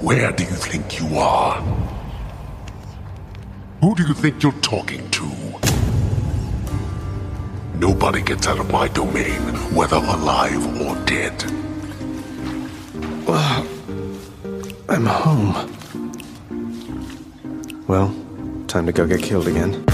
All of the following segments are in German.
Where do you think you are? Who do you think you're talking to? Nobody gets out of my domain, whether alive or dead. Well, I'm home. Well, time to go get killed again.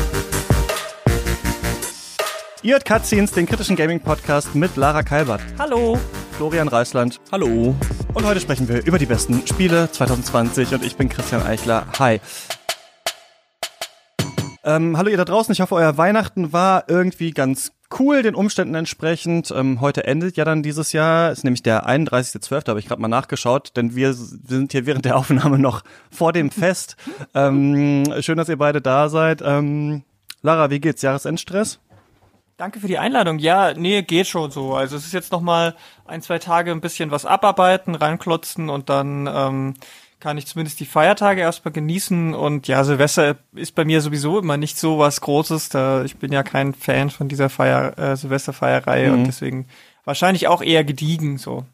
Ihr hört Cutscenes, den kritischen Gaming-Podcast mit Lara Kalbert. Hallo. Florian Reisland. Hallo. Und heute sprechen wir über die besten Spiele 2020 und ich bin Christian Eichler. Hi. Ähm, hallo ihr da draußen, ich hoffe, euer Weihnachten war irgendwie ganz cool, den Umständen entsprechend. Ähm, heute endet ja dann dieses Jahr, ist nämlich der 31.12., habe ich gerade mal nachgeschaut, denn wir sind hier während der Aufnahme noch vor dem Fest. ähm, schön, dass ihr beide da seid. Ähm, Lara, wie geht's? Jahresendstress? Danke für die Einladung. Ja, nee, geht schon so. Also es ist jetzt noch mal ein, zwei Tage ein bisschen was abarbeiten, reinklotzen und dann ähm, kann ich zumindest die Feiertage erstmal genießen. Und ja, Silvester ist bei mir sowieso immer nicht so was Großes. Da, ich bin ja kein Fan von dieser Feier, äh, Silvesterfeierei Mhm. und deswegen wahrscheinlich auch eher gediegen so.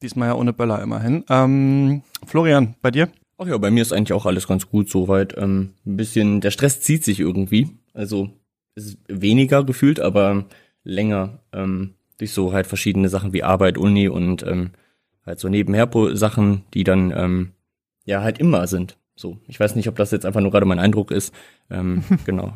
Diesmal ja ohne Böller immerhin. Ähm, Florian, bei dir? Ach ja, bei mir ist eigentlich auch alles ganz gut soweit. Ähm, ein bisschen, der Stress zieht sich irgendwie. Also ist weniger gefühlt, aber länger ähm, durch so halt verschiedene Sachen wie Arbeit, Uni und ähm, halt so nebenher Sachen, die dann ähm, ja halt immer sind. So, ich weiß nicht, ob das jetzt einfach nur gerade mein Eindruck ist. Ähm, genau.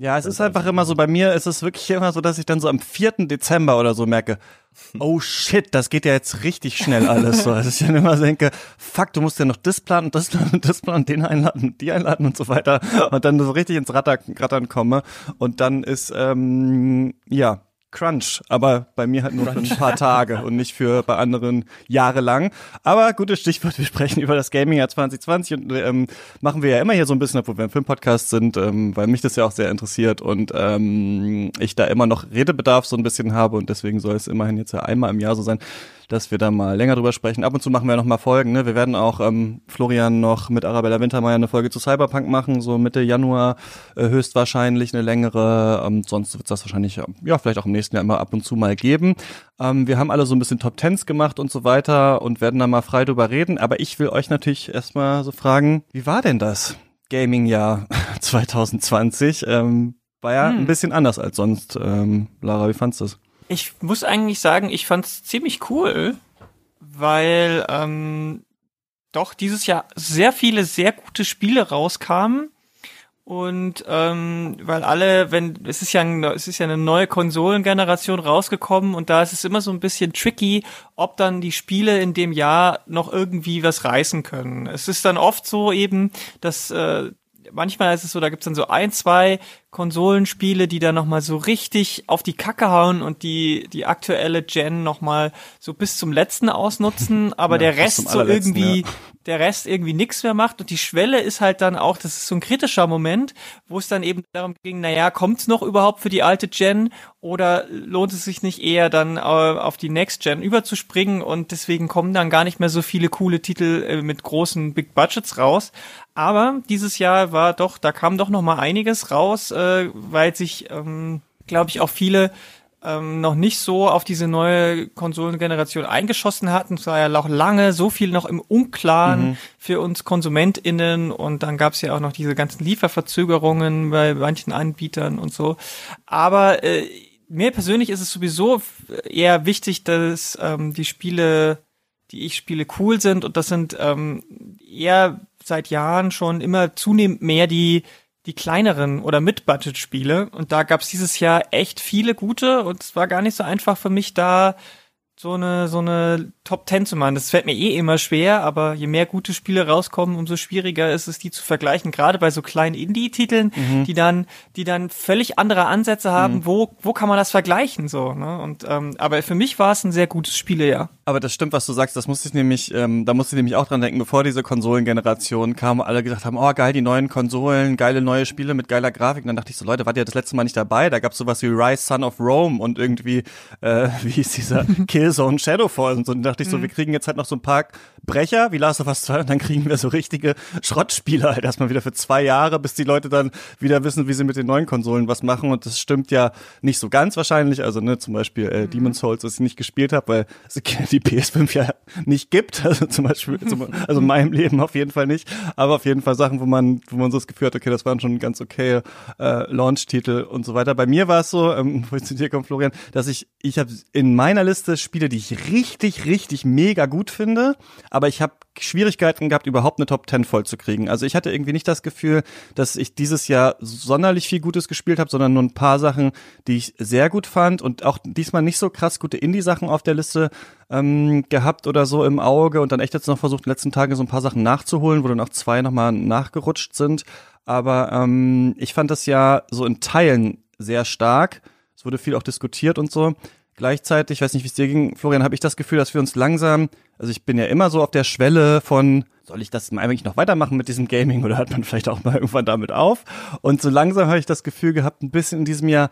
Ja, es ist einfach immer so, bei mir ist es wirklich immer so, dass ich dann so am 4. Dezember oder so merke, oh shit, das geht ja jetzt richtig schnell alles. So, dass ich dann immer denke, fuck, du musst ja noch das planen und das planen und das planen, den einladen und die einladen und so weiter. Und dann so richtig ins Ratter, Rattern komme. Und dann ist, ähm, ja, Crunch, aber bei mir halt nur für ein paar Tage und nicht für bei anderen jahrelang. Aber gutes Stichwort, wir sprechen über das Gaming-Jahr 2020 und ähm, machen wir ja immer hier so ein bisschen, obwohl wir ein Filmpodcast sind, ähm, weil mich das ja auch sehr interessiert und ähm, ich da immer noch Redebedarf so ein bisschen habe und deswegen soll es immerhin jetzt ja einmal im Jahr so sein, dass wir da mal länger drüber sprechen. Ab und zu machen wir noch mal Folgen. Ne? Wir werden auch ähm, Florian noch mit Arabella Wintermeyer eine Folge zu Cyberpunk machen, so Mitte Januar äh, höchstwahrscheinlich eine längere. Ähm, sonst wird das wahrscheinlich ähm, ja vielleicht auch im nächsten Jahr immer ab und zu mal geben. Ähm, wir haben alle so ein bisschen Top Tens gemacht und so weiter und werden da mal frei drüber reden. Aber ich will euch natürlich erstmal so fragen, wie war denn das Gaming-Jahr 2020? Ähm, war ja ein bisschen anders als sonst. Ähm, Lara, wie fandst du das? Ich muss eigentlich sagen, ich fand's ziemlich cool, weil ähm, doch dieses Jahr sehr viele sehr gute Spiele rauskamen und ähm, weil alle, wenn es ist ja ein, es ist ja eine neue Konsolengeneration rausgekommen und da ist es immer so ein bisschen tricky, ob dann die Spiele in dem Jahr noch irgendwie was reißen können. Es ist dann oft so eben, dass äh, manchmal ist es so, da gibt's dann so ein, zwei Konsolenspiele, die dann nochmal so richtig auf die Kacke hauen und die, die aktuelle Gen nochmal so bis zum letzten ausnutzen, aber Ja, der Rest so irgendwie, ja. Der Rest irgendwie nix mehr macht. Und die Schwelle ist halt dann auch, das ist so ein kritischer Moment, wo es dann eben darum ging, naja, kommt's noch überhaupt für die alte Gen? Oder lohnt es sich nicht eher dann äh, auf die Next Gen überzuspringen? Und deswegen kommen dann gar nicht mehr so viele coole Titel äh, mit großen Big Budgets raus. Aber dieses Jahr war doch, da kam doch noch mal einiges raus, äh, weil sich, ähm, glaube ich, auch viele ähm, noch nicht so auf diese neue Konsolengeneration eingeschossen hatten. Es war ja auch lange so viel noch im Unklaren für uns KonsumentInnen und dann gab es ja auch noch diese ganzen Lieferverzögerungen bei manchen Anbietern und so. Aber äh, mir persönlich ist es sowieso eher wichtig, dass ähm, die Spiele, die ich spiele, cool sind und das sind ähm, eher seit Jahren schon immer zunehmend mehr die die kleineren oder Mid-Budget-Spiele. Und da gab's dieses Jahr echt viele gute. Und es war gar nicht so einfach für mich da so eine so eine Top 10 zu machen. Das fällt mir eh immer schwer, aber je mehr gute Spiele rauskommen, umso schwieriger ist es, die zu vergleichen. Gerade bei so kleinen Indie-Titeln, die dann, die dann völlig andere Ansätze haben. Wo, wo kann man das vergleichen so? Ne? Und ähm, aber für mich war es ein sehr gutes Spielejahr. Aber das stimmt, was du sagst. Das musste ich nämlich, ähm, da musste ich nämlich auch dran denken, bevor diese Konsolengeneration kam, alle gesagt haben, oh geil, die neuen Konsolen, geile neue Spiele mit geiler Grafik. Und dann dachte ich so, Leute, wart ihr das letzte Mal nicht dabei? Da gab's sowas wie Rise Son of Rome und irgendwie, äh, wie hieß dieser Killzone Shadowfall und so. Und dann dachte ich so, wir kriegen jetzt halt noch so ein paar Brecher wie Last of Us 2 und dann kriegen wir so richtige Schrottspiele halt erstmal wieder für zwei Jahre, bis die Leute dann wieder wissen, wie sie mit den neuen Konsolen was machen und das stimmt ja nicht so ganz wahrscheinlich, also ne, zum Beispiel äh, Mhm. Demon's Souls, das ich nicht gespielt habe, weil es die PS5 ja nicht gibt, also zum Beispiel, zum, also in meinem Leben auf jeden Fall nicht, aber auf jeden Fall Sachen, wo man, wo man so das Gefühl hat, okay, das waren schon ganz okay äh, Launch-Titel und so weiter. Bei mir war es so, ähm, wo ich zu dir komme, Florian, dass ich, ich habe in meiner Liste Spiele, die ich richtig, richtig mega gut finde, aber ich habe Schwierigkeiten gehabt, überhaupt eine Top 10 voll zu kriegen. Also ich hatte irgendwie nicht das Gefühl, dass ich dieses Jahr sonderlich viel Gutes gespielt habe, sondern nur ein paar Sachen, die ich sehr gut fand und auch diesmal nicht so krass gute Indie-Sachen auf der Liste ähm, gehabt oder so im Auge und dann echt jetzt noch versucht, in den letzten Tagen so ein paar Sachen nachzuholen, wo dann auch zwei nochmal nachgerutscht sind. Aber ähm, ich fand das ja so in Teilen sehr stark. Es wurde viel auch diskutiert und so. Gleichzeitig, ich weiß nicht, wie es dir ging, Florian, habe ich das Gefühl, dass wir uns langsam, also ich bin ja immer so auf der Schwelle von, soll ich das eigentlich noch weitermachen mit diesem Gaming oder hört man vielleicht auch mal irgendwann damit auf? Und so langsam habe ich das Gefühl gehabt, ein bisschen in diesem Jahr,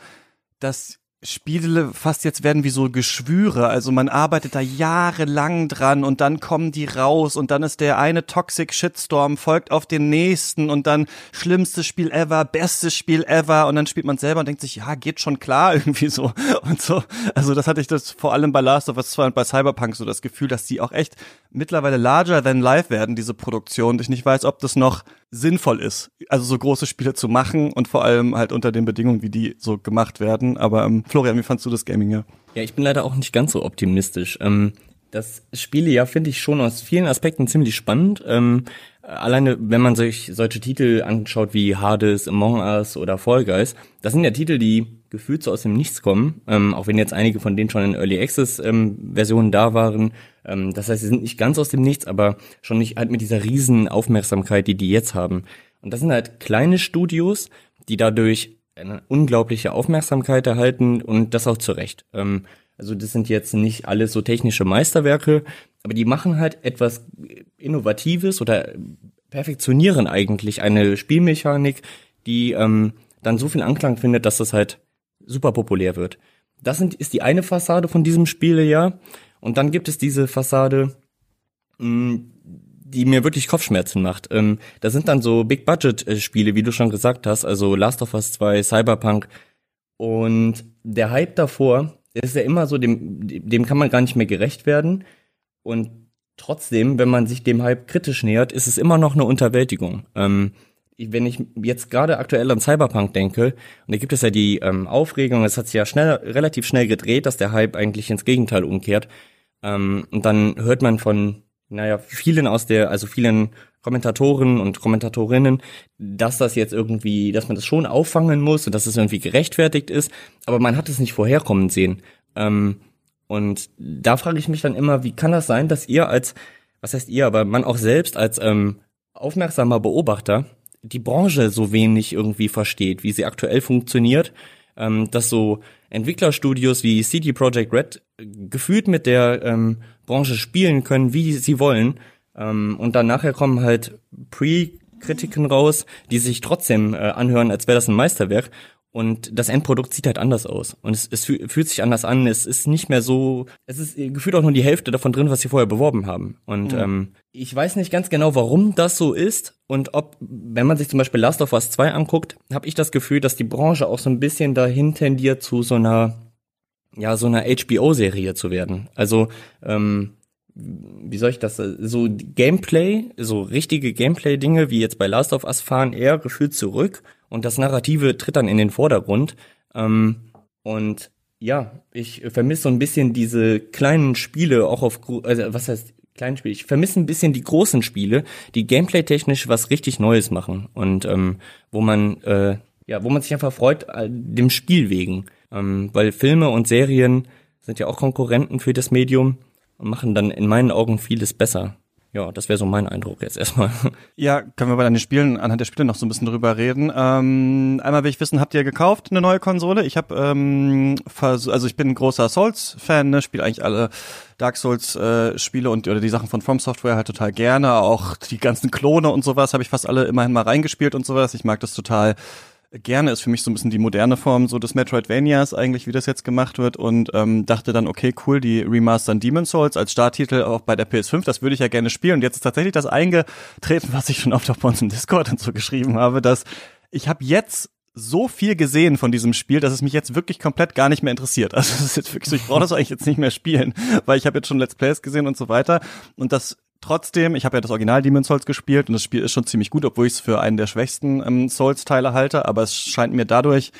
dass Spiele fast jetzt werden wie so Geschwüre. Also man arbeitet da jahrelang dran und dann kommen die raus und dann ist der eine Toxic Shitstorm folgt auf den nächsten und dann schlimmstes Spiel ever, bestes Spiel ever und dann spielt man selber und denkt sich, ja, geht schon klar irgendwie so und so. Also das hatte ich das vor allem bei Last of Us 2 und bei Cyberpunk so das Gefühl, dass die auch echt mittlerweile larger than life werden, diese Produktion. Ich nicht weiß, ob das noch sinnvoll ist, also so große Spiele zu machen und vor allem halt unter den Bedingungen, wie die so gemacht werden. Aber ähm, Florian, wie fandst du das Gaming ja? Ja, ich bin leider auch nicht ganz so optimistisch. Ähm, das Spiele ja finde ich schon aus vielen Aspekten ziemlich spannend. Ähm, alleine, wenn man sich solche Titel anschaut wie Hades, Among Us oder Fall Guys, das sind ja Titel, die gefühlt so aus dem Nichts kommen, ähm, auch wenn jetzt einige von denen schon in Early Access ähm, Versionen da waren. Ähm, das heißt, sie sind nicht ganz aus dem Nichts, aber schon nicht halt mit dieser riesen Aufmerksamkeit, die die jetzt haben. Und das sind halt kleine Studios, die dadurch eine unglaubliche Aufmerksamkeit erhalten und das auch zu Recht. Ähm, also das sind jetzt nicht alles so technische Meisterwerke, aber die machen halt etwas Innovatives oder perfektionieren eigentlich eine Spielmechanik, die ähm, dann so viel Anklang findet, dass das halt super populär wird. Das sind, ist die eine Fassade von diesem Spiele, ja. Und dann gibt es diese Fassade, mh, die mir wirklich Kopfschmerzen macht. Ähm, da sind dann so Big-Budget-Spiele, wie du schon gesagt hast, also Last of Us 2, Cyberpunk. Und der Hype davor ist ja immer so, dem, dem kann man gar nicht mehr gerecht werden. Und trotzdem, wenn man sich dem Hype kritisch nähert, ist es immer noch eine Unterwältigung. Ähm, wenn ich jetzt gerade aktuell an Cyberpunk denke, und da gibt es ja die ähm, Aufregung, es hat sich ja schnell, relativ schnell gedreht, dass der Hype eigentlich ins Gegenteil umkehrt. Ähm, und dann hört man von, naja, vielen aus der, also vielen Kommentatoren und Kommentatorinnen, dass das jetzt irgendwie, dass man das schon auffangen muss und dass es irgendwie gerechtfertigt ist, aber man hat es nicht vorherkommen sehen. Ähm, und da frage ich mich dann immer, wie kann das sein, dass ihr als, was heißt ihr, aber man auch selbst als ähm, aufmerksamer Beobachter die Branche so wenig irgendwie versteht, wie sie aktuell funktioniert, ähm, dass so Entwicklerstudios wie CD Projekt Red gefühlt mit der ähm, Branche spielen können, wie sie wollen. Ähm, und dann nachher kommen halt Pre-Kritiken raus, die sich trotzdem äh, anhören, als wäre das ein Meisterwerk. Und das Endprodukt sieht halt anders aus. Und es, es fühlt sich anders an. Es ist nicht mehr so, es ist gefühlt auch nur die Hälfte davon drin, was sie vorher beworben haben. Und mhm. ähm, ich weiß nicht ganz genau, warum das so ist. Und ob, wenn man sich zum Beispiel Last of Us 2 anguckt, habe ich das Gefühl, dass die Branche auch so ein bisschen dahin tendiert, zu so einer, ja, so einer HBO-Serie zu werden. Also, ähm, wie soll ich das, so Gameplay, so richtige Gameplay-Dinge, wie jetzt bei Last of Us fahren eher gefühlt zurück und das Narrative tritt dann in den Vordergrund. Ähm, und ja, ich vermisse so ein bisschen diese kleinen Spiele, auch auf, also was heißt kleinen Spiele? Ich vermisse ein bisschen die großen Spiele, die gameplay-technisch was richtig Neues machen und ähm, wo man, äh, ja, wo man sich einfach freut, äh, dem Spiel wegen. Ähm, weil Filme und Serien sind ja auch Konkurrenten für das Medium und machen dann in meinen Augen vieles besser. Ja, das wäre so mein Eindruck jetzt erstmal. Ja, können wir bei den Spielen, anhand der Spiele noch so ein bisschen drüber reden. Ähm, einmal will ich wissen, habt ihr gekauft eine neue Konsole? Ich habe, ähm, also ich bin ein großer Souls-Fan, ne, spiele eigentlich alle Dark Souls-Spiele äh, und oder die Sachen von From Software halt total gerne. Auch die ganzen Klone und sowas habe ich fast alle immerhin mal reingespielt und sowas. Ich mag das total gerne, ist für mich so ein bisschen die moderne Form so des Metroidvanias eigentlich, wie das jetzt gemacht wird und ähm, dachte dann, okay, cool, die remastern Demon Souls als Starttitel auch bei der PS5, das würde ich ja gerne spielen und jetzt ist tatsächlich das eingetreten, was ich schon oft auf uns im Discord so geschrieben habe, dass ich habe jetzt so viel gesehen von diesem Spiel, dass es mich jetzt wirklich komplett gar nicht mehr interessiert. Also es ist jetzt wirklich so, ich brauche das eigentlich jetzt nicht mehr spielen, weil ich habe jetzt schon Let's Plays gesehen und so weiter. Und das trotzdem, ich habe ja das Original Demon Souls gespielt und das Spiel ist schon ziemlich gut, obwohl ich es für einen der schwächsten ähm, Souls-Teile halte, aber es scheint mir dadurch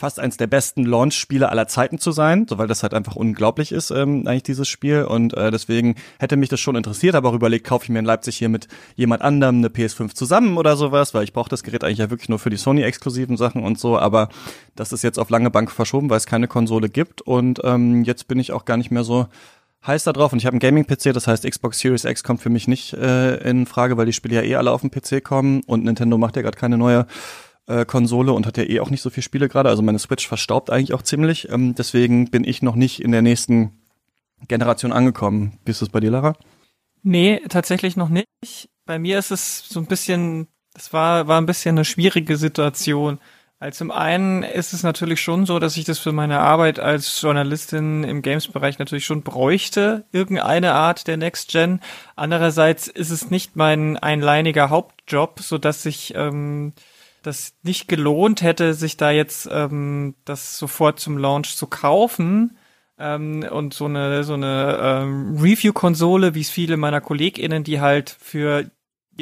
fast eins der besten Launch-Spiele aller Zeiten zu sein, so weil das halt einfach unglaublich ist, ähm, eigentlich dieses Spiel. Und äh, deswegen hätte mich das schon interessiert, aber auch überlegt, kaufe ich mir in Leipzig hier mit jemand anderem eine PS5 zusammen oder sowas, weil ich brauche das Gerät eigentlich ja wirklich nur für die Sony-exklusiven Sachen und so, aber das ist jetzt auf lange Bank verschoben, weil es keine Konsole gibt. Und ähm, jetzt bin ich auch gar nicht mehr so heiß da drauf und ich habe einen Gaming-PC, das heißt Xbox Series X kommt für mich nicht äh, in Frage, weil die Spiele ja eh alle auf dem PC kommen und Nintendo macht ja gerade keine neue äh, Konsole und hat ja eh auch nicht so viele Spiele gerade. Also meine Switch verstaubt eigentlich auch ziemlich. Ähm, deswegen bin ich noch nicht in der nächsten Generation angekommen. Wie ist das bei dir, Lara? Nee, tatsächlich noch nicht. Bei mir ist es so ein bisschen, das war, war ein bisschen eine schwierige Situation. Also zum einen ist es natürlich schon so, dass ich das für meine Arbeit als Journalistin im Games-Bereich natürlich schon bräuchte, irgendeine Art der Next Gen. Andererseits ist es nicht mein einleiniger Hauptjob, so dass ich ähm, das nicht gelohnt hätte, sich da jetzt ähm, das sofort zum Launch zu kaufen. Ähm, und so eine so eine ähm, Review-Konsole, wie es viele meiner KollegInnen, die halt für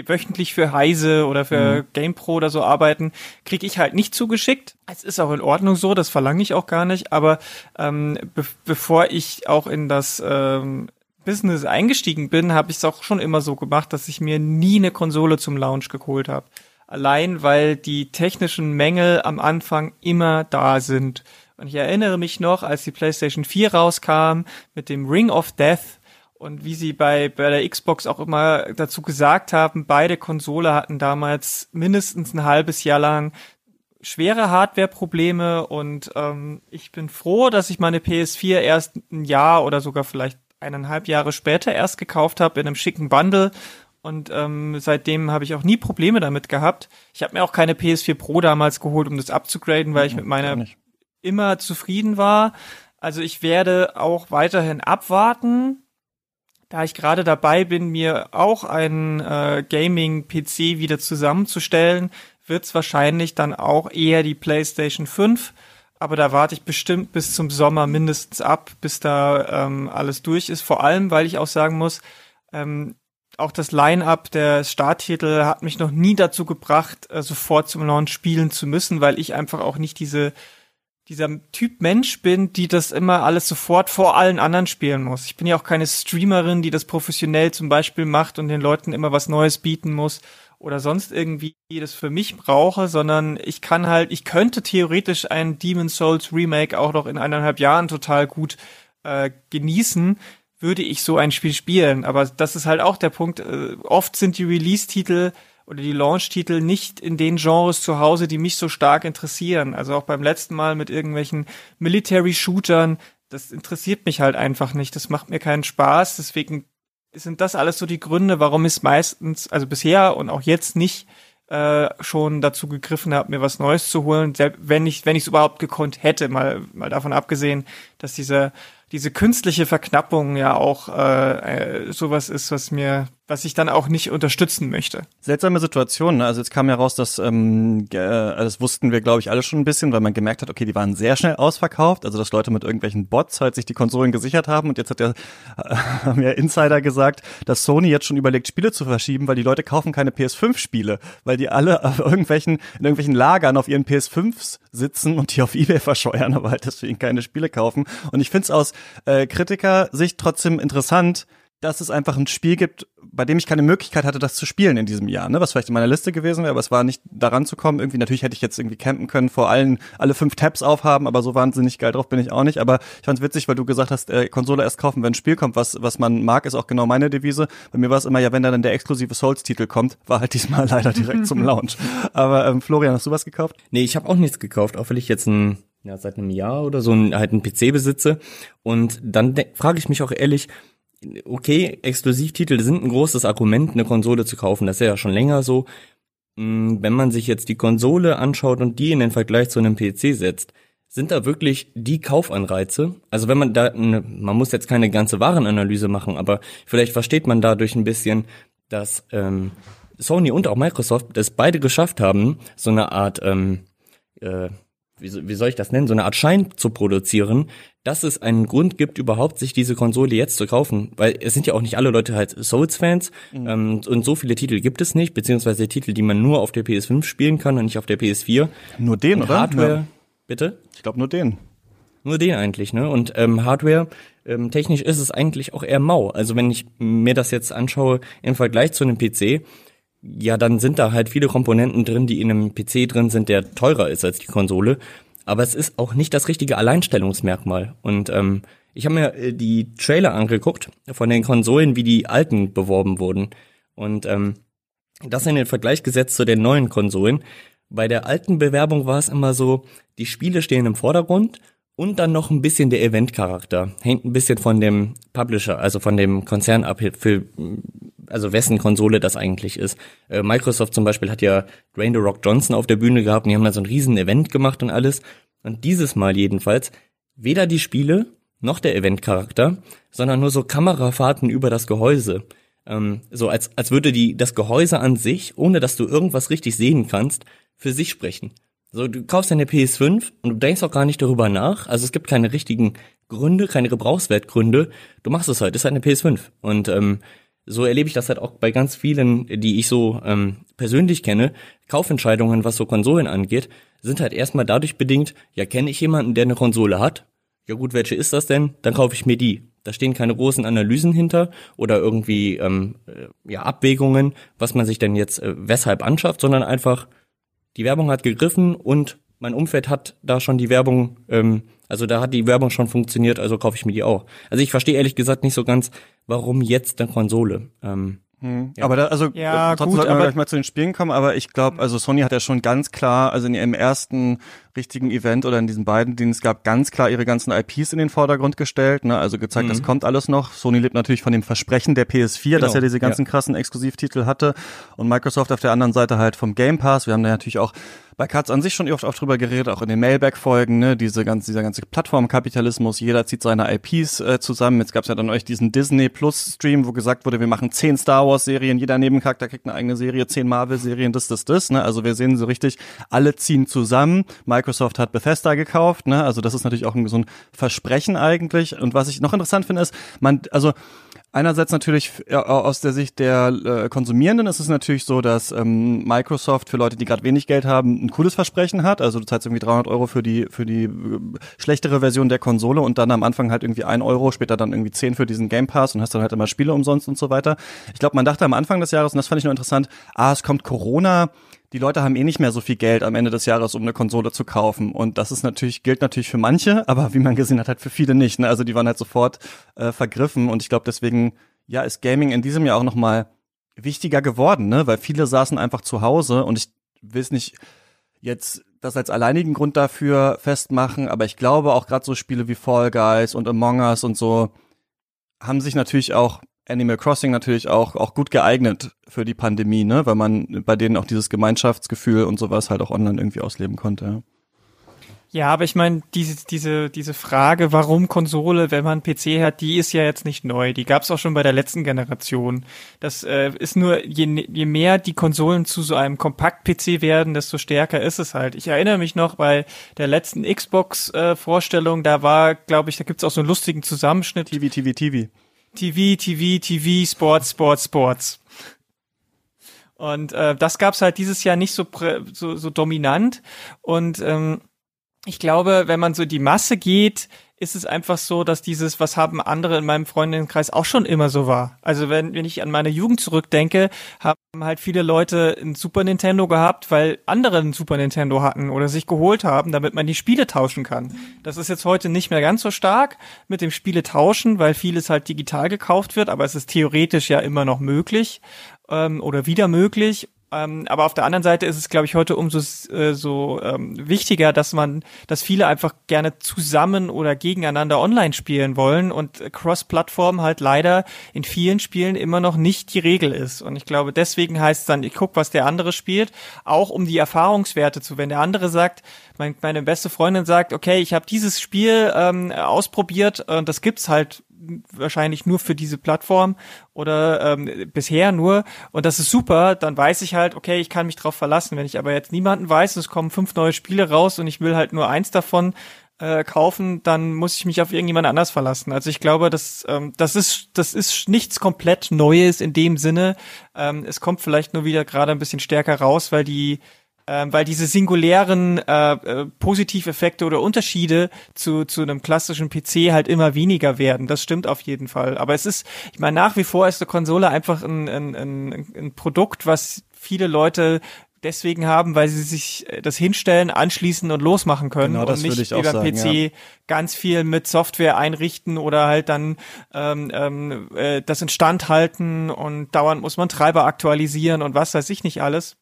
wöchentlich für Heise oder für mhm. GamePro oder so arbeiten, kriege ich halt nicht zugeschickt. Es ist auch in Ordnung so, das verlange ich auch gar nicht, aber ähm, be bevor ich auch in das ähm, Business eingestiegen bin, habe ich es auch schon immer so gemacht, dass ich mir nie eine Konsole zum Launch geholt habe. Allein weil die technischen Mängel am Anfang immer da sind. Und ich erinnere mich noch, als die PlayStation 4 rauskam mit dem Ring of Death, und wie sie bei, bei der Xbox auch immer dazu gesagt haben, beide Konsole hatten damals mindestens ein halbes Jahr lang schwere Hardware-Probleme und ähm, ich bin froh, dass ich meine PS4 erst ein Jahr oder sogar vielleicht eineinhalb Jahre später erst gekauft habe in einem schicken Bundle und ähm, seitdem habe ich auch nie Probleme damit gehabt. Ich habe mir auch keine PS4 Pro damals geholt, um das abzugraden, weil ich mit meiner immer zufrieden war. Also ich werde auch weiterhin abwarten, da ich gerade dabei bin, mir auch einen äh, Gaming-PC wieder zusammenzustellen, wird es wahrscheinlich dann auch eher die PlayStation 5. Aber da warte ich bestimmt bis zum Sommer mindestens ab, bis da ähm, alles durch ist. Vor allem, weil ich auch sagen muss, ähm, auch das Line-up der Starttitel hat mich noch nie dazu gebracht, äh, sofort zum Launch spielen zu müssen, weil ich einfach auch nicht diese dieser Typ Mensch bin, die das immer alles sofort vor allen anderen spielen muss. Ich bin ja auch keine Streamerin, die das professionell zum Beispiel macht und den Leuten immer was Neues bieten muss oder sonst irgendwie das für mich brauche, sondern ich kann halt, ich könnte theoretisch ein Demon Souls Remake auch noch in eineinhalb Jahren total gut äh, genießen, würde ich so ein Spiel spielen. Aber das ist halt auch der Punkt. Äh, oft sind die Release-Titel oder die Launch-Titel nicht in den Genres zu Hause, die mich so stark interessieren. Also auch beim letzten Mal mit irgendwelchen Military-Shootern, das interessiert mich halt einfach nicht. Das macht mir keinen Spaß. Deswegen sind das alles so die Gründe, warum ich es meistens, also bisher und auch jetzt nicht äh, schon dazu gegriffen habe, mir was Neues zu holen, wenn ich wenn ich es überhaupt gekonnt hätte, mal mal davon abgesehen, dass diese diese künstliche Verknappung ja auch äh, äh, sowas ist, was mir was ich dann auch nicht unterstützen möchte. Seltsame Situation. Ne? Also jetzt kam ja raus, dass ähm, äh, das wussten wir, glaube ich, alle schon ein bisschen, weil man gemerkt hat, okay, die waren sehr schnell ausverkauft. Also dass Leute mit irgendwelchen Bots halt sich die Konsolen gesichert haben. Und jetzt hat der äh, haben ja Insider gesagt, dass Sony jetzt schon überlegt, Spiele zu verschieben, weil die Leute kaufen keine PS5-Spiele, weil die alle auf irgendwelchen in irgendwelchen Lagern auf ihren PS5s sitzen und die auf eBay verscheuern, aber halt deswegen keine Spiele kaufen. Und ich finde es aus äh, Kritiker-Sicht trotzdem interessant, dass es einfach ein Spiel gibt, bei dem ich keine Möglichkeit hatte, das zu spielen in diesem Jahr, ne? was vielleicht in meiner Liste gewesen wäre, aber es war nicht daran zu kommen. Irgendwie, natürlich hätte ich jetzt irgendwie campen können, vor allen alle fünf Tabs aufhaben, aber so wahnsinnig geil drauf bin ich auch nicht. Aber ich fand's witzig, weil du gesagt hast, äh, Konsole erst kaufen, wenn ein Spiel kommt, was, was man mag, ist auch genau meine Devise. Bei mir war es immer, ja, wenn da dann der exklusive Souls-Titel kommt, war halt diesmal leider direkt zum Launch. Aber ähm, Florian, hast du was gekauft? Nee, ich habe auch nichts gekauft, auch weil ich jetzt ein ja, seit einem Jahr oder so ein, halt einen PC besitze. Und dann frage ich mich auch ehrlich, okay, Exklusivtitel sind ein großes Argument, eine Konsole zu kaufen. Das ist ja schon länger so. mh, wenn man sich jetzt die Konsole anschaut und die in den Vergleich zu einem PC setzt, sind da wirklich die Kaufanreize? Also wenn man da, man muss jetzt keine ganze Warenanalyse machen, aber vielleicht versteht man dadurch ein bisschen, dass ähm, Sony und auch Microsoft es beide geschafft haben, so eine Art, ähm, äh, wie, wie soll ich das nennen, so eine Art Schein zu produzieren, dass es einen Grund gibt, überhaupt sich diese Konsole jetzt zu kaufen. Weil es sind ja auch nicht alle Leute halt Souls-Fans mhm. ähm, und so viele Titel gibt es nicht, beziehungsweise Titel, die man nur auf der PS5 spielen kann und nicht auf der PS4. Nur den, und oder? Hardware, ja. Bitte? Ich glaube nur den. Nur den eigentlich, ne? Und ähm, Hardware, ähm, technisch ist es eigentlich auch eher mau. Also wenn ich mir das jetzt anschaue im Vergleich zu einem PC, ja, dann sind da halt viele Komponenten drin, die in einem PC drin sind, der teurer ist als die Konsole. Aber es ist auch nicht das richtige Alleinstellungsmerkmal. Und ähm, ich habe mir äh, die Trailer angeguckt von den Konsolen, wie die alten beworben wurden. Und ähm, das in den Vergleich gesetzt zu den neuen Konsolen. Bei der alten Bewerbung war es immer so, die Spiele stehen im Vordergrund und dann noch ein bisschen der Event-Charakter. Hängt ein bisschen von dem Publisher, also von dem Konzern ab, für, also wessen Konsole das eigentlich ist. Äh, Microsoft zum Beispiel hat ja Dwayne The Rock Johnson auf der Bühne gehabt und die haben da so ein riesen Event gemacht und alles. Und dieses Mal jedenfalls weder die Spiele noch der Event-Charakter, sondern nur so Kamerafahrten über das Gehäuse. Ähm, so als, als würde die, das Gehäuse an sich, ohne dass du irgendwas richtig sehen kannst, für sich sprechen. So, du kaufst deine PS5 und du denkst auch gar nicht darüber nach. Also es gibt keine richtigen Gründe, keine Gebrauchswertgründe. Du machst es halt, ist halt eine PS5. Und ähm, so erlebe ich das halt auch bei ganz vielen, die ich so ähm, persönlich kenne. Kaufentscheidungen, was so Konsolen angeht, sind halt erstmal dadurch bedingt, ja, kenne ich jemanden, der eine Konsole hat? Ja gut, welche ist das denn? Dann kaufe ich mir die. Da stehen keine großen Analysen hinter oder irgendwie ähm, äh, ja, Abwägungen, was man sich denn jetzt äh, weshalb anschafft, sondern einfach, die Werbung hat gegriffen und mein Umfeld hat da schon die Werbung, ähm, also da hat die Werbung schon funktioniert, also kaufe ich mir die auch. Also ich verstehe ehrlich gesagt nicht so ganz, warum jetzt eine Konsole. Ähm, hm. Ja. Aber da, also ja, äh, trotzdem gut, sollten wir aber gleich mal zu den Spielen kommen, aber ich glaube, also Sony hat ja schon ganz klar, also in ihrem ersten richtigen Event oder in diesen beiden, denen es gab, ganz klar ihre ganzen IPs in den Vordergrund gestellt, ne? also gezeigt, mhm. das kommt alles noch. Sony lebt natürlich von dem Versprechen der PS4, genau. dass er diese ganzen ja. krassen Exklusivtitel hatte und Microsoft auf der anderen Seite halt vom Game Pass. Wir haben da natürlich auch bei Katz an sich schon oft, oft drüber geredet, auch in den Mailback-Folgen, ne, diese ganze, dieser ganze Plattformkapitalismus, jeder zieht seine IPs äh, zusammen. Jetzt gab's ja dann euch diesen Disney Plus Stream, wo gesagt wurde, wir machen zehn Star Wars Serien, jeder Nebencharakter kriegt eine eigene Serie, zehn Marvel Serien, das, das, das, ne, also wir sehen so richtig, alle ziehen zusammen. Microsoft hat Bethesda gekauft, ne, also das ist natürlich auch ein, so ein Versprechen eigentlich. Und was ich noch interessant finde, ist, man, also, Einerseits natürlich aus der Sicht der äh, Konsumierenden ist es natürlich so, dass ähm, Microsoft für Leute, die gerade wenig Geld haben, ein cooles Versprechen hat. Also du zahlst irgendwie 300 Euro für die für die äh, schlechtere Version der Konsole und dann am Anfang halt irgendwie ein Euro, später dann irgendwie 10 für diesen Game Pass und hast dann halt immer Spiele umsonst und so weiter. Ich glaube, man dachte am Anfang des Jahres, und das fand ich nur interessant, ah, es kommt Corona, die Leute haben eh nicht mehr so viel Geld am Ende des Jahres, um eine Konsole zu kaufen. Und das ist natürlich, gilt natürlich für manche, aber wie man gesehen hat, halt für viele nicht. Ne? Also die waren halt sofort äh, vergriffen. Und ich glaube, deswegen, ja, ist Gaming in diesem Jahr auch nochmal wichtiger geworden, ne? Weil viele saßen einfach zu Hause und ich will nicht jetzt das als alleinigen Grund dafür festmachen, aber ich glaube auch gerade so Spiele wie Fall Guys und Among Us und so haben sich natürlich auch Animal Crossing natürlich auch, auch gut geeignet für die Pandemie, ne? weil man bei denen auch dieses Gemeinschaftsgefühl und sowas halt auch online irgendwie ausleben konnte. Ja. Ja, aber ich meine, diese, diese, diese Frage, warum Konsole, wenn man PC hat, die ist ja jetzt nicht neu. Die gab es auch schon bei der letzten Generation. Das äh, ist nur, je, je mehr die Konsolen zu so einem Kompakt-PC werden, desto stärker ist es halt. Ich erinnere mich noch bei der letzten Xbox-Vorstellung, äh, da war, glaube ich, da gibt's auch so einen lustigen Zusammenschnitt. TV, TV, TV. TV, TV, TV, Sports, Sports, Sports. Und äh, das gab's halt dieses Jahr nicht so, so, so dominant. Und ähm, ich glaube, wenn man so die Masse geht, ist es einfach so, dass dieses, was haben andere in meinem Freundinnenkreis auch schon immer so war. Also wenn, wenn ich an meine Jugend zurückdenke, haben halt viele Leute ein Super Nintendo gehabt, weil andere ein Super Nintendo hatten oder sich geholt haben, damit man die Spiele tauschen kann. Das ist jetzt heute nicht mehr ganz so stark mit dem Spiele tauschen, weil vieles halt digital gekauft wird, aber es ist theoretisch ja immer noch möglich ähm, oder wieder möglich Ähm, aber auf der anderen Seite ist es, glaube ich, heute umso äh, so ähm, wichtiger, dass man, dass viele einfach gerne zusammen oder gegeneinander online spielen wollen und Cross-Plattform halt leider in vielen Spielen immer noch nicht die Regel ist. Und ich glaube, deswegen heißt es dann, ich guck, was der andere spielt, auch um die Erfahrungswerte zu. Wenn der andere sagt, mein, meine beste Freundin sagt, okay, ich habe dieses Spiel ähm, ausprobiert und das gibt's halt wahrscheinlich nur für diese Plattform oder ähm, bisher nur und das ist super, dann weiß ich halt, okay, ich kann mich drauf verlassen. Wenn ich aber jetzt niemanden weiß, es kommen fünf neue Spiele raus und ich will halt nur eins davon äh, kaufen, dann muss ich mich auf irgendjemand anders verlassen. Also ich glaube, das, ähm, das ist das ist nichts komplett Neues in dem Sinne. Ähm, es kommt vielleicht nur wieder gerade ein bisschen stärker raus, weil die ähm, weil diese singulären äh, äh, Positiveffekte oder Unterschiede zu, zu einem klassischen PC halt immer weniger werden. Das stimmt auf jeden Fall. Aber es ist, ich meine, nach wie vor ist eine Konsole einfach ein, ein, ein, ein Produkt, was viele Leute deswegen haben, weil sie sich äh, das hinstellen, anschließen und losmachen können Genau, das und nicht sagen, PC ja. ganz viel mit Software einrichten oder halt dann ähm, ähm, äh, das instand halten und dauernd muss man Treiber aktualisieren und was weiß ich nicht alles.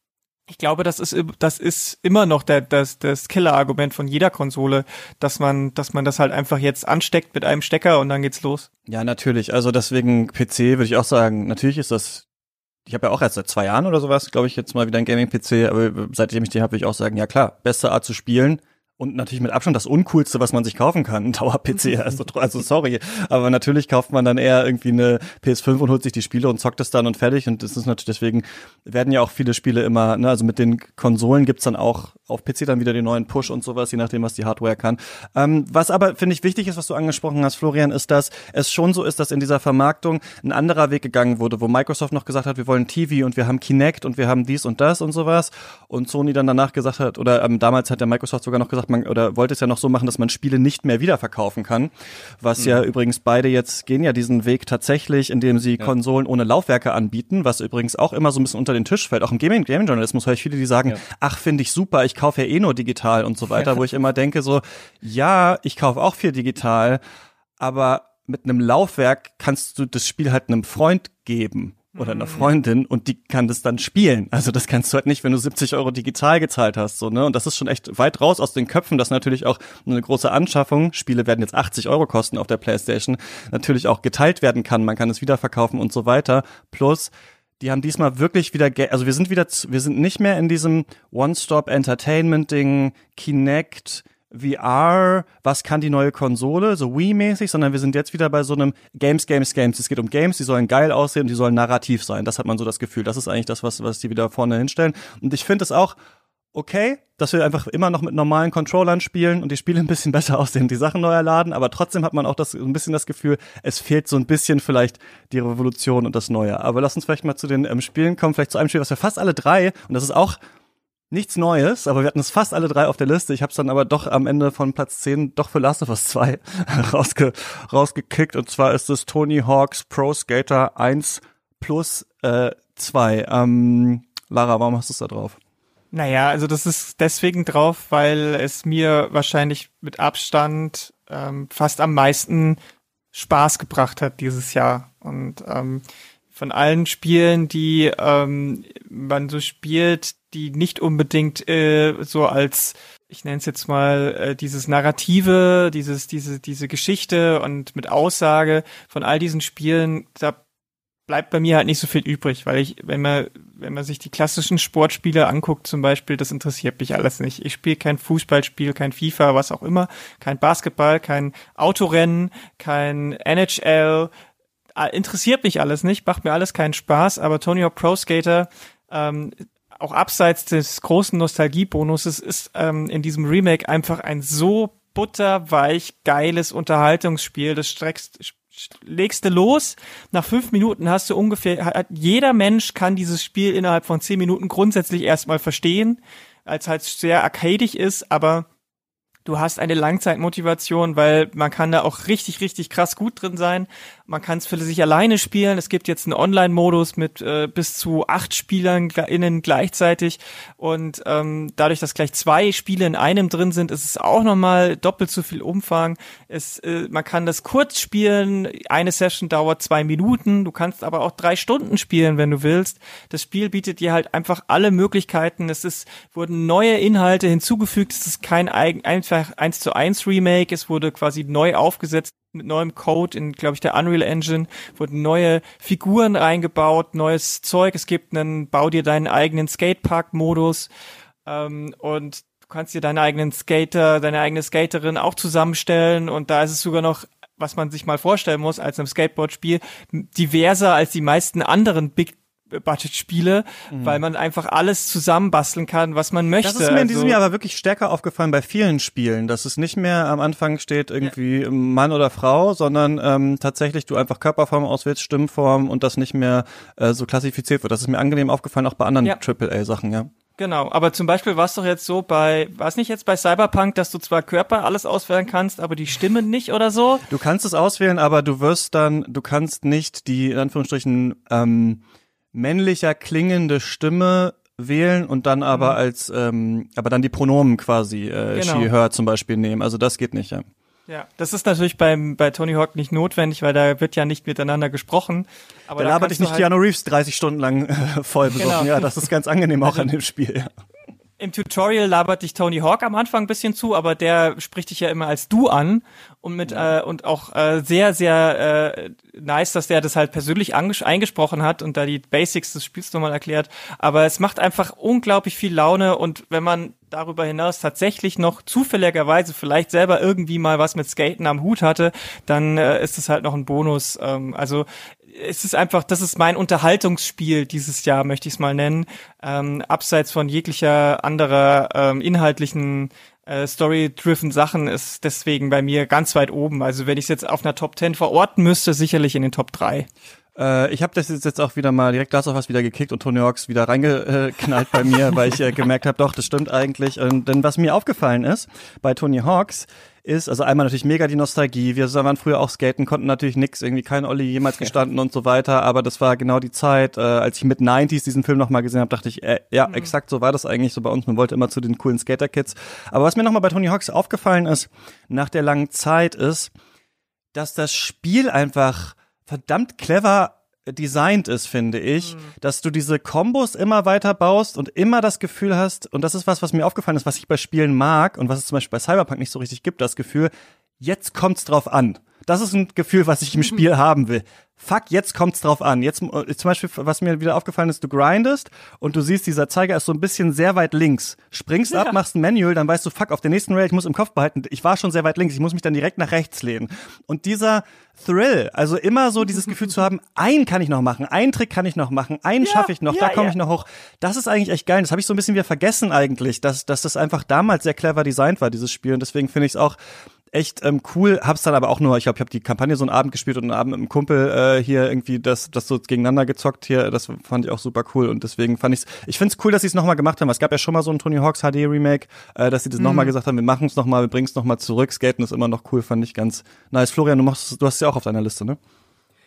Ich glaube, das ist das ist immer noch der, das das Killer-Argument von jeder Konsole, dass man dass man das halt einfach jetzt ansteckt mit einem Stecker und dann geht's los. Ja, natürlich. Also deswegen PC würde ich auch sagen, natürlich ist das ich habe ja auch erst seit zwei Jahren oder sowas, glaube ich, jetzt mal wieder ein Gaming-PC, aber seitdem ich den habe, würde ich auch sagen, ja klar, beste Art zu spielen, und natürlich mit Abstand das uncoolste, was man sich kaufen kann, ein Dauer-PC. Also, also sorry, aber natürlich kauft man dann eher irgendwie eine PS5 und holt sich die Spiele und zockt es dann und fertig. Und das ist natürlich deswegen werden ja auch viele Spiele immer, ne, also mit den Konsolen gibt's dann auch auf PC dann wieder den neuen Push und sowas, je nachdem, was die Hardware kann. Ähm, was aber finde ich wichtig ist, was du angesprochen hast, Florian, ist, dass es schon so ist, dass in dieser Vermarktung ein anderer Weg gegangen wurde, wo Microsoft noch gesagt hat, wir wollen TV und wir haben Kinect und wir haben dies und das und sowas. Und Sony dann danach gesagt hat, oder ähm, damals hat der Microsoft sogar noch gesagt, man oder wollte es ja noch so machen, dass man Spiele nicht mehr wiederverkaufen kann. Was ja übrigens beide jetzt gehen ja diesen Weg tatsächlich, indem sie Konsolen ohne Laufwerke anbieten, was übrigens auch immer so ein bisschen unter den Tisch fällt. Auch im Gaming, Gaming Journalismus höre ich viele, die sagen, Ja. ach, finde ich super, ich kaufe ja eh nur digital und so weiter, wo ich immer denke so, ja, ich kaufe auch viel digital, aber mit einem Laufwerk kannst du das Spiel halt einem Freund geben oder einer Freundin und die kann das dann spielen. Also das kannst du halt nicht, wenn du 70 Euro digital gezahlt hast, so, ne? Und das ist schon echt weit raus aus den Köpfen, dass natürlich auch eine große Anschaffung, Spiele werden jetzt 80 Euro kosten auf der Playstation, natürlich auch geteilt werden kann. Man kann es wiederverkaufen und so weiter. Plus, die haben diesmal wirklich wieder, ge- also wir sind wieder, wir sind nicht mehr in diesem One-Stop-Entertainment-Ding, Kinect, VR, was kann die neue Konsole, so Wii-mäßig, sondern wir sind jetzt wieder bei so einem Games, Games, Games. Es geht um Games, die sollen geil aussehen und die sollen narrativ sein. Das hat man so das Gefühl. Das ist eigentlich das, was, was die wieder vorne hinstellen. Und ich finde es auch okay, dass wir einfach immer noch mit normalen Controllern spielen und die Spiele ein bisschen besser aussehen, die Sachen neu erladen, aber trotzdem hat man auch das, ein bisschen das Gefühl, es fehlt so ein bisschen vielleicht die Revolution und das Neue. Aber lass uns vielleicht mal zu den ähm, Spielen kommen, vielleicht zu einem Spiel, was wir fast alle drei, und das ist auch nichts Neues, aber wir hatten es fast alle drei auf der Liste. Ich habe es dann aber doch am Ende von Platz 10 doch für Last of Us 2 rausge rausgekickt. Und zwar ist es Tony Hawk's Pro Skater 1 plus äh, 2. Ähm, Lara, warum hast du es da drauf? Naja, also das ist deswegen drauf, weil es mir wahrscheinlich mit Abstand ähm, fast am meisten Spaß gebracht hat dieses Jahr. Und ähm, von allen Spielen, die ähm, man so spielt, die nicht unbedingt äh, so als ich nenne es jetzt mal äh, dieses Narrative, dieses diese diese Geschichte und mit Aussage von all diesen Spielen, da bleibt bei mir halt nicht so viel übrig, weil ich, wenn man, wenn man sich die klassischen Sportspiele anguckt, zum Beispiel, das interessiert mich alles nicht. Ich spiele kein Fußballspiel, kein FIFA, was auch immer, kein Basketball, kein Autorennen, kein NHL, äh, interessiert mich alles nicht, macht mir alles keinen Spaß, aber Tony Hawk Pro Skater, ähm, auch abseits des großen Nostalgiebonuses, ist ähm, in diesem Remake einfach ein so butterweich geiles Unterhaltungsspiel. Das streckst, legst du los. Nach fünf Minuten hast du ungefähr, hat, jeder Mensch kann dieses Spiel innerhalb von zehn Minuten grundsätzlich erstmal verstehen, als halt sehr arcadig ist, aber du hast eine Langzeitmotivation, weil man kann da auch richtig, richtig krass gut drin sein. Man kann es für sich alleine spielen. Es gibt jetzt einen Online-Modus mit äh, bis zu acht Spielern innen gleichzeitig. Und ähm, dadurch, dass gleich zwei Spiele in einem drin sind, ist es auch nochmal doppelt so viel Umfang. Es, äh, man kann das kurz spielen. Eine Session dauert zwei Minuten. Du kannst aber auch drei Stunden spielen, wenn du willst. Das Spiel bietet dir halt einfach alle Möglichkeiten. Es ist, wurden neue Inhalte hinzugefügt. Es ist kein einfach eins zu eins Remake. Es wurde quasi neu aufgesetzt mit neuem Code in, glaube ich, der Unreal Engine, wurden neue Figuren reingebaut, neues Zeug. Es gibt einen, bau dir deinen eigenen Skatepark-Modus ähm, und du kannst dir deinen eigenen Skater, deine eigene Skaterin auch zusammenstellen und da ist es sogar noch was man sich mal vorstellen muss als einem Skateboard-Spiel, diverser als die meisten anderen Big Budget-Spiele, mhm. weil man einfach alles zusammenbasteln kann, was man möchte. Das ist mir in diesem also, Jahr aber wirklich stärker aufgefallen bei vielen Spielen, dass es nicht mehr am Anfang steht irgendwie ja. Mann oder Frau, sondern ähm, tatsächlich du einfach Körperform auswählst, Stimmform und das nicht mehr äh, so klassifiziert wird. Das ist mir angenehm aufgefallen, auch bei anderen ja. AAA-Sachen, ja. Genau, aber zum Beispiel war es doch jetzt so bei, war es nicht jetzt bei Cyberpunk, dass du zwar Körper alles auswählen kannst, aber die Stimme nicht oder so? Du kannst es auswählen, aber du wirst dann, du kannst nicht die, in Anführungsstrichen, ähm, männlicher klingende Stimme wählen und dann aber mhm. als, ähm, aber dann die Pronomen quasi, äh, genau. she, her zum Beispiel nehmen. Also das geht nicht, ja. Ja, das ist natürlich beim, bei Tony Hawk nicht notwendig, weil da wird ja nicht miteinander gesprochen. Aber da labert ich nicht halt Keanu Reeves 30 Stunden lang äh, voll besoffen. Genau. Ja, das ist ganz angenehm auch also, an dem Spiel, ja. Im Tutorial labert dich Tony Hawk am Anfang ein bisschen zu, aber der spricht dich ja immer als du an und mit äh, und auch äh, sehr sehr äh, nice, dass der das halt persönlich eingesprochen hat und da die Basics des Spiels nochmal erklärt. Aber es macht einfach unglaublich viel Laune und wenn man darüber hinaus tatsächlich noch zufälligerweise vielleicht selber irgendwie mal was mit Skaten am Hut hatte, dann äh, ist es halt noch ein Bonus. Ähm, also es ist einfach, das ist mein Unterhaltungsspiel dieses Jahr, möchte ich es mal nennen. Ähm, abseits von jeglicher anderer ähm, inhaltlichen äh, Story-driven Sachen ist deswegen bei mir ganz weit oben. Also wenn ich es jetzt auf einer Top 10 verorten müsste, sicherlich in den Top 3. Äh, ich habe das jetzt auch wieder mal direkt Last of Us wieder gekickt und Tony Hawks wieder reingeknallt bei mir, weil ich äh, gemerkt habe, doch, das stimmt eigentlich. Und, denn was mir aufgefallen ist bei Tony Hawks, ist, also einmal natürlich mega die Nostalgie. Wir waren früher auch skaten, konnten natürlich nix, irgendwie kein Olli jemals gestanden und so weiter, aber das war genau die Zeit, äh, als ich mit 90s diesen Film nochmal gesehen habe, dachte ich, äh, ja, mhm. exakt so war das eigentlich so bei uns. Man wollte immer zu den coolen Skater-Kids. Aber was mir nochmal bei Tony Hawks aufgefallen ist, nach der langen Zeit ist, dass das Spiel einfach verdammt clever designt ist, finde ich, mhm. dass du diese Kombos immer weiter baust und immer das Gefühl hast, und das ist was, was mir aufgefallen ist, was ich bei Spielen mag und was es zum Beispiel bei Cyberpunk nicht so richtig gibt, das Gefühl, jetzt kommt's drauf an. Das ist ein Gefühl, was ich im Spiel mhm. haben will. Fuck, jetzt kommt's drauf an. Jetzt äh, zum Beispiel, was mir wieder aufgefallen ist, du grindest und du siehst, dieser Zeiger ist so ein bisschen sehr weit links. Springst ja. ab, machst ein Manual, dann weißt du, fuck, auf der nächsten Rail, ich muss im Kopf behalten, ich war schon sehr weit links, ich muss mich dann direkt nach rechts lehnen. Und dieser Thrill, also immer so dieses Gefühl zu haben, einen kann ich noch machen, einen Trick kann ich noch machen, einen ja, schaffe ich noch, ja, da komme ich noch hoch. Das ist eigentlich echt geil. Das habe ich so ein bisschen wieder vergessen eigentlich, dass, dass das einfach damals sehr clever designt war, dieses Spiel. Und deswegen finde ich es auch echt ähm, cool. Hab's dann aber auch nur, ich glaube, ich habe die Kampagne so einen Abend gespielt und einen Abend mit einem Kumpel äh, hier irgendwie das, das so gegeneinander gezockt hier. Das fand ich auch super cool und deswegen fand ich's. Ich find's cool, dass sie es nochmal gemacht haben. Es gab ja schon mal so ein Tony Hawks HD Remake, äh, dass sie das mhm. nochmal gesagt haben. Wir machen es nochmal, wir bringen es nochmal zurück. Skaten ist immer noch cool, fand ich ganz nice. Florian, du machst, du hast es ja auch auf deiner Liste, ne?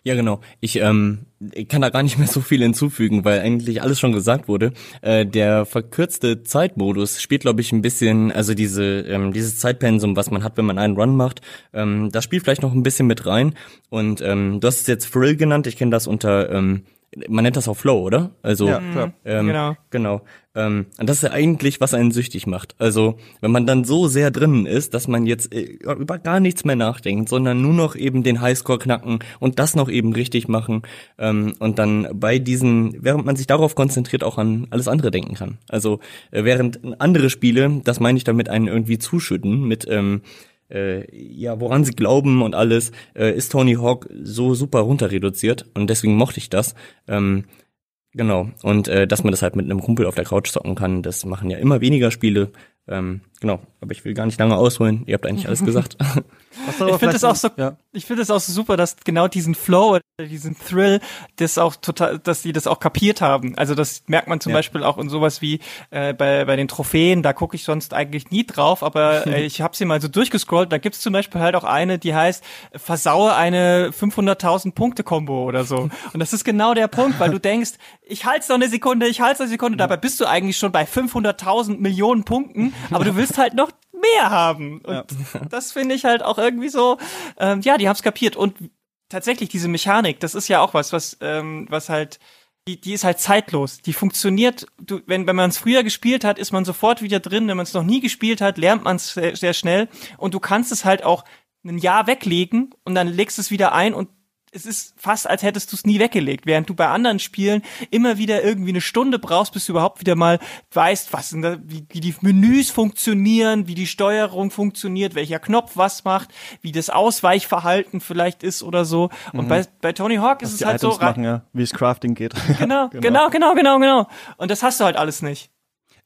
Ja, genau. Ich, ähm, ich kann da gar nicht mehr so viel hinzufügen, weil eigentlich alles schon gesagt wurde. Äh, der verkürzte Zeitmodus spielt, glaube ich, ein bisschen, also diese ähm, dieses Zeitpensum, was man hat, wenn man einen Run macht, ähm, das spielt vielleicht noch ein bisschen mit rein. Und ähm, du hast es jetzt Thrill genannt. Ich kenne das unter ähm, man nennt das auch Flow, oder? Also ja, klar. Ähm, genau. Genau. Ähm, und das ist ja eigentlich, was einen süchtig macht. Also wenn man dann so sehr drinnen ist, dass man jetzt äh, über gar nichts mehr nachdenkt, sondern nur noch eben den Highscore knacken und das noch eben richtig machen ähm, und dann bei diesen, während man sich darauf konzentriert, auch an alles andere denken kann. Also äh, während andere Spiele, das meine ich damit, einen irgendwie zuschütten mit ähm, äh, ja, woran sie glauben und alles, äh, ist Tony Hawk so super runter reduziert und deswegen mochte ich das. Ähm, genau. Und äh, dass man das halt mit einem Kumpel auf der Couch zocken kann, das machen ja immer weniger Spiele. Ähm, genau, aber ich will gar nicht lange ausholen. Ihr habt eigentlich alles gesagt. ich finde es auch so, ja. ich finde es auch so super, dass genau diesen Flow oder diesen Thrill, das auch total, dass die das auch kapiert haben. Also das merkt man zum ja. Beispiel auch in sowas wie äh, bei bei den Trophäen. Da gucke ich sonst eigentlich nie drauf, aber äh, ich habe sie mal so durchgescrollt. Da gibt's zum Beispiel halt auch eine, die heißt versaue eine 500.000 Punkte Combo oder so. Und das ist genau der Punkt, weil du denkst, ich halte noch eine Sekunde, ich halte eine Sekunde. Dabei bist du eigentlich schon bei 500.000 Millionen Punkten, aber du willst halt noch mehr haben. Und ja. das finde ich halt auch irgendwie so, ähm, ja, die haben's kapiert. Und tatsächlich diese Mechanik, das ist ja auch was, was, ähm, was halt, die, die ist halt zeitlos. Die funktioniert, du, wenn, wenn man es früher gespielt hat, ist man sofort wieder drin. Wenn man es noch nie gespielt hat, lernt man es sehr, sehr schnell. Und du kannst es halt auch ein Jahr weglegen und dann legst es wieder ein und es ist fast, als hättest du es nie weggelegt, während du bei anderen Spielen immer wieder irgendwie eine Stunde brauchst, bis du überhaupt wieder mal weißt, was da, wie, wie die Menüs funktionieren, wie die Steuerung funktioniert, welcher Knopf was macht, wie das Ausweichverhalten vielleicht ist oder so. Und mhm. bei, bei Tony Hawk ist was es halt Items so, machen, ja, wie es Crafting geht. Genau, genau, genau, genau, genau, genau. Und das hast du halt alles nicht.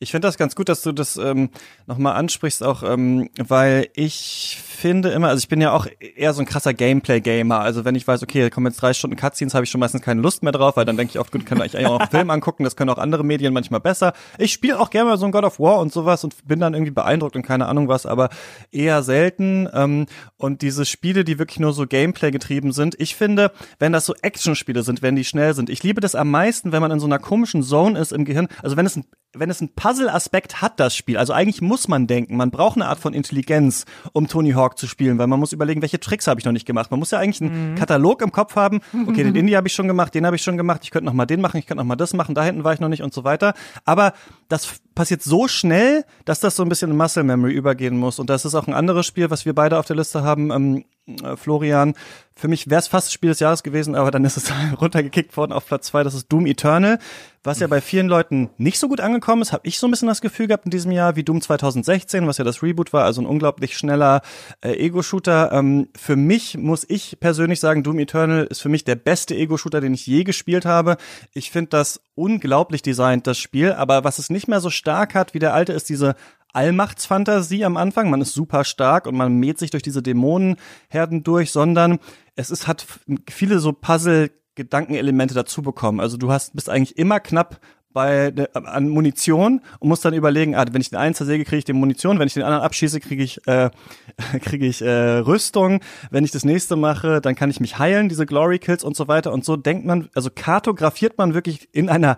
Ich finde das ganz gut, dass du das ähm, nochmal ansprichst, auch ähm, weil ich finde immer, also ich bin ja auch eher so ein krasser Gameplay-Gamer. Also wenn ich weiß, okay, da kommen jetzt drei Stunden Cutscenes, habe ich schon meistens keine Lust mehr drauf, weil dann denke ich oft, gut, kann ich eigentlich auch einen Film angucken, das können auch andere Medien manchmal besser. Ich spiele auch gerne mal so ein God of War und sowas und bin dann irgendwie beeindruckt und keine Ahnung was, aber eher selten. Ähm, und diese Spiele, die wirklich nur so Gameplay getrieben sind, ich finde, wenn das so Action-Spiele sind, wenn die schnell sind, ich liebe das am meisten, wenn man in so einer komischen Zone ist im Gehirn. Also wenn es ein wenn es einen Puzzle-Aspekt hat, das Spiel, also eigentlich muss man denken, man braucht eine Art von Intelligenz, um Tony Hawk zu spielen, weil man muss überlegen, welche Tricks habe ich noch nicht gemacht. Man muss ja eigentlich einen mhm. Katalog im Kopf haben. Okay, den Indie habe ich schon gemacht, den habe ich schon gemacht, ich könnte noch mal den machen, ich könnte noch mal das machen, da hinten war ich noch nicht und so weiter. Aber das passiert so schnell, dass das so ein bisschen in Muscle Memory übergehen muss. Und das ist auch ein anderes Spiel, was wir beide auf der Liste haben, ähm, äh, Florian. Für mich wäre es fast das Spiel des Jahres gewesen, aber dann ist es runtergekickt worden auf Platz zwei. Das ist Doom Eternal, was ja bei vielen Leuten nicht so gut angekommen ist. Habe ich so ein bisschen das Gefühl gehabt in diesem Jahr wie Doom 2016, was ja das Reboot war, also ein unglaublich schneller äh, Ego-Shooter. Ähm, für mich muss ich persönlich sagen, Doom Eternal ist für mich der beste Ego-Shooter, den ich je gespielt habe. Ich finde das unglaublich designt, das Spiel. Aber was es nicht mehr so stark hat wie der alte, ist diese Allmachtsfantasie am Anfang. Man ist super stark und man mäht sich durch diese Dämonenherden durch, sondern es ist, hat viele so Puzzle Gedankenelemente dazu bekommen. Also du hast, bist eigentlich immer knapp bei an Munition und musst dann überlegen, ah, wenn ich den einen zersäge, kriege ich die Munition, wenn ich den anderen abschieße, kriege ich äh, kriege ich äh, Rüstung, wenn ich das nächste mache, dann kann ich mich heilen, diese Glory Kills und so weiter. Und so denkt man, also kartografiert man wirklich in einer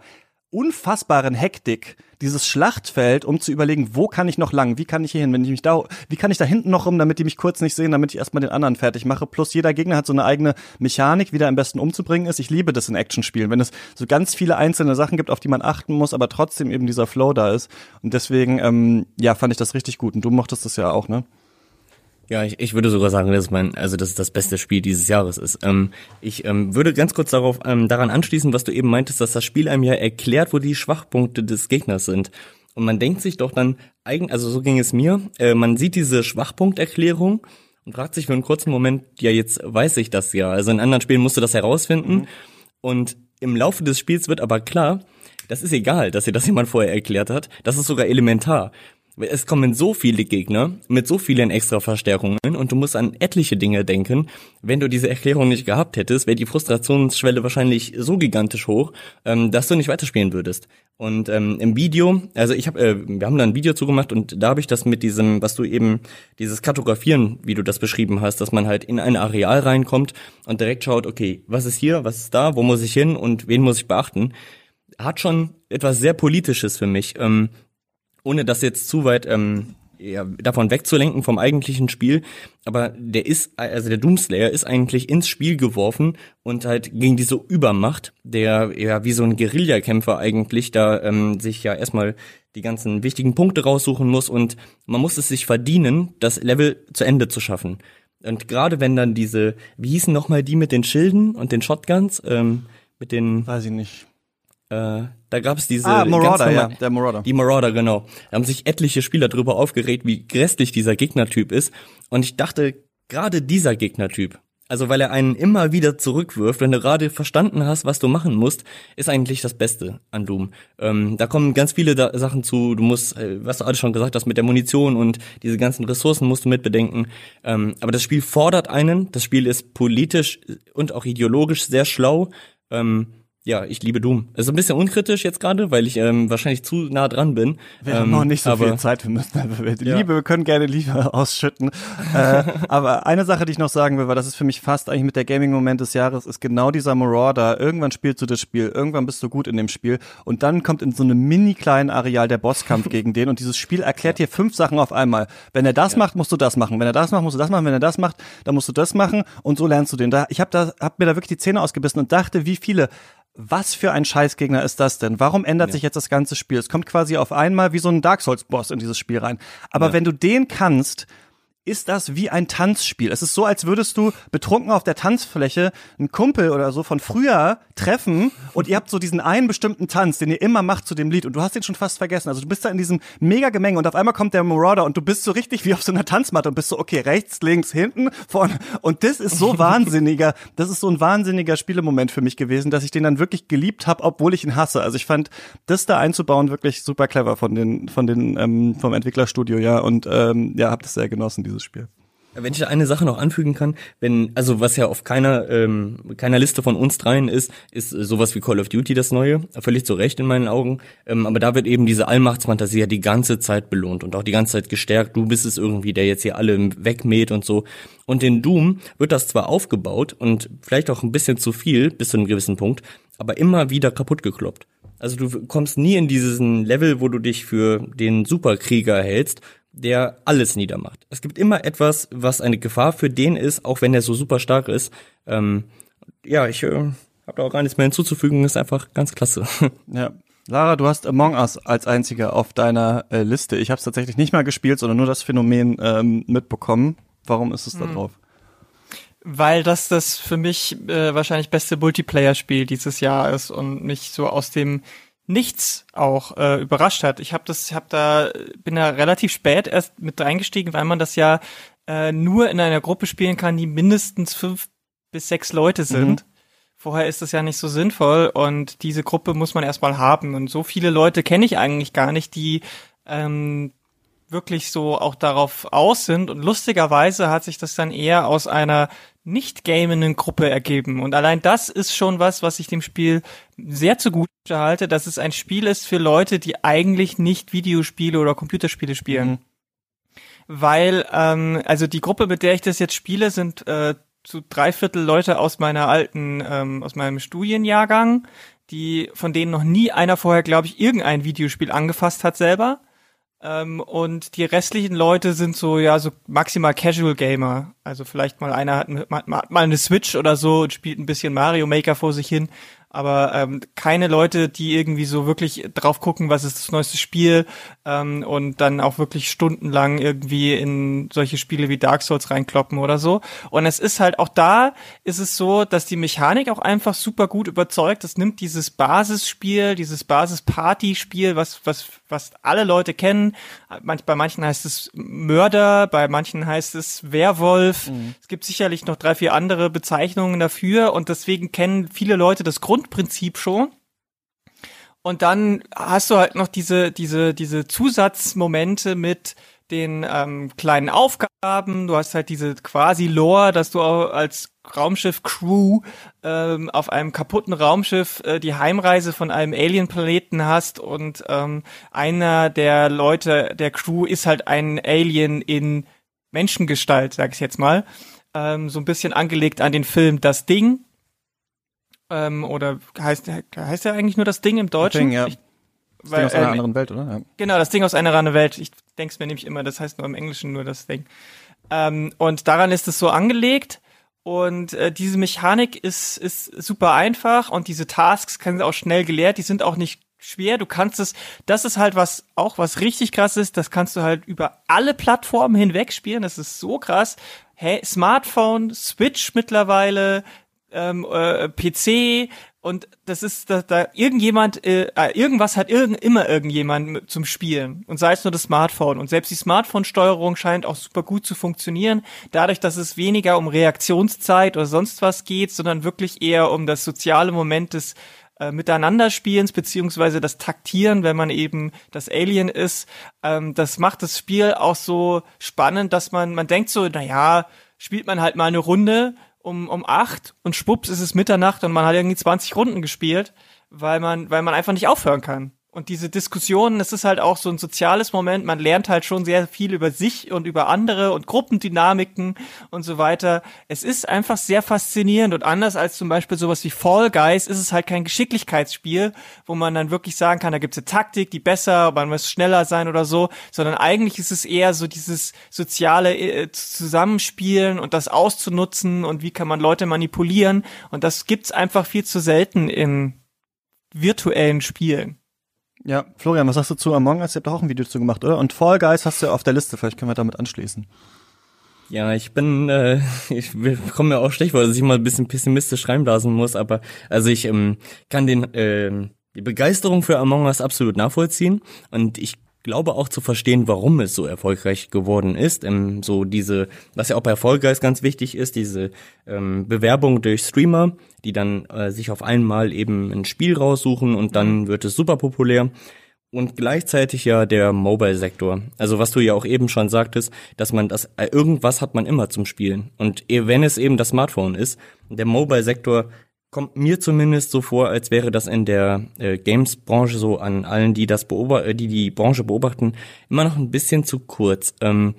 unfassbaren Hektik dieses Schlachtfeld, um zu überlegen, wo kann ich noch lang, wie kann ich hier hin, wenn ich mich da, wie kann ich da hinten noch rum, damit die mich kurz nicht sehen, damit ich erstmal den anderen fertig mache. Plus jeder Gegner hat so eine eigene Mechanik, wie der am besten umzubringen ist. Ich liebe das in Actionspielen, wenn es so ganz viele einzelne Sachen gibt, auf die man achten muss, aber trotzdem eben dieser Flow da ist. Und deswegen, ähm, ja, fand ich das richtig gut. Und du mochtest das ja auch, ne? Ja, ich, ich würde sogar sagen, dass mein, also dass es das beste Spiel dieses Jahres ist. Ähm, ich ähm, würde ganz kurz darauf ähm, daran anschließen, was du eben meintest, dass das Spiel einem ja erklärt, wo die Schwachpunkte des Gegners sind. Und man denkt sich doch dann, eigen, also so ging es mir, äh, man sieht diese Schwachpunkterklärung und fragt sich für einen kurzen Moment, ja, jetzt weiß ich das ja. Also in anderen Spielen musst du das herausfinden. Mhm. Und im Laufe des Spiels wird aber klar, das ist egal, dass dir das jemand vorher erklärt hat. Das ist sogar elementar. Es kommen so viele Gegner mit so vielen extra Verstärkungen und du musst an etliche Dinge denken. Wenn du diese Erklärung nicht gehabt hättest, wäre die Frustrationsschwelle wahrscheinlich so gigantisch hoch, ähm, dass du nicht weiterspielen würdest. Und ähm, im Video, also ich habe, äh, wir haben da ein Video zugemacht und da habe ich das mit diesem, was du eben, dieses Kartografieren, wie du das beschrieben hast, dass man halt in ein Areal reinkommt und direkt schaut, okay, was ist hier, was ist da, wo muss ich hin und wen muss ich beachten, hat schon etwas sehr Politisches für mich. Ähm, ohne das jetzt zu weit ähm, ja, davon wegzulenken vom eigentlichen Spiel, aber der ist, also der Doomslayer ist eigentlich ins Spiel geworfen und halt gegen diese Übermacht, der ja wie so ein Guerillakämpfer eigentlich da ähm, sich ja erstmal die ganzen wichtigen Punkte raussuchen muss und man muss es sich verdienen, das Level zu Ende zu schaffen. Und gerade wenn dann diese, wie hießen nochmal die mit den Schilden und den Shotguns, ähm, mit den, weiß ich nicht äh, da gab es diese ah, Marauder, ja, der Marauder. Die Marauder, genau. Da haben sich etliche Spieler drüber aufgeregt, wie grässlich dieser Gegnertyp ist. Und ich dachte, gerade dieser Gegnertyp, Also weil er einen immer wieder zurückwirft, wenn du gerade verstanden hast, was du machen musst, ist eigentlich das Beste an Doom. Ähm, da kommen ganz viele da Sachen zu, du musst, äh, was du alles schon gesagt hast, mit der Munition und diese ganzen Ressourcen musst du mitbedenken. Ähm, aber das Spiel fordert einen, das Spiel ist politisch und auch ideologisch sehr schlau. Ähm, ja, ich liebe Doom. Also ein bisschen unkritisch jetzt gerade, weil ich ähm, wahrscheinlich zu nah dran bin. Wir ähm, haben noch nicht so aber, viel Zeit, wir müssen einfach Ja. Liebe, wir können gerne Liebe ausschütten. äh, aber eine Sache, die ich noch sagen will, weil das ist für mich fast eigentlich mit der Gaming-Moment des Jahres, ist genau dieser Marauder. Irgendwann spielst du das Spiel, irgendwann bist du gut in dem Spiel und dann kommt in so einem mini kleinen Areal der Bosskampf gegen den und dieses Spiel erklärt dir fünf Sachen auf einmal. Wenn er das macht, musst du das machen. Wenn er das macht, musst du das machen. Wenn er das macht, dann musst du das machen und so lernst du den. Da, ich habe da, hab mir da wirklich die Zähne ausgebissen und dachte, wie viele was für ein Scheißgegner ist das denn? Warum ändert sich jetzt das ganze Spiel? Es kommt quasi auf einmal wie so ein Dark Souls Boss in dieses Spiel rein. Aber Ja. wenn du den kannst, ist das wie ein Tanzspiel. Es ist so, als würdest du betrunken auf der Tanzfläche einen Kumpel oder so von früher treffen und ihr habt so diesen einen bestimmten Tanz, den ihr immer macht zu dem Lied und du hast den schon fast vergessen. Also du bist da in diesem mega Gemenge und auf einmal kommt der Marauder und du bist so richtig wie auf so einer Tanzmatte und bist so, okay, rechts, links, hinten, vorne. Und das ist so wahnsinniger, das ist so ein wahnsinniger Spielemoment für mich gewesen, dass ich den dann wirklich geliebt habe, obwohl ich ihn hasse. Also ich fand das da einzubauen wirklich super clever von den, von den, ähm, vom Entwicklerstudio, ja, und ähm, ja, hab das sehr genossen, dieses Spiel. Wenn ich eine Sache noch anfügen kann, wenn, also was ja auf keiner, ähm, keiner Liste von uns dreien ist, ist sowas wie Call of Duty das Neue. Völlig zu Recht in meinen Augen. Ähm, aber da wird eben diese Allmachtsfantasie ja die ganze Zeit belohnt und auch die ganze Zeit gestärkt. Du bist es irgendwie, der jetzt hier alle wegmäht und so. Und in Doom wird das zwar aufgebaut und vielleicht auch ein bisschen zu viel bis zu einem gewissen Punkt, aber immer wieder kaputt gekloppt. Also du kommst nie in diesen Level, wo du dich für den Superkrieger hältst, der alles niedermacht. Es gibt immer etwas, was eine Gefahr für den ist, auch wenn er so super stark ist. Ähm, ja, ich äh, habe da auch gar nichts mehr hinzuzufügen, ist einfach ganz klasse. Ja. Lara, du hast Among Us als einziger auf deiner äh, Liste. Ich habe es tatsächlich nicht mal gespielt, sondern nur das Phänomen ähm, mitbekommen. Warum ist es da drauf? Weil das das für mich äh, wahrscheinlich beste Multiplayer-Spiel dieses Jahr ist und mich so aus dem Nichts auch äh, überrascht hat. Ich habe das, hab da, bin da relativ spät erst mit eingestiegen, weil man das ja äh, nur in einer Gruppe spielen kann, die mindestens fünf bis sechs Leute sind. Vorher ist das ja nicht so sinnvoll und diese Gruppe muss man erstmal haben. Und so viele Leute kenne ich eigentlich gar nicht, die ähm, wirklich so auch darauf aus sind. Und lustigerweise hat sich das dann eher aus einer nicht gamenden Gruppe ergeben. Und allein das ist schon was, was ich dem Spiel sehr zugute halte, dass es ein Spiel ist für Leute, die eigentlich nicht Videospiele oder Computerspiele spielen. Weil, ähm, also die Gruppe, mit der ich das jetzt spiele, sind äh, zu drei Viertel Leute aus meiner alten, ähm, aus meinem Studienjahrgang, die, von denen noch nie einer vorher, glaube ich, irgendein Videospiel angefasst hat selber. Ähm, und die restlichen Leute sind so, ja, so maximal Casual Gamer. Also vielleicht mal einer hat, hat, mal eine Switch oder so und spielt ein bisschen Mario Maker vor sich hin. Aber ähm, keine Leute, die irgendwie so wirklich drauf gucken, was ist das neueste Spiel ähm, und dann auch wirklich stundenlang irgendwie in solche Spiele wie Dark Souls reinkloppen oder so. Und es ist halt auch da, ist es so, dass die Mechanik auch einfach super gut überzeugt. Das nimmt dieses Basisspiel, dieses Basis-Party-Spiel, was, was, was alle Leute kennen. Bei manchen heißt es Mörder, bei manchen heißt es Werwolf. Es gibt sicherlich noch drei, vier andere Bezeichnungen dafür und deswegen kennen viele Leute das Grundprinzip schon. Und dann hast du halt noch diese, diese, diese Zusatzmomente mit den ähm, kleinen Aufgaben. Du hast halt diese quasi Lore, dass du auch als Raumschiff-Crew ähm, auf einem kaputten Raumschiff äh, die Heimreise von einem Alien-Planeten hast und ähm, einer der Leute der Crew ist halt ein Alien in Menschengestalt, sag ich jetzt mal. Ähm, so ein bisschen angelegt an den Film Das Ding. Ähm, oder heißt, heißt der eigentlich nur das Ding im Deutschen? Ding, ja. Ich, Das weil, Ding aus einer äh, anderen Welt, oder? Ja. Genau, das Ding aus einer anderen Welt. Ich denk's mir nämlich immer, das heißt nur im Englischen nur das Ding. Ähm, und daran ist es so angelegt. Und äh, diese Mechanik ist, ist super einfach und diese Tasks können auch schnell gelehrt, die sind auch nicht schwer. Du kannst es, das ist halt was, auch was richtig krass ist, das kannst du halt über alle Plattformen hinweg spielen. Das ist so krass. Hey, Smartphone, Switch mittlerweile, ähm, äh, PC Und das ist, da, da irgendjemand, äh, äh, irgendwas hat irgend, immer irgendjemand zum Spielen. Und sei es nur das Smartphone. Und selbst die Smartphone-Steuerung scheint auch super gut zu funktionieren. Dadurch, dass es weniger um Reaktionszeit oder sonst was geht, sondern wirklich eher um das soziale Moment des äh, Miteinanderspielens beziehungsweise das Taktieren, wenn man eben das Alien ist. Ähm, das macht das Spiel auch so spannend, dass man, man denkt so, na ja, spielt man halt mal eine Runde um, um acht und schwupps ist es Mitternacht und man hat irgendwie 20 Runden gespielt, weil man, weil man einfach nicht aufhören kann. Und diese Diskussionen, das ist halt auch so ein soziales Moment. Man lernt halt schon sehr viel über sich und über andere und Gruppendynamiken und so weiter. Es ist einfach sehr faszinierend und anders als zum Beispiel sowas wie Fall Guys ist es halt kein Geschicklichkeitsspiel, wo man dann wirklich sagen kann, da gibt's eine Taktik, die besser, man muss schneller sein oder so, sondern eigentlich ist es eher so dieses soziale äh, Zusammenspielen und das auszunutzen und wie kann man Leute manipulieren und das gibt's einfach viel zu selten in virtuellen Spielen. Ja, Florian, was sagst du zu Among Us? Ihr habt doch auch ein Video zu gemacht, oder? Und Fall Guys hast du ja auf der Liste, vielleicht können wir damit anschließen. Ja, ich bin, äh, ich komme mir auch vor, dass ich mal ein bisschen pessimistisch reinblasen muss, aber also ich ähm, kann den äh, die Begeisterung für Among Us absolut nachvollziehen und ich glaube auch zu verstehen, warum es so erfolgreich geworden ist. Ähm, so diese, was ja auch bei Erfolgreich ganz wichtig ist, diese ähm, Bewerbung durch Streamer, die dann äh, sich auf einmal eben ein Spiel raussuchen und dann mhm. wird es super populär. Und gleichzeitig ja der Mobile-Sektor. Also was du ja auch eben schon sagtest, dass man das, äh, irgendwas hat man immer zum Spielen. Und wenn es eben das Smartphone ist, der Mobile-Sektor kommt mir zumindest so vor, als wäre das in der äh, Games-Branche so an allen, die das beobachten, äh, die die Branche beobachten, immer noch ein bisschen zu kurz, ähm,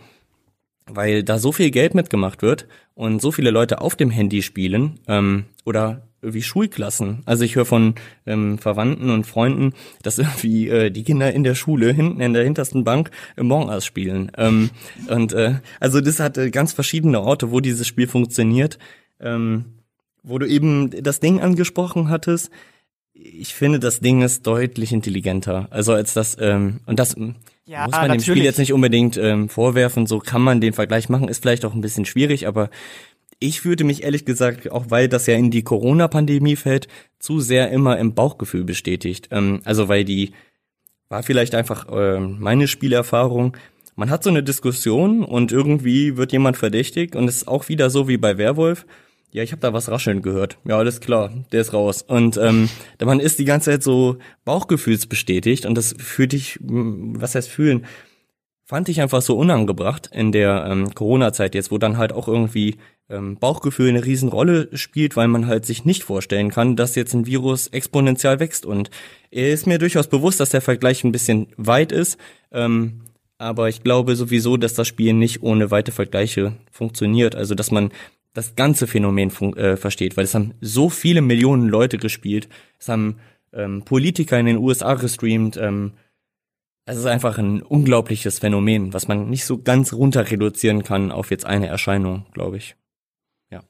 weil da so viel Geld mitgemacht wird und so viele Leute auf dem Handy spielen ähm, oder wie Schulklassen. Also ich höre von ähm, Verwandten und Freunden, dass irgendwie äh, die Kinder in der Schule hinten in der hintersten Bank Among Us spielen. Ähm, und äh, also das hat äh, ganz verschiedene Orte, wo dieses Spiel funktioniert. Ähm, wo du eben das Ding angesprochen hattest, ich finde, das Ding ist deutlich intelligenter. Also als das, ähm, und das ja, muss man natürlich. dem Spiel jetzt nicht unbedingt ähm, vorwerfen, so kann man den Vergleich machen, ist vielleicht auch ein bisschen schwierig, aber ich würde mich ehrlich gesagt, auch weil das ja in die Corona-Pandemie fällt, zu sehr immer im Bauchgefühl bestätigt. Ähm, also weil die war vielleicht einfach äh, meine Spielerfahrung. Man hat so eine Diskussion und irgendwie wird jemand verdächtig und es ist auch wieder so wie bei Werwolf ja, ich habe da was rascheln gehört. Ja, alles klar, der ist raus. Und ähm, man ist die ganze Zeit so Bauchgefühlsbestätigt und das fühlt dich, was heißt fühlen, fand ich einfach so unangebracht in der ähm, Corona-Zeit jetzt, wo dann halt auch irgendwie ähm, Bauchgefühl eine Riesenrolle spielt, weil man halt sich nicht vorstellen kann, dass jetzt ein Virus exponentiell wächst. Und er ist mir durchaus bewusst, dass der Vergleich ein bisschen weit ist. Ähm, aber ich glaube sowieso, dass das Spiel nicht ohne weite Vergleiche funktioniert. Also dass man das ganze Phänomen äh, versteht, weil es haben so viele Millionen Leute gespielt, es haben ähm, Politiker in den USA gestreamt, ähm, es ist einfach ein unglaubliches Phänomen, was man nicht so ganz runter reduzieren kann auf jetzt eine Erscheinung, glaube ich. Ja.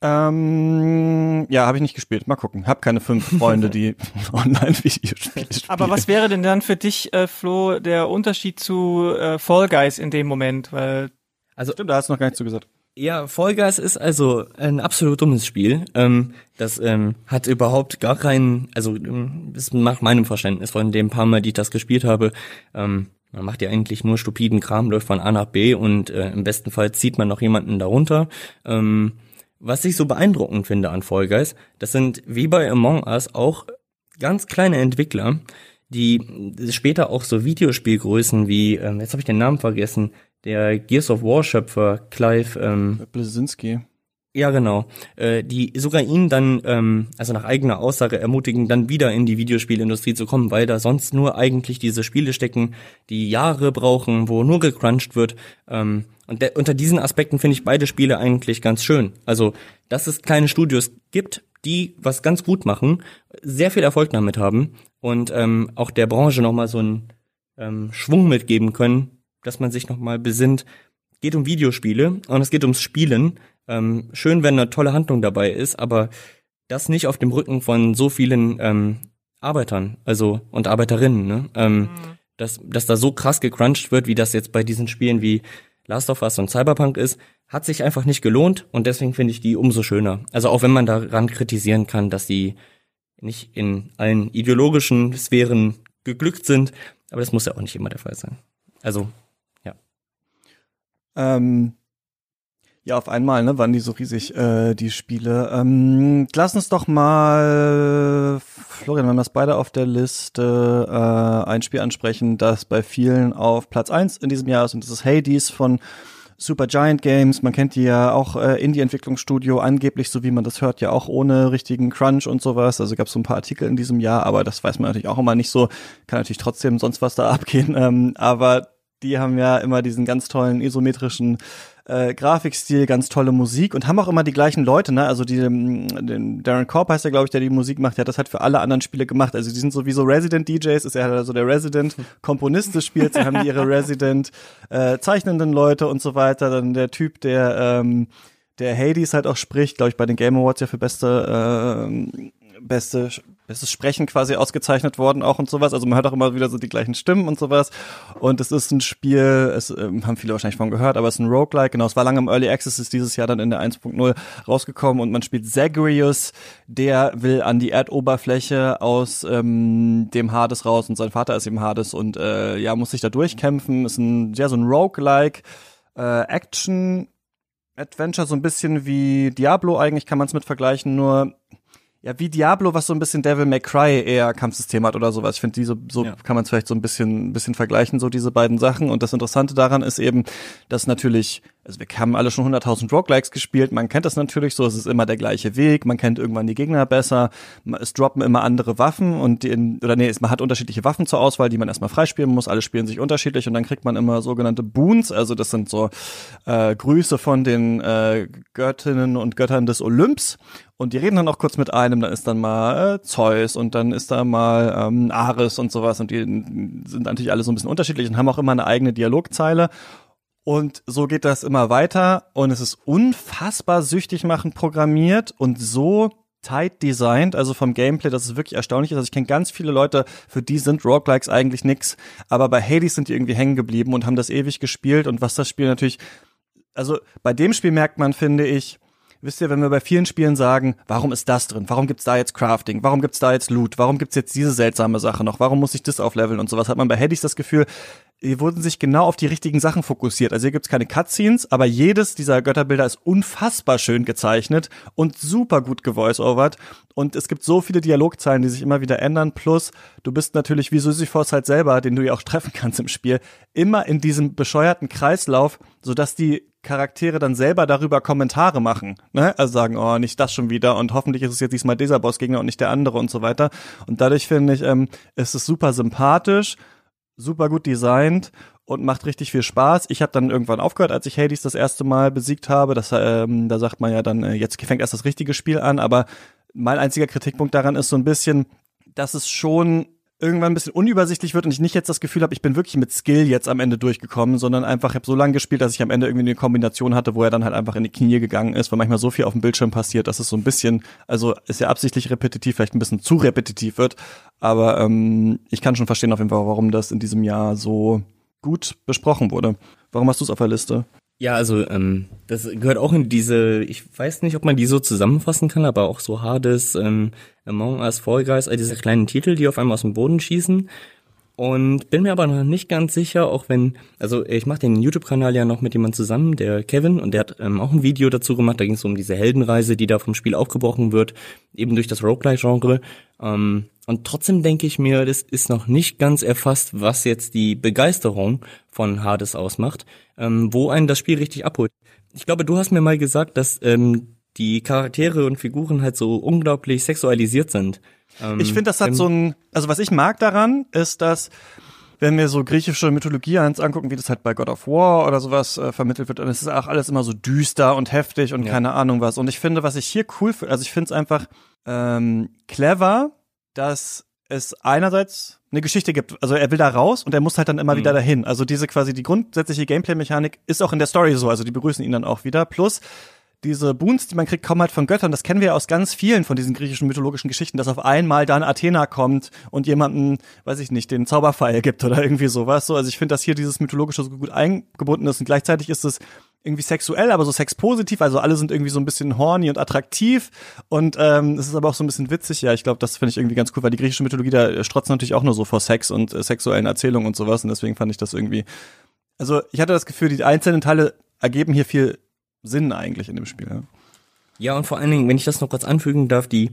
Ähm, ja, habe ich nicht gespielt. Mal gucken. Hab keine fünf Freunde, die Online-Videospiele spielen. Aber was wäre denn dann für dich, äh, Flo, der Unterschied zu äh, Fall Guys in dem Moment? Weil also, Stimmt, da hast du noch gar nichts zu gesagt. Ja, Vollgas ist also ein absolut dummes Spiel. Ähm, das ähm, hat überhaupt gar keinen, also ähm, das macht meinem Verständnis von dem paar Mal, die ich das gespielt habe. Ähm, man macht ja eigentlich nur stupiden Kram, läuft von A nach B und äh, im besten Fall zieht man noch jemanden darunter. Ähm, was ich so beeindruckend finde an Fall Guys, das sind wie bei Among Us auch ganz kleine Entwickler, die später auch so Videospielgrößen wie, ähm, jetzt habe ich den Namen vergessen, der Gears of War Schöpfer Clive ähm, Blasinski. Ja, genau. Äh, die sogar ihn dann, ähm, also nach eigener Aussage ermutigen, dann wieder in die Videospielindustrie zu kommen, weil da sonst nur eigentlich diese Spiele stecken, die Jahre brauchen, wo nur gecrunched wird. Ähm, und unter diesen Aspekten finde ich beide Spiele eigentlich ganz schön. Also, dass es kleine Studios gibt, die was ganz gut machen, sehr viel Erfolg damit haben und ähm, auch der Branche nochmal so einen ähm, Schwung mitgeben können, dass man sich nochmal besinnt. Geht um Videospiele und es geht ums Spielen. Ähm, schön, wenn eine tolle Handlung dabei ist, aber das nicht auf dem Rücken von so vielen ähm, Arbeitern, also und Arbeiterinnen, ne? Ähm, mhm. dass, dass da so krass gecrunched wird, wie das jetzt bei diesen Spielen wie Last of Us und Cyberpunk ist, hat sich einfach nicht gelohnt und deswegen finde ich die umso schöner. Also auch wenn man daran kritisieren kann, dass die nicht in allen ideologischen Sphären geglückt sind, aber das muss ja auch nicht immer der Fall sein. Also. Ähm, ja, auf einmal, ne, waren die so riesig, äh, die Spiele. Ähm, lass uns doch mal, Florian, wir haben das beide auf der Liste, äh, ein Spiel ansprechen, das bei vielen auf Platz eins in diesem Jahr ist und das ist Hades von Super Giant Games, man kennt die ja auch äh, Indie-Entwicklungsstudio, angeblich, so wie man das hört, ja auch ohne richtigen Crunch und sowas. Also gab es so ein paar Artikel in diesem Jahr, aber das weiß man natürlich auch immer nicht so. Kann natürlich trotzdem sonst was da abgehen. Ähm, aber die haben ja immer diesen ganz tollen isometrischen äh, Grafikstil, ganz tolle Musik und haben auch immer die gleichen Leute, ne? Also die, ähm, den Darren Korb heißt der, glaube ich, der die Musik macht, der hat das halt für alle anderen Spiele gemacht. Also die sind sowieso Resident DJs, ist er halt also der Resident Komponist des Spiels, dann haben die ihre Resident äh, zeichnenden Leute und so weiter. Dann der Typ, der ähm, der Hades halt auch spricht, glaube ich, bei den Game Awards ja für beste äh, beste bestes Sprechen quasi ausgezeichnet worden auch und sowas. Also man hört auch immer wieder so die gleichen Stimmen und sowas. Und es ist ein Spiel, es ähm, haben viele wahrscheinlich von gehört, aber es ist ein Roguelike. Genau, es war lange im Early Access, ist dieses Jahr dann in der 1.0 rausgekommen und man spielt Zagreus, der will an die Erdoberfläche aus ähm, dem Hades raus und sein Vater ist eben Hades und äh, ja, muss sich da durchkämpfen. Ist ein, ja, so ein Roguelike äh, Action Adventure, so ein bisschen wie Diablo eigentlich kann man es mit vergleichen, nur ja, wie Diablo, was so ein bisschen Devil May Cry eher Kampfsystem hat oder sowas. Ich finde, diese so Ja. kann man es vielleicht so ein bisschen, ein bisschen vergleichen, so diese beiden Sachen. Und das Interessante daran ist eben, dass natürlich, also wir haben alle schon 100.000 Roguelikes gespielt, man kennt das natürlich so, es ist immer der gleiche Weg, man kennt irgendwann die Gegner besser, es droppen immer andere Waffen und die, oder nee, man hat unterschiedliche Waffen zur Auswahl, die man erstmal freispielen muss, alle spielen sich unterschiedlich und dann kriegt man immer sogenannte Boons, also das sind so äh, Grüße von den äh, Göttinnen und Göttern des Olymps. Und die reden dann auch kurz mit einem, dann ist dann mal äh, Zeus und dann ist da mal ähm, Ares und sowas. Und die sind natürlich alle so ein bisschen unterschiedlich und haben auch immer eine eigene Dialogzeile. Und so geht das immer weiter. Und es ist unfassbar süchtig machend programmiert und so tight designed, also vom Gameplay, dass es wirklich erstaunlich. Ist. Also ich kenne ganz viele Leute, für die sind Roguelikes eigentlich nix, aber bei Hades sind die irgendwie hängen geblieben und haben das ewig gespielt. Und was das Spiel natürlich, also bei dem Spiel merkt man, finde ich, Wisst ihr, wenn wir bei vielen Spielen sagen, warum ist das drin? Warum gibt's da jetzt Crafting? Warum gibt's da jetzt Loot? Warum gibt's jetzt diese seltsame Sache noch? Warum muss ich das aufleveln und sowas? Hat man bei Hades das Gefühl, hier wurden sich genau auf die richtigen Sachen fokussiert. Also hier gibt's keine Cutscenes, aber jedes dieser Götterbilder ist unfassbar schön gezeichnet und super gut gevoice-overt. Und es gibt so viele Dialogzeilen, die sich immer wieder ändern. Plus, du bist natürlich wie Sisyphos halt selber, den du ja auch treffen kannst im Spiel, immer in diesem bescheuerten Kreislauf, sodass die Charaktere dann selber darüber Kommentare machen. Ne? Also sagen, oh, nicht das schon wieder und hoffentlich ist es jetzt diesmal dieser Bossgegner und nicht der andere und so weiter. Und dadurch finde ich, ähm, ist es super sympathisch, super gut designt und macht richtig viel Spaß. Ich habe dann irgendwann aufgehört, als ich Hades das erste Mal besiegt habe. Das, ähm, da sagt man ja dann, äh, jetzt fängt erst das richtige Spiel an. Aber mein einziger Kritikpunkt daran ist so ein bisschen, dass es schon irgendwann ein bisschen unübersichtlich wird und ich nicht jetzt das Gefühl habe, ich bin wirklich mit Skill jetzt am Ende durchgekommen, sondern einfach habe so lange gespielt, dass ich am Ende irgendwie eine Kombination hatte, wo er dann halt einfach in die Knie gegangen ist, weil manchmal so viel auf dem Bildschirm passiert, dass es so ein bisschen, also ist ja absichtlich repetitiv, vielleicht ein bisschen zu repetitiv wird, aber ähm, ich kann schon verstehen auf jeden Fall, warum das in diesem Jahr so gut besprochen wurde. Warum hast du es auf der Liste? Ja, also ähm, das gehört auch in diese, ich weiß nicht, ob man die so zusammenfassen kann, aber auch so Hades, ähm, Among Us, Fall Guys, all diese kleinen Titel, die auf einmal aus dem Boden schießen. Und bin mir aber noch nicht ganz sicher, auch wenn, also ich mache den YouTube-Kanal ja noch mit jemand zusammen, der Kevin, und der hat ähm, auch ein Video dazu gemacht, da ging es um diese Heldenreise, die da vom Spiel aufgebrochen wird, eben durch das Roguelike-Genre. Ähm, und trotzdem denke ich mir, das ist noch nicht ganz erfasst, was jetzt die Begeisterung von Hades ausmacht, ähm, wo einen das Spiel richtig abholt. Ich glaube, du hast mir mal gesagt, dass ähm, die Charaktere und Figuren halt so unglaublich sexualisiert sind. Ähm, Ich finde, das hat so ein, also was ich mag daran, ist, dass wenn wir so griechische Mythologie uns angucken, wie das halt bei God of War oder sowas äh, vermittelt wird, dann ist es auch alles immer so düster und heftig und Ja. keine Ahnung was. Und ich finde, was ich hier cool finde, also ich finde es einfach ähm, clever, dass es einerseits eine Geschichte gibt. Also er will da raus und er muss halt dann immer Mhm. wieder dahin. Also diese quasi die grundsätzliche Gameplay-Mechanik ist auch in der Story so. Also die begrüßen ihn dann auch wieder. Plus diese Boons, die man kriegt, kommen halt von Göttern. Das kennen wir ja aus ganz vielen von diesen griechischen mythologischen Geschichten, dass auf einmal dann Athena kommt und jemanden, weiß ich nicht, den Zauberpfeil gibt oder irgendwie sowas. So, also ich finde, dass hier dieses mythologische so gut eingebunden ist und gleichzeitig ist es irgendwie sexuell, aber so sexpositiv. Also alle sind irgendwie so ein bisschen horny und attraktiv und ähm, es ist aber auch so ein bisschen witzig. Ja, ich glaube, das finde ich irgendwie ganz cool, weil die griechische Mythologie da strotzt natürlich auch nur so vor Sex und äh, sexuellen Erzählungen und sowas und deswegen fand ich das irgendwie. Also ich hatte das Gefühl, die einzelnen Teile ergeben hier viel Sinn eigentlich in dem Spiel. Ja. Ja, und vor allen Dingen, wenn ich das noch kurz anfügen darf, die,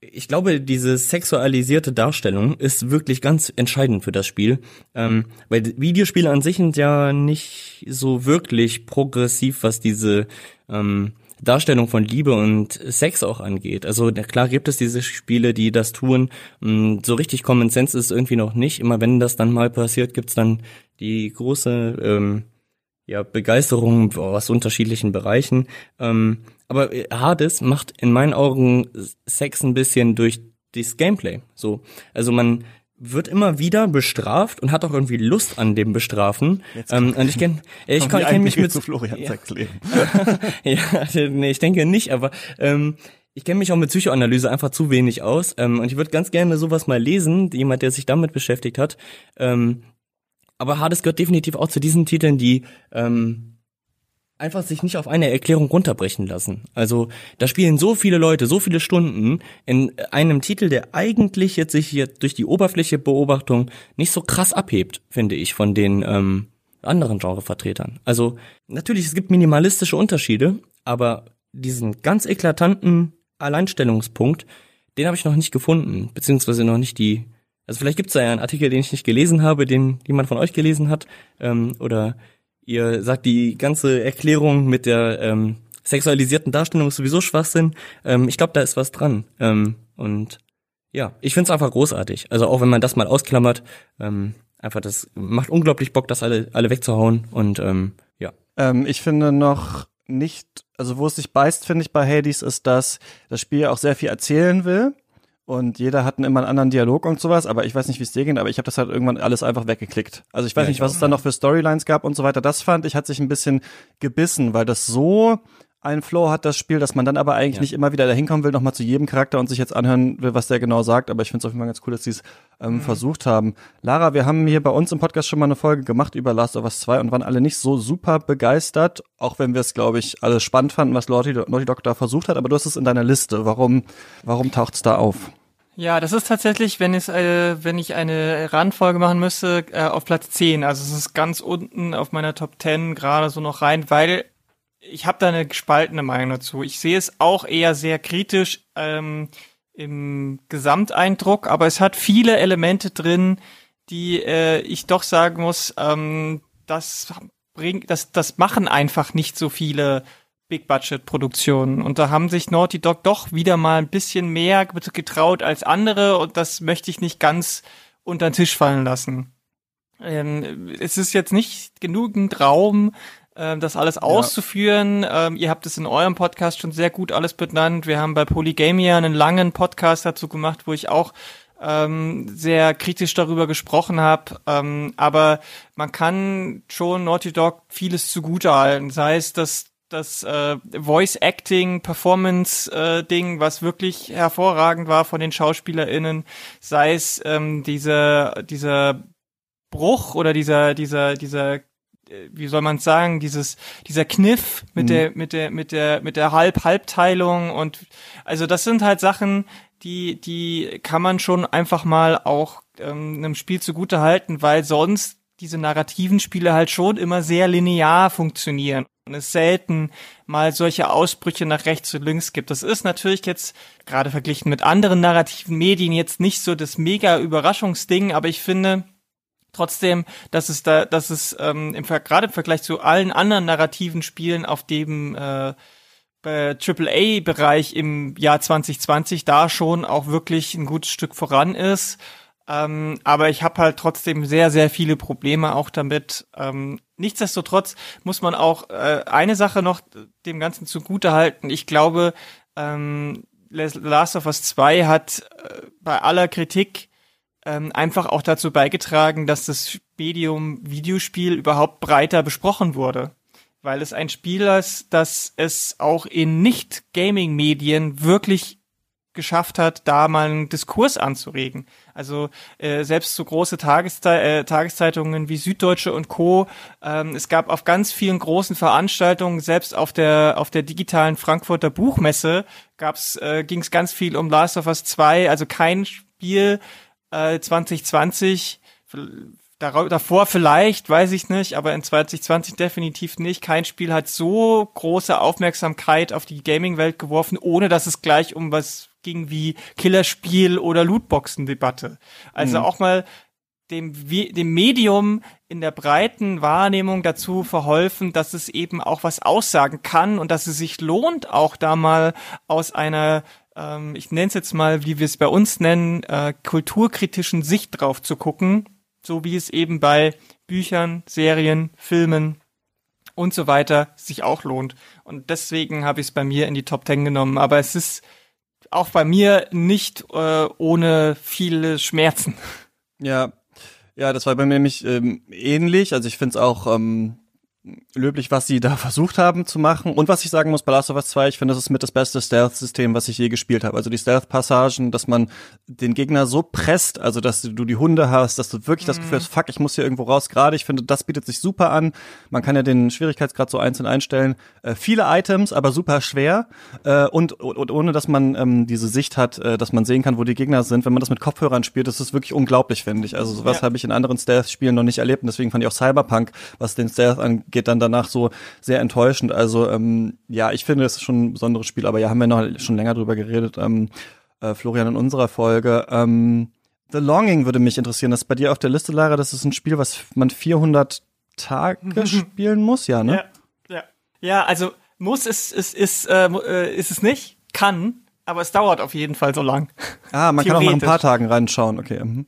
ich glaube, diese sexualisierte Darstellung ist wirklich ganz entscheidend für das Spiel, ähm, weil Videospiele an sich sind ja nicht so wirklich progressiv, was diese ähm, Darstellung von Liebe und Sex auch angeht. Also klar gibt es diese Spiele, die das tun. Mm, so richtig Common Sense ist irgendwie noch nicht. Immer wenn das dann mal passiert, gibt's dann die große ähm, ja, Begeisterung aus unterschiedlichen Bereichen. Ähm, aber Hades macht in meinen Augen Sex ein bisschen durch das Gameplay. So, also man wird immer wieder bestraft und hat auch irgendwie Lust an dem Bestrafen. Ähm, und ich kenne, ich kann, kenn mich mit zu Florian ja. leben. ja, nee, ich denke nicht, aber ähm, ich kenne mich auch mit Psychoanalyse einfach zu wenig aus ähm, und ich würde ganz gerne sowas mal lesen, jemand, der sich damit beschäftigt hat. Ähm, aber Hades gehört definitiv auch zu diesen Titeln, die ähm, einfach sich nicht auf eine Erklärung runterbrechen lassen. Also da spielen so viele Leute, so viele Stunden in einem Titel, der eigentlich jetzt sich hier durch die Oberfläche Beobachtung nicht so krass abhebt, finde ich, von den ähm, anderen Genrevertretern. Also natürlich, es gibt minimalistische Unterschiede, aber diesen ganz eklatanten Alleinstellungspunkt, den habe ich noch nicht gefunden, beziehungsweise noch nicht die. Also vielleicht gibt es da ja einen Artikel, den ich nicht gelesen habe, den jemand von euch gelesen hat, ähm, oder Ihr sagt, die ganze Erklärung mit der ähm, sexualisierten Darstellung ist sowieso Schwachsinn. Ähm, ich glaube, da ist was dran. Ähm, und ja, ich finde es einfach großartig. Also auch wenn man das mal ausklammert, ähm, einfach das macht unglaublich Bock, das alle, alle wegzuhauen. Und ähm, ja. Ähm, ich finde noch nicht, also wo es sich beißt, finde ich bei Hades, ist, dass das Spiel auch sehr viel erzählen will und jeder hat immer einen anderen Dialog und sowas, aber ich weiß nicht, wie es dir geht, aber ich habe das halt irgendwann alles einfach weggeklickt. Also ich weiß ja, nicht, was es da noch für Storylines gab und so weiter. Das fand ich, hat sich ein bisschen gebissen, weil das so ein Flow hat, das Spiel, dass man dann aber eigentlich ja. nicht immer wieder dahin kommen will, nochmal zu jedem Charakter und sich jetzt anhören will, was der genau sagt. Aber ich finde es auf jeden Fall ganz cool, dass sie es ähm, mhm. versucht haben. Lara, wir haben hier bei uns im Podcast schon mal eine Folge gemacht über Last of Us 2 und waren alle nicht so super begeistert, auch wenn wir es, glaube ich, alles spannend fanden, was Naughty, Naughty Dog da versucht hat. Aber du hast es in deiner Liste. Warum, warum taucht es da auf? Ja, das ist tatsächlich, wenn es, äh, wenn ich eine Randfolge machen müsste, äh, auf Platz 10. Also es ist ganz unten auf meiner Top 10 gerade so noch rein, weil ich habe da eine gespaltene Meinung dazu. Ich sehe es auch eher sehr kritisch ähm, im Gesamteindruck, aber es hat viele Elemente drin, die äh, ich doch sagen muss, ähm, das bringt, das, das machen einfach nicht so viele Big-Budget-Produktionen. Und da haben sich Naughty Dog doch wieder mal ein bisschen mehr getraut als andere und das möchte ich nicht ganz unter den Tisch fallen lassen. Ähm, es ist jetzt nicht genügend Raum, äh, das alles auszuführen. Ja. Ähm, ihr habt es in eurem Podcast schon sehr gut alles benannt. Wir haben bei Polygamia einen langen Podcast dazu gemacht, wo ich auch ähm, sehr kritisch darüber gesprochen habe. Ähm, aber man kann schon Naughty Dog vieles zugutehalten. Sei es, dass das äh, Voice Acting Performance äh, Ding, was wirklich hervorragend war von den SchauspielerInnen, sei es ähm, dieser dieser Bruch oder dieser dieser dieser äh, wie soll man sagen, dieses, dieser Kniff mit mhm. der, mit der, mit der, mit der Halb-Halbteilung und, also das sind halt Sachen, die, die kann man schon einfach mal auch ähm, einem Spiel zugute halten, weil sonst diese narrativen Spiele halt schon immer sehr linear funktionieren und es selten mal solche Ausbrüche nach rechts und links gibt. Das ist natürlich jetzt gerade verglichen mit anderen narrativen Medien jetzt nicht so das mega Überraschungsding, aber ich finde trotzdem, dass es da, dass es ähm, im gerade im Vergleich zu allen anderen narrativen Spielen auf dem äh, AAA-Bereich im Jahr 2020 da schon auch wirklich ein gutes Stück voran ist. Ähm, aber ich habe halt trotzdem sehr, sehr viele Probleme auch damit. Ähm, nichtsdestotrotz muss man auch äh, eine Sache noch dem Ganzen zugute halten. Ich glaube, ähm, Last of Us 2 hat äh, bei aller Kritik ähm, einfach auch dazu beigetragen, dass das Medium Videospiel überhaupt breiter besprochen wurde. weil es ein Spiel ist, das es auch in Nicht-Gaming-Medien wirklich geschafft hat, da mal einen Diskurs anzuregen. Also äh, selbst so große Tageszei äh, Tageszeitungen wie Süddeutsche und Co. Ähm, es gab auf ganz vielen großen Veranstaltungen, selbst auf der auf der digitalen Frankfurter Buchmesse gab's äh, ging es ganz viel um Last of Us 2. Also kein Spiel äh, 2020 davor vielleicht, weiß ich nicht, aber in 2020 definitiv nicht. Kein Spiel hat so große Aufmerksamkeit auf die Gaming-Welt geworfen, ohne dass es gleich um was ging wie Killerspiel oder Lootboxen-Debatte. Also mhm. auch mal dem, dem Medium in der breiten Wahrnehmung dazu verholfen, dass es eben auch was aussagen kann und dass es sich lohnt, auch da mal aus einer, ähm, ich nenne es jetzt mal, wie wir es bei uns nennen, äh, kulturkritischen Sicht drauf zu gucken, so wie es eben bei Büchern, Serien, Filmen und so weiter sich auch lohnt. Und deswegen habe ich es bei mir in die Top Ten genommen. Aber es ist auch bei mir nicht äh, ohne viele Schmerzen. Ja, ja, das war bei mir nämlich ähm, ähnlich. Also ich finde es auch ähm, löblich, was sie da versucht haben zu machen. Und was ich sagen muss bei Last of Us 2, ich finde, das ist mit das beste Stealth-System, was ich je gespielt habe. Also die Stealth-Passagen, dass man den Gegner so presst, also dass du die Hunde hast, dass du wirklich mhm. das Gefühl hast, fuck, ich muss hier irgendwo raus. Gerade, ich finde, das bietet sich super an. Man kann ja den Schwierigkeitsgrad so einzeln einstellen. Äh, viele Items, aber super schwer. Äh, und, und, ohne, dass man ähm, diese Sicht hat, äh, dass man sehen kann, wo die Gegner sind. Wenn man das mit Kopfhörern spielt, das ist wirklich unglaublich, finde ich. Also sowas ja. habe ich in anderen Stealth-Spielen noch nicht erlebt. Und deswegen fand ich auch Cyberpunk, was den Stealth angeht, geht dann danach so sehr enttäuschend. Also ähm, ja, ich finde, es ist schon ein besonderes Spiel, aber ja, haben wir noch schon länger drüber geredet, ähm, äh, Florian, in unserer Folge. Ähm, The Longing würde mich interessieren. Das ist bei dir auf der Liste, Lara. Das ist ein Spiel, was man 400 Tage spielen muss, ja, ne? Ja, ja. ja also muss es, es ist, äh, äh, ist es nicht, kann, aber es dauert auf jeden Fall so lang. Ah, man kann auch nach ein paar Tagen reinschauen, okay. Mhm.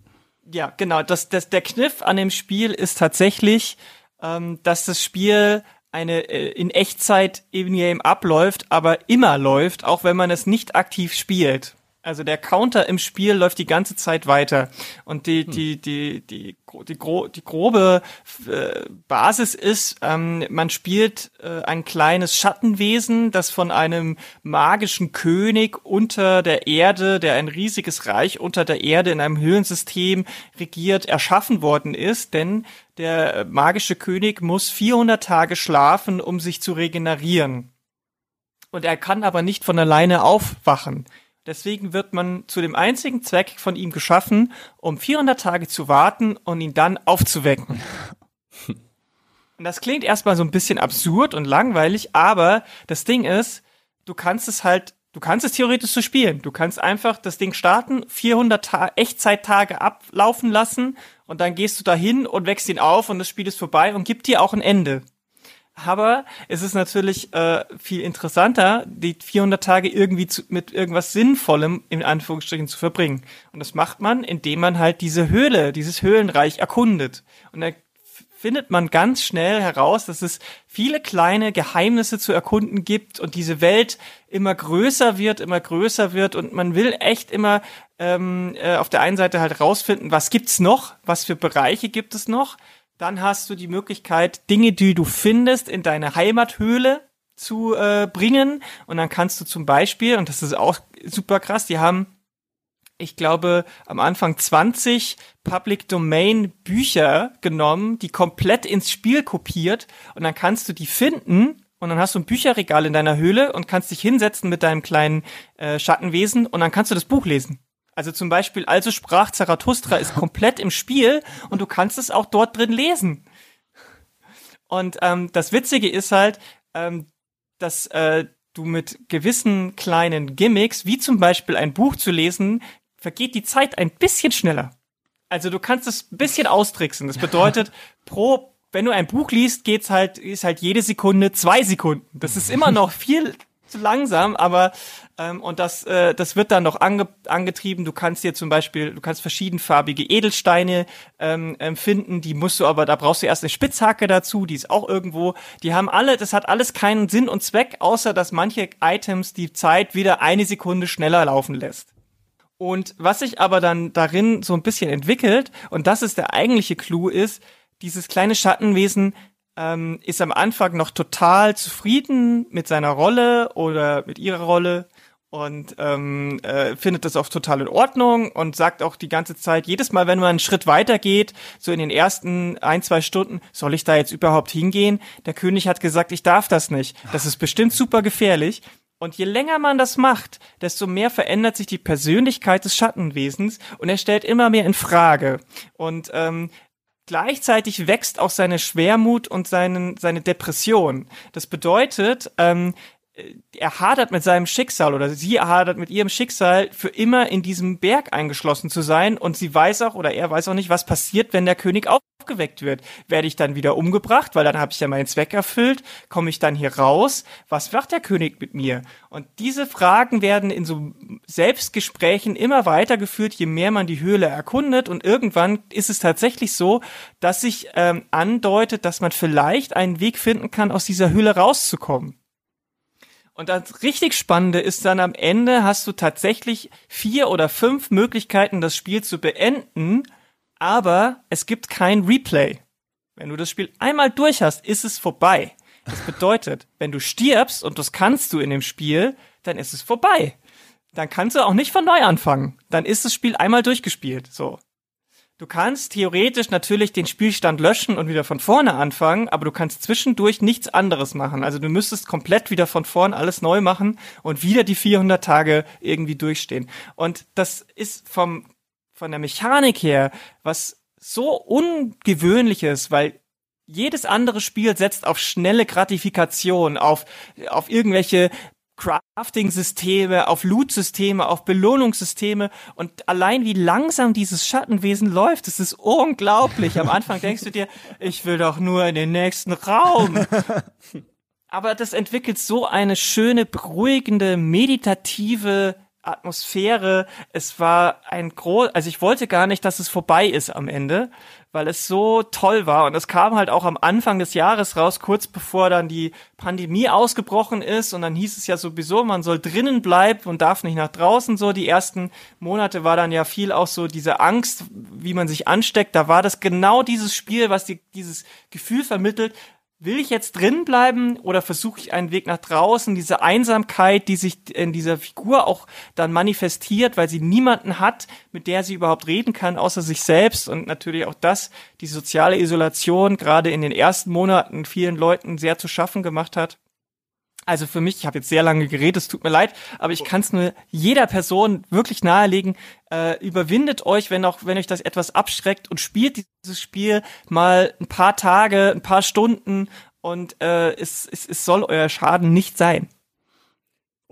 Ja, genau. Das, das, der Kniff an dem Spiel ist tatsächlich, ähm, dass das Spiel eine äh, in Echtzeit in-game abläuft, aber immer läuft, auch wenn man es nicht aktiv spielt. Also der Counter im Spiel läuft die ganze Zeit weiter und die hm. die die die die, gro die grobe äh, Basis ist, ähm, man spielt äh, ein kleines Schattenwesen, das von einem magischen König unter der Erde, der ein riesiges Reich unter der Erde in einem Höhlensystem regiert, erschaffen worden ist, denn der magische König muss 400 Tage schlafen, um sich zu regenerieren. Und er kann aber nicht von alleine aufwachen. Deswegen wird man zu dem einzigen Zweck von ihm geschaffen, um 400 Tage zu warten und ihn dann aufzuwecken. Und das klingt erstmal so ein bisschen absurd und langweilig, aber das Ding ist, du kannst es halt, du kannst es theoretisch so spielen. Du kannst einfach das Ding starten, 400 Ta Echtzeittage ablaufen lassen und dann gehst du dahin und wächst ihn auf und das Spiel ist vorbei und gibt dir auch ein Ende. Aber es ist natürlich äh, viel interessanter, die 400 Tage irgendwie zu, mit irgendwas Sinnvollem in Anführungsstrichen zu verbringen. Und das macht man, indem man halt diese Höhle, dieses Höhlenreich erkundet. Und da findet man ganz schnell heraus, dass es viele kleine Geheimnisse zu erkunden gibt und diese Welt immer größer wird, immer größer wird und man will echt immer ähm, äh, auf der einen Seite halt rausfinden, was gibt's noch, was für Bereiche gibt es noch dann hast du die Möglichkeit, Dinge, die du findest, in deine Heimathöhle zu äh, bringen. Und dann kannst du zum Beispiel, und das ist auch super krass, die haben, ich glaube, am Anfang 20 Public Domain Bücher genommen, die komplett ins Spiel kopiert. Und dann kannst du die finden und dann hast du ein Bücherregal in deiner Höhle und kannst dich hinsetzen mit deinem kleinen äh, Schattenwesen und dann kannst du das Buch lesen. Also zum Beispiel, also sprach Zarathustra ist komplett im Spiel und du kannst es auch dort drin lesen. Und ähm, das Witzige ist halt, ähm, dass äh, du mit gewissen kleinen Gimmicks, wie zum Beispiel ein Buch zu lesen, vergeht die Zeit ein bisschen schneller. Also du kannst es ein bisschen austricksen. Das bedeutet, pro, wenn du ein Buch liest, geht's halt, ist halt jede Sekunde zwei Sekunden. Das ist immer noch viel zu langsam, aber ähm, und das äh, das wird dann noch ange angetrieben. Du kannst dir zum Beispiel, du kannst verschiedenfarbige Edelsteine ähm, ähm, finden, die musst du aber, da brauchst du erst eine Spitzhacke dazu, die ist auch irgendwo. Die haben alle, das hat alles keinen Sinn und Zweck, außer dass manche Items die Zeit wieder eine Sekunde schneller laufen lässt. Und was sich aber dann darin so ein bisschen entwickelt, und das ist der eigentliche Clou, ist, dieses kleine Schattenwesen ähm, ist am Anfang noch total zufrieden mit seiner Rolle oder mit ihrer Rolle und ähm, äh, findet das auch total in Ordnung und sagt auch die ganze Zeit, jedes Mal, wenn man einen Schritt weiter geht, so in den ersten ein, zwei Stunden, soll ich da jetzt überhaupt hingehen? Der König hat gesagt, ich darf das nicht. Das ist bestimmt super gefährlich. Und je länger man das macht, desto mehr verändert sich die Persönlichkeit des Schattenwesens und er stellt immer mehr in Frage. Und ähm, gleichzeitig wächst auch seine Schwermut und seinen, seine Depression. Das bedeutet, ähm, er hadert mit seinem Schicksal oder sie hadert mit ihrem Schicksal, für immer in diesem Berg eingeschlossen zu sein. Und sie weiß auch oder er weiß auch nicht, was passiert, wenn der König aufgeweckt wird. Werde ich dann wieder umgebracht, weil dann habe ich ja meinen Zweck erfüllt? Komme ich dann hier raus? Was macht der König mit mir? Und diese Fragen werden in so Selbstgesprächen immer weitergeführt, je mehr man die Höhle erkundet. Und irgendwann ist es tatsächlich so, dass sich ähm, andeutet, dass man vielleicht einen Weg finden kann, aus dieser Höhle rauszukommen. Und das richtig Spannende ist dann am Ende hast du tatsächlich vier oder fünf Möglichkeiten, das Spiel zu beenden, aber es gibt kein Replay. Wenn du das Spiel einmal durch hast, ist es vorbei. Das bedeutet, wenn du stirbst, und das kannst du in dem Spiel, dann ist es vorbei. Dann kannst du auch nicht von neu anfangen. Dann ist das Spiel einmal durchgespielt. So. Du kannst theoretisch natürlich den Spielstand löschen und wieder von vorne anfangen, aber du kannst zwischendurch nichts anderes machen. Also du müsstest komplett wieder von vorne alles neu machen und wieder die 400 Tage irgendwie durchstehen. Und das ist vom, von der Mechanik her was so ungewöhnliches, weil jedes andere Spiel setzt auf schnelle Gratifikation, auf, auf irgendwelche Crafting-Systeme, auf Loot-Systeme, auf Belohnungssysteme und allein wie langsam dieses Schattenwesen läuft, das ist unglaublich. Am Anfang denkst du dir, ich will doch nur in den nächsten Raum. Aber das entwickelt so eine schöne, beruhigende, meditative Atmosphäre. Es war ein groß, also ich wollte gar nicht, dass es vorbei ist am Ende, weil es so toll war. Und es kam halt auch am Anfang des Jahres raus, kurz bevor dann die Pandemie ausgebrochen ist. Und dann hieß es ja sowieso, man soll drinnen bleiben und darf nicht nach draußen. So die ersten Monate war dann ja viel auch so diese Angst, wie man sich ansteckt. Da war das genau dieses Spiel, was die, dieses Gefühl vermittelt will ich jetzt drin bleiben oder versuche ich einen Weg nach draußen? Diese Einsamkeit, die sich in dieser Figur auch dann manifestiert, weil sie niemanden hat, mit der sie überhaupt reden kann, außer sich selbst und natürlich auch das, die soziale Isolation gerade in den ersten Monaten vielen Leuten sehr zu schaffen gemacht hat. Also für mich, ich habe jetzt sehr lange geredet, es tut mir leid, aber ich kann es nur jeder Person wirklich nahelegen, äh, überwindet euch, wenn auch wenn euch das etwas abschreckt und spielt dieses Spiel mal ein paar Tage, ein paar Stunden und äh, es, es, es soll euer Schaden nicht sein.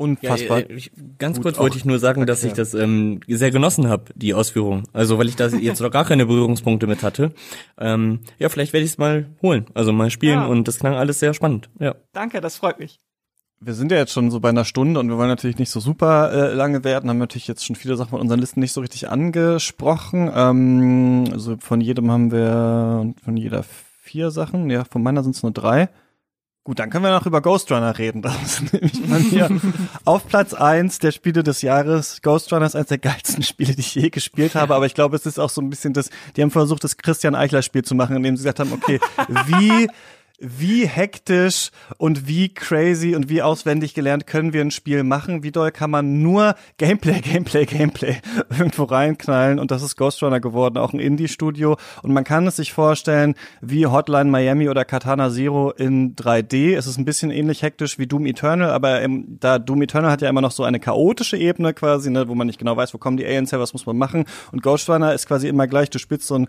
Unfassbar. Ja, äh, ich, ganz kurz wollte ich nur sagen, dass ich das ähm, sehr genossen habe, die Ausführung. Also weil ich da jetzt noch gar keine Berührungspunkte mit hatte. Ähm, ja, vielleicht werde ich es mal holen, also mal spielen Ja. und das klang alles sehr spannend. Ja. Danke, das freut mich. Wir sind ja jetzt schon so bei einer Stunde und wir wollen natürlich nicht so super äh, lange werden, haben natürlich jetzt schon viele Sachen von unseren Listen nicht so richtig angesprochen. Ähm, also von jedem haben wir, von jeder vier Sachen, ja, von meiner sind es nur drei. Gut, dann können wir noch über Ghost Runner reden. Das ist nämlich bei mir auf Platz eins der Spiele des Jahres. Ghost Runner ist eines der geilsten Spiele, die ich je gespielt habe, aber ich glaube, es ist auch so ein bisschen das, die haben versucht, das Christian Eichler Spiel zu machen, indem sie gesagt haben, okay, wie wie hektisch und wie crazy und wie auswendig gelernt können wir ein Spiel machen? Wie doll kann man nur Gameplay, Gameplay, Gameplay irgendwo reinknallen? Und das ist Ghost Runner geworden, auch ein Indie-Studio. Und man kann es sich vorstellen wie Hotline Miami oder Katana Zero in 3D. Es ist ein bisschen ähnlich hektisch wie Doom Eternal, aber ähm, da Doom Eternal hat ja immer noch so eine chaotische Ebene quasi, ne, wo man nicht genau weiß, wo kommen die Aliens her, was muss man machen. Und Ghost Runner ist quasi immer gleich, du spielst so ein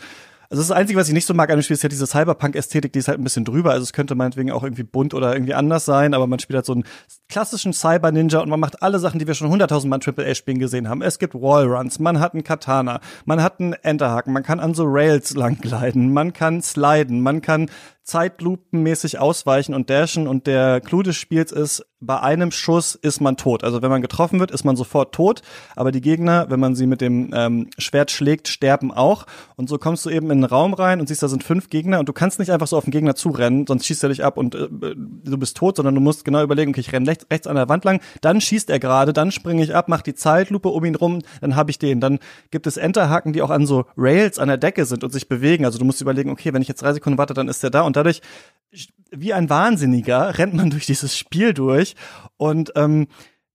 also das Einzige, was ich nicht so mag an dem Spiel, ist ja diese Cyberpunk-Ästhetik, die ist halt ein bisschen drüber. Also es könnte meinetwegen auch irgendwie bunt oder irgendwie anders sein, aber man spielt halt so einen klassischen Cyber-Ninja und man macht alle Sachen, die wir schon hunderttausendmal in AAA-Spielen gesehen haben. Es gibt Wallruns, man hat einen Katana, man hat einen Enterhaken, man kann an so Rails langgleiten, man kann sliden, man kann zeitlupenmäßig ausweichen und dashen und der Clou des Spiels ist, bei einem Schuss ist man tot. Also wenn man getroffen wird, ist man sofort tot, aber die Gegner, wenn man sie mit dem ähm, Schwert schlägt, sterben auch und so kommst du eben in einen Raum rein und siehst, da sind fünf Gegner und du kannst nicht einfach so auf den Gegner zurennen, sonst schießt er dich ab und äh, du bist tot, sondern du musst genau überlegen, okay, ich renne rechts, rechts an der Wand lang, dann schießt er gerade, dann springe ich ab, mach die Zeitlupe um ihn rum, dann habe ich den. Dann gibt es Enterhaken, die auch an so Rails an der Decke sind und sich bewegen. Also du musst überlegen, okay, wenn ich jetzt drei Sekunden warte, dann ist der da und dadurch wie ein Wahnsinniger rennt man durch dieses Spiel durch und ähm,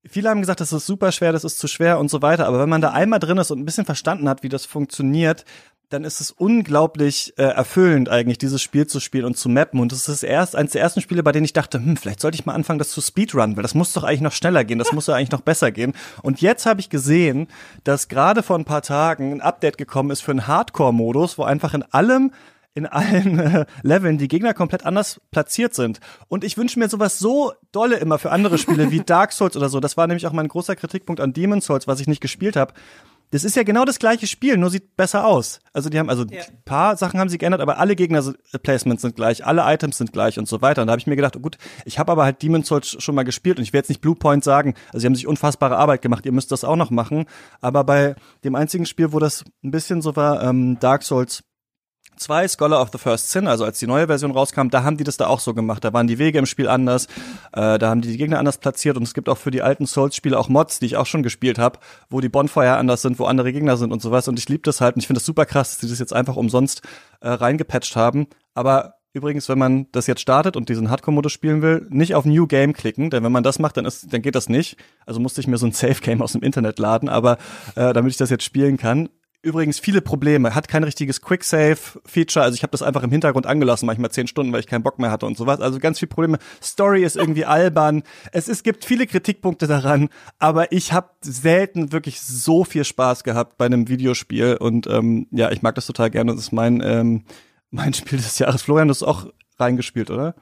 Viele haben gesagt, das ist super schwer, das ist zu schwer und so weiter. Aber wenn man da einmal drin ist und ein bisschen verstanden hat, wie das funktioniert, dann ist es unglaublich äh, erfüllend eigentlich, dieses Spiel zu spielen und zu mappen. Und das ist erst eines der ersten Spiele, bei denen ich dachte, hm, vielleicht sollte ich mal anfangen, das zu speedrunnen, weil das muss doch eigentlich noch schneller gehen, das muss ja eigentlich noch besser gehen. Und jetzt habe ich gesehen, dass gerade vor ein paar Tagen ein Update gekommen ist für einen Hardcore-Modus, wo einfach in allem in allen äh, Leveln die Gegner komplett anders platziert sind. Und ich wünsche mir sowas so dolle immer für andere Spiele wie Dark Souls oder so. Das war nämlich auch mein großer Kritikpunkt an Demon Souls, was ich nicht gespielt habe. Das ist ja genau das gleiche Spiel, nur sieht besser aus. Also die haben, also ja. ein paar Sachen haben sie geändert, aber alle Gegner-Placements sind gleich, alle Items sind gleich und so weiter. Und da habe ich mir gedacht, oh gut, ich habe aber halt Demon's Souls schon mal gespielt und ich werde jetzt nicht Bluepoint sagen, also sie haben sich unfassbare Arbeit gemacht, ihr müsst das auch noch machen. Aber bei dem einzigen Spiel, wo das ein bisschen so war, ähm, Dark Souls 2, Scholar of the First Sin, also als die neue Version rauskam, da haben die das da auch so gemacht. Da waren die Wege im Spiel anders, äh, da haben die die Gegner anders platziert und es gibt auch für die alten Souls-Spiele auch Mods, die ich auch schon gespielt habe, wo die Bonfire anders sind, wo andere Gegner sind und sowas. Und ich liebe das halt und ich finde das super krass, dass die das jetzt einfach umsonst äh, reingepatcht haben. Aber übrigens, wenn man das jetzt startet und diesen Hardcore-Modus spielen will, nicht auf New Game klicken, denn wenn man das macht, dann, ist, dann geht das nicht. Also musste ich mir so ein Safe-Game aus dem Internet laden, aber äh, damit ich das jetzt spielen kann, übrigens viele Probleme. Hat kein richtiges Quick-Save-Feature. Also ich habe das einfach im Hintergrund angelassen, manchmal zehn Stunden, weil ich keinen Bock mehr hatte und sowas. Also ganz viele Probleme. Story ist irgendwie albern. Es, es gibt viele Kritikpunkte daran, aber ich habe selten wirklich so viel Spaß gehabt bei einem Videospiel. Und ähm, ja, ich mag das total gerne. Das ist mein, ähm, mein Spiel des Jahres. Florian, du hast auch reingespielt, oder?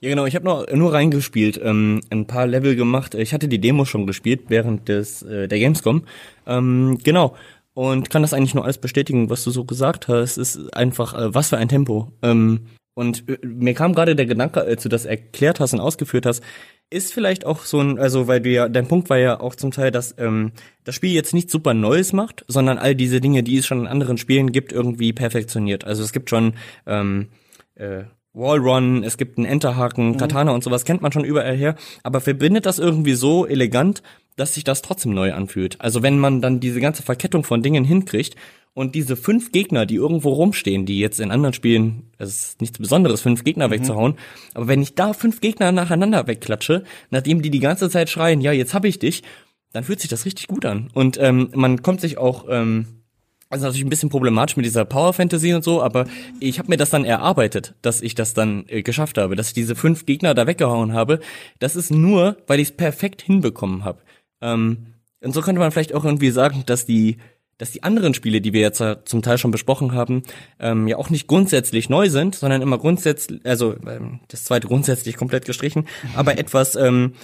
Ja, genau. Ich habe noch nur reingespielt, ähm, ein paar Level gemacht. Ich hatte die Demo schon gespielt während des äh, der Gamescom. Ähm, genau und kann das eigentlich nur alles bestätigen, was du so gesagt hast. Es ist einfach, äh, was für ein Tempo. Ähm, und äh, mir kam gerade der Gedanke, als du das erklärt hast und ausgeführt hast, ist vielleicht auch so ein, also weil du ja, dein Punkt war ja auch zum Teil, dass ähm, das Spiel jetzt nicht super Neues macht, sondern all diese Dinge, die es schon in anderen Spielen gibt, irgendwie perfektioniert. Also es gibt schon ähm, äh, Wallrun, es gibt einen Enterhaken, mhm. Katana und sowas kennt man schon überall her, aber verbindet das irgendwie so elegant, dass sich das trotzdem neu anfühlt. Also wenn man dann diese ganze Verkettung von Dingen hinkriegt und diese fünf Gegner, die irgendwo rumstehen, die jetzt in anderen Spielen, es ist nichts Besonderes, fünf Gegner mhm. wegzuhauen, aber wenn ich da fünf Gegner nacheinander wegklatsche, nachdem die die ganze Zeit schreien, ja, jetzt hab ich dich, dann fühlt sich das richtig gut an. Und ähm, man kommt sich auch ähm, also natürlich ein bisschen problematisch mit dieser Power Fantasy und so, aber ich habe mir das dann erarbeitet, dass ich das dann äh, geschafft habe, dass ich diese fünf Gegner da weggehauen habe. Das ist nur, weil ich es perfekt hinbekommen habe. Ähm, und so könnte man vielleicht auch irgendwie sagen, dass die, dass die anderen Spiele, die wir jetzt zum Teil schon besprochen haben, ähm, ja auch nicht grundsätzlich neu sind, sondern immer grundsätzlich, also ähm, das zweite grundsätzlich komplett gestrichen, aber etwas ähm,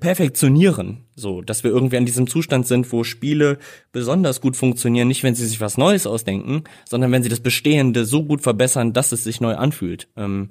perfektionieren, so, dass wir irgendwie an diesem Zustand sind, wo Spiele besonders gut funktionieren, nicht wenn sie sich was Neues ausdenken, sondern wenn sie das Bestehende so gut verbessern, dass es sich neu anfühlt. Ähm,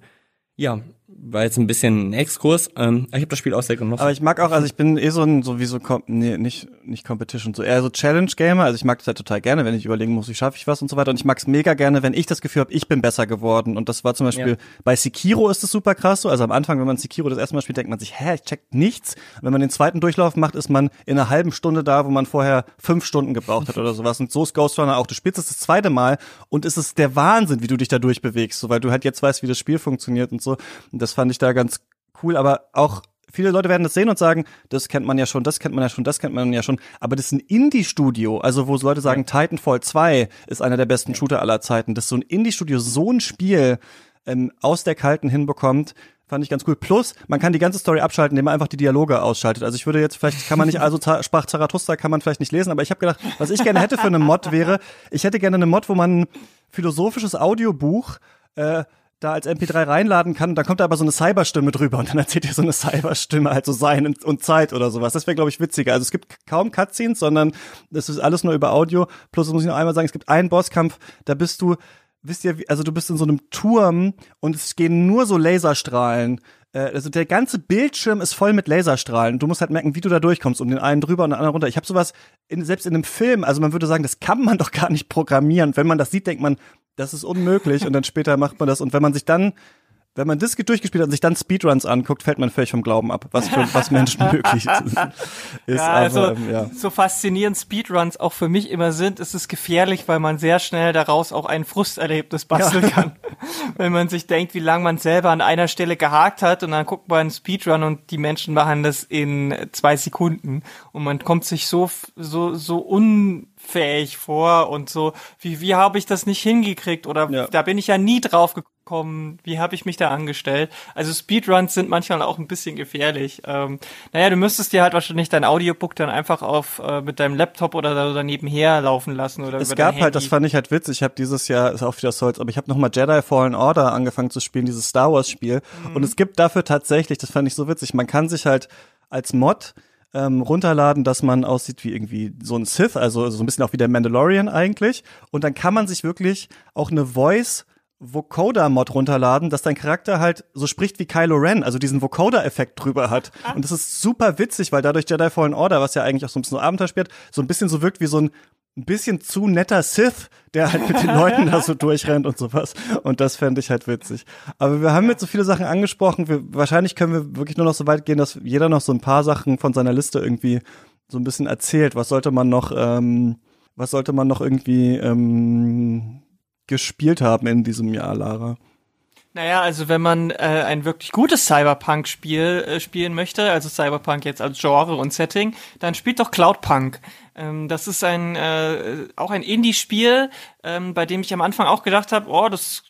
ja, war jetzt ein bisschen ein Exkurs. Ähm, ich habe das Spiel auch sehr genossen. Aber ich mag auch, also ich bin eh so ein, so wie so, nee, nicht, nicht Competition, so eher so Challenge-Gamer. Also ich mag das halt total gerne, wenn ich überlegen muss, wie schaffe ich was und so weiter. Und ich mag es mega gerne, wenn ich das Gefühl habe, ich bin besser geworden. Und das war zum Beispiel, ja. bei Sekiro ist es super krass so. Also am Anfang, wenn man Sekiro das erste Mal spielt, denkt man sich, hä, ich check nichts. wenn man den zweiten Durchlauf macht, ist man in einer halben Stunde da, wo man vorher fünf Stunden gebraucht hat oder sowas. Und so ist Ghost Runner auch. Du spielst es das zweite Mal und es ist der Wahnsinn, wie du dich da durchbewegst, so, weil du halt jetzt weißt, wie das Spiel funktioniert und so. Und das fand ich da ganz cool, aber auch viele Leute werden das sehen und sagen, das kennt man ja schon, das kennt man ja schon, das kennt man ja schon. Aber das ist ein Indie-Studio, also wo Leute sagen, ja. Titanfall 2 ist einer der besten Shooter aller Zeiten. Dass so ein Indie-Studio so ein Spiel ähm, aus der Kalten hinbekommt, fand ich ganz cool. Plus, man kann die ganze Story abschalten, indem man einfach die Dialoge ausschaltet. Also ich würde jetzt, vielleicht kann man nicht, also sprach Zarathustra kann man vielleicht nicht lesen, aber ich habe gedacht, was ich gerne hätte für eine Mod wäre, ich hätte gerne eine Mod, wo man ein philosophisches Audiobuch äh, da als MP3 reinladen kann, dann kommt da aber so eine Cyberstimme drüber und dann erzählt ihr so eine Cyberstimme halt so Sein und Zeit oder sowas. Das wäre, glaube ich, witziger. Also es gibt kaum Cutscenes, sondern das ist alles nur über Audio. Plus, muss ich noch einmal sagen, es gibt einen Bosskampf, da bist du, wisst ihr, also du bist in so einem Turm und es gehen nur so Laserstrahlen. Äh, also der ganze Bildschirm ist voll mit Laserstrahlen. Du musst halt merken, wie du da durchkommst, um den einen drüber und den anderen runter. Ich habe sowas in, selbst in einem Film, also man würde sagen, das kann man doch gar nicht programmieren. Wenn man das sieht, denkt man, das ist unmöglich und dann später macht man das und wenn man sich dann wenn man das durchgespielt hat und sich dann Speedruns anguckt, fällt man völlig vom Glauben ab, was für was Menschen möglich ist. ist ja, also aber, ja. so faszinierend Speedruns auch für mich immer sind, ist es gefährlich, weil man sehr schnell daraus auch ein Frusterlebnis basteln ja. kann. wenn man sich denkt, wie lange man selber an einer Stelle gehakt hat und dann guckt man einen Speedrun und die Menschen machen das in zwei Sekunden und man kommt sich so so so unfähig vor und so wie wie habe ich das nicht hingekriegt oder ja. da bin ich ja nie drauf gekommen kommen, wie habe ich mich da angestellt. Also Speedruns sind manchmal auch ein bisschen gefährlich. Ähm, naja, du müsstest dir halt wahrscheinlich dein Audiobook dann einfach auf äh, mit deinem Laptop oder da nebenher laufen lassen oder Es gab halt, das fand ich halt witzig. Ich habe dieses Jahr ist auch wieder Souls, aber ich habe noch mal Jedi Fallen Order angefangen zu spielen, dieses Star Wars Spiel. Mhm. Und es gibt dafür tatsächlich, das fand ich so witzig. Man kann sich halt als Mod ähm, runterladen, dass man aussieht wie irgendwie so ein Sith, also so ein bisschen auch wie der Mandalorian eigentlich. Und dann kann man sich wirklich auch eine Voice Vocoder-Mod runterladen, dass dein Charakter halt so spricht wie Kylo Ren, also diesen Vocoder-Effekt drüber hat. Ah. Und das ist super witzig, weil dadurch Jedi Fallen Order, was ja eigentlich auch so ein bisschen so Abenteuer spielt, so ein bisschen so wirkt wie so ein ein bisschen zu netter Sith, der halt mit den Leuten da so durchrennt und sowas. Und das fände ich halt witzig. Aber wir haben jetzt so viele Sachen angesprochen. Wir, wahrscheinlich können wir wirklich nur noch so weit gehen, dass jeder noch so ein paar Sachen von seiner Liste irgendwie so ein bisschen erzählt. Was sollte man noch, ähm, was sollte man noch irgendwie ähm, gespielt haben in diesem Jahr, Lara? Naja, also wenn man äh, ein wirklich gutes Cyberpunk-Spiel äh, spielen möchte, also Cyberpunk jetzt als Genre und Setting, dann spielt doch Cloudpunk. Ähm, das ist ein äh, auch ein Indie-Spiel, ähm, bei dem ich am Anfang auch gedacht habe, oh, das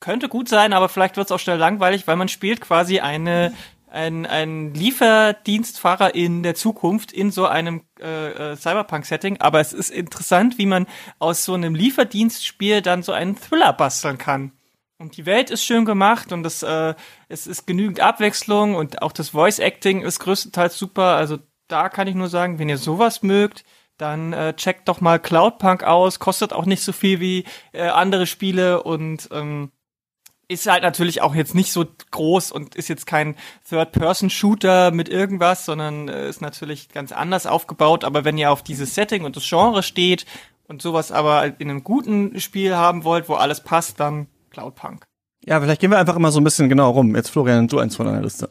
könnte gut sein, aber vielleicht wird es auch schnell langweilig, weil man spielt quasi eine ein, ein Lieferdienstfahrer in der Zukunft in so einem äh, äh, Cyberpunk-Setting, aber es ist interessant, wie man aus so einem Lieferdienstspiel dann so einen Thriller basteln kann. Und die Welt ist schön gemacht und das, äh, es ist genügend Abwechslung und auch das Voice-Acting ist größtenteils super. Also da kann ich nur sagen, wenn ihr sowas mögt, dann äh, checkt doch mal Cloudpunk aus, kostet auch nicht so viel wie äh, andere Spiele und ähm, ist halt natürlich auch jetzt nicht so groß und ist jetzt kein Third-Person-Shooter mit irgendwas, sondern äh, ist natürlich ganz anders aufgebaut. Aber wenn ihr auf dieses Setting und das Genre steht und sowas aber in einem guten Spiel haben wollt, wo alles passt, dann Cloudpunk. Ja, vielleicht gehen wir einfach immer so ein bisschen genau rum. Jetzt Florian, du eins von deiner Liste.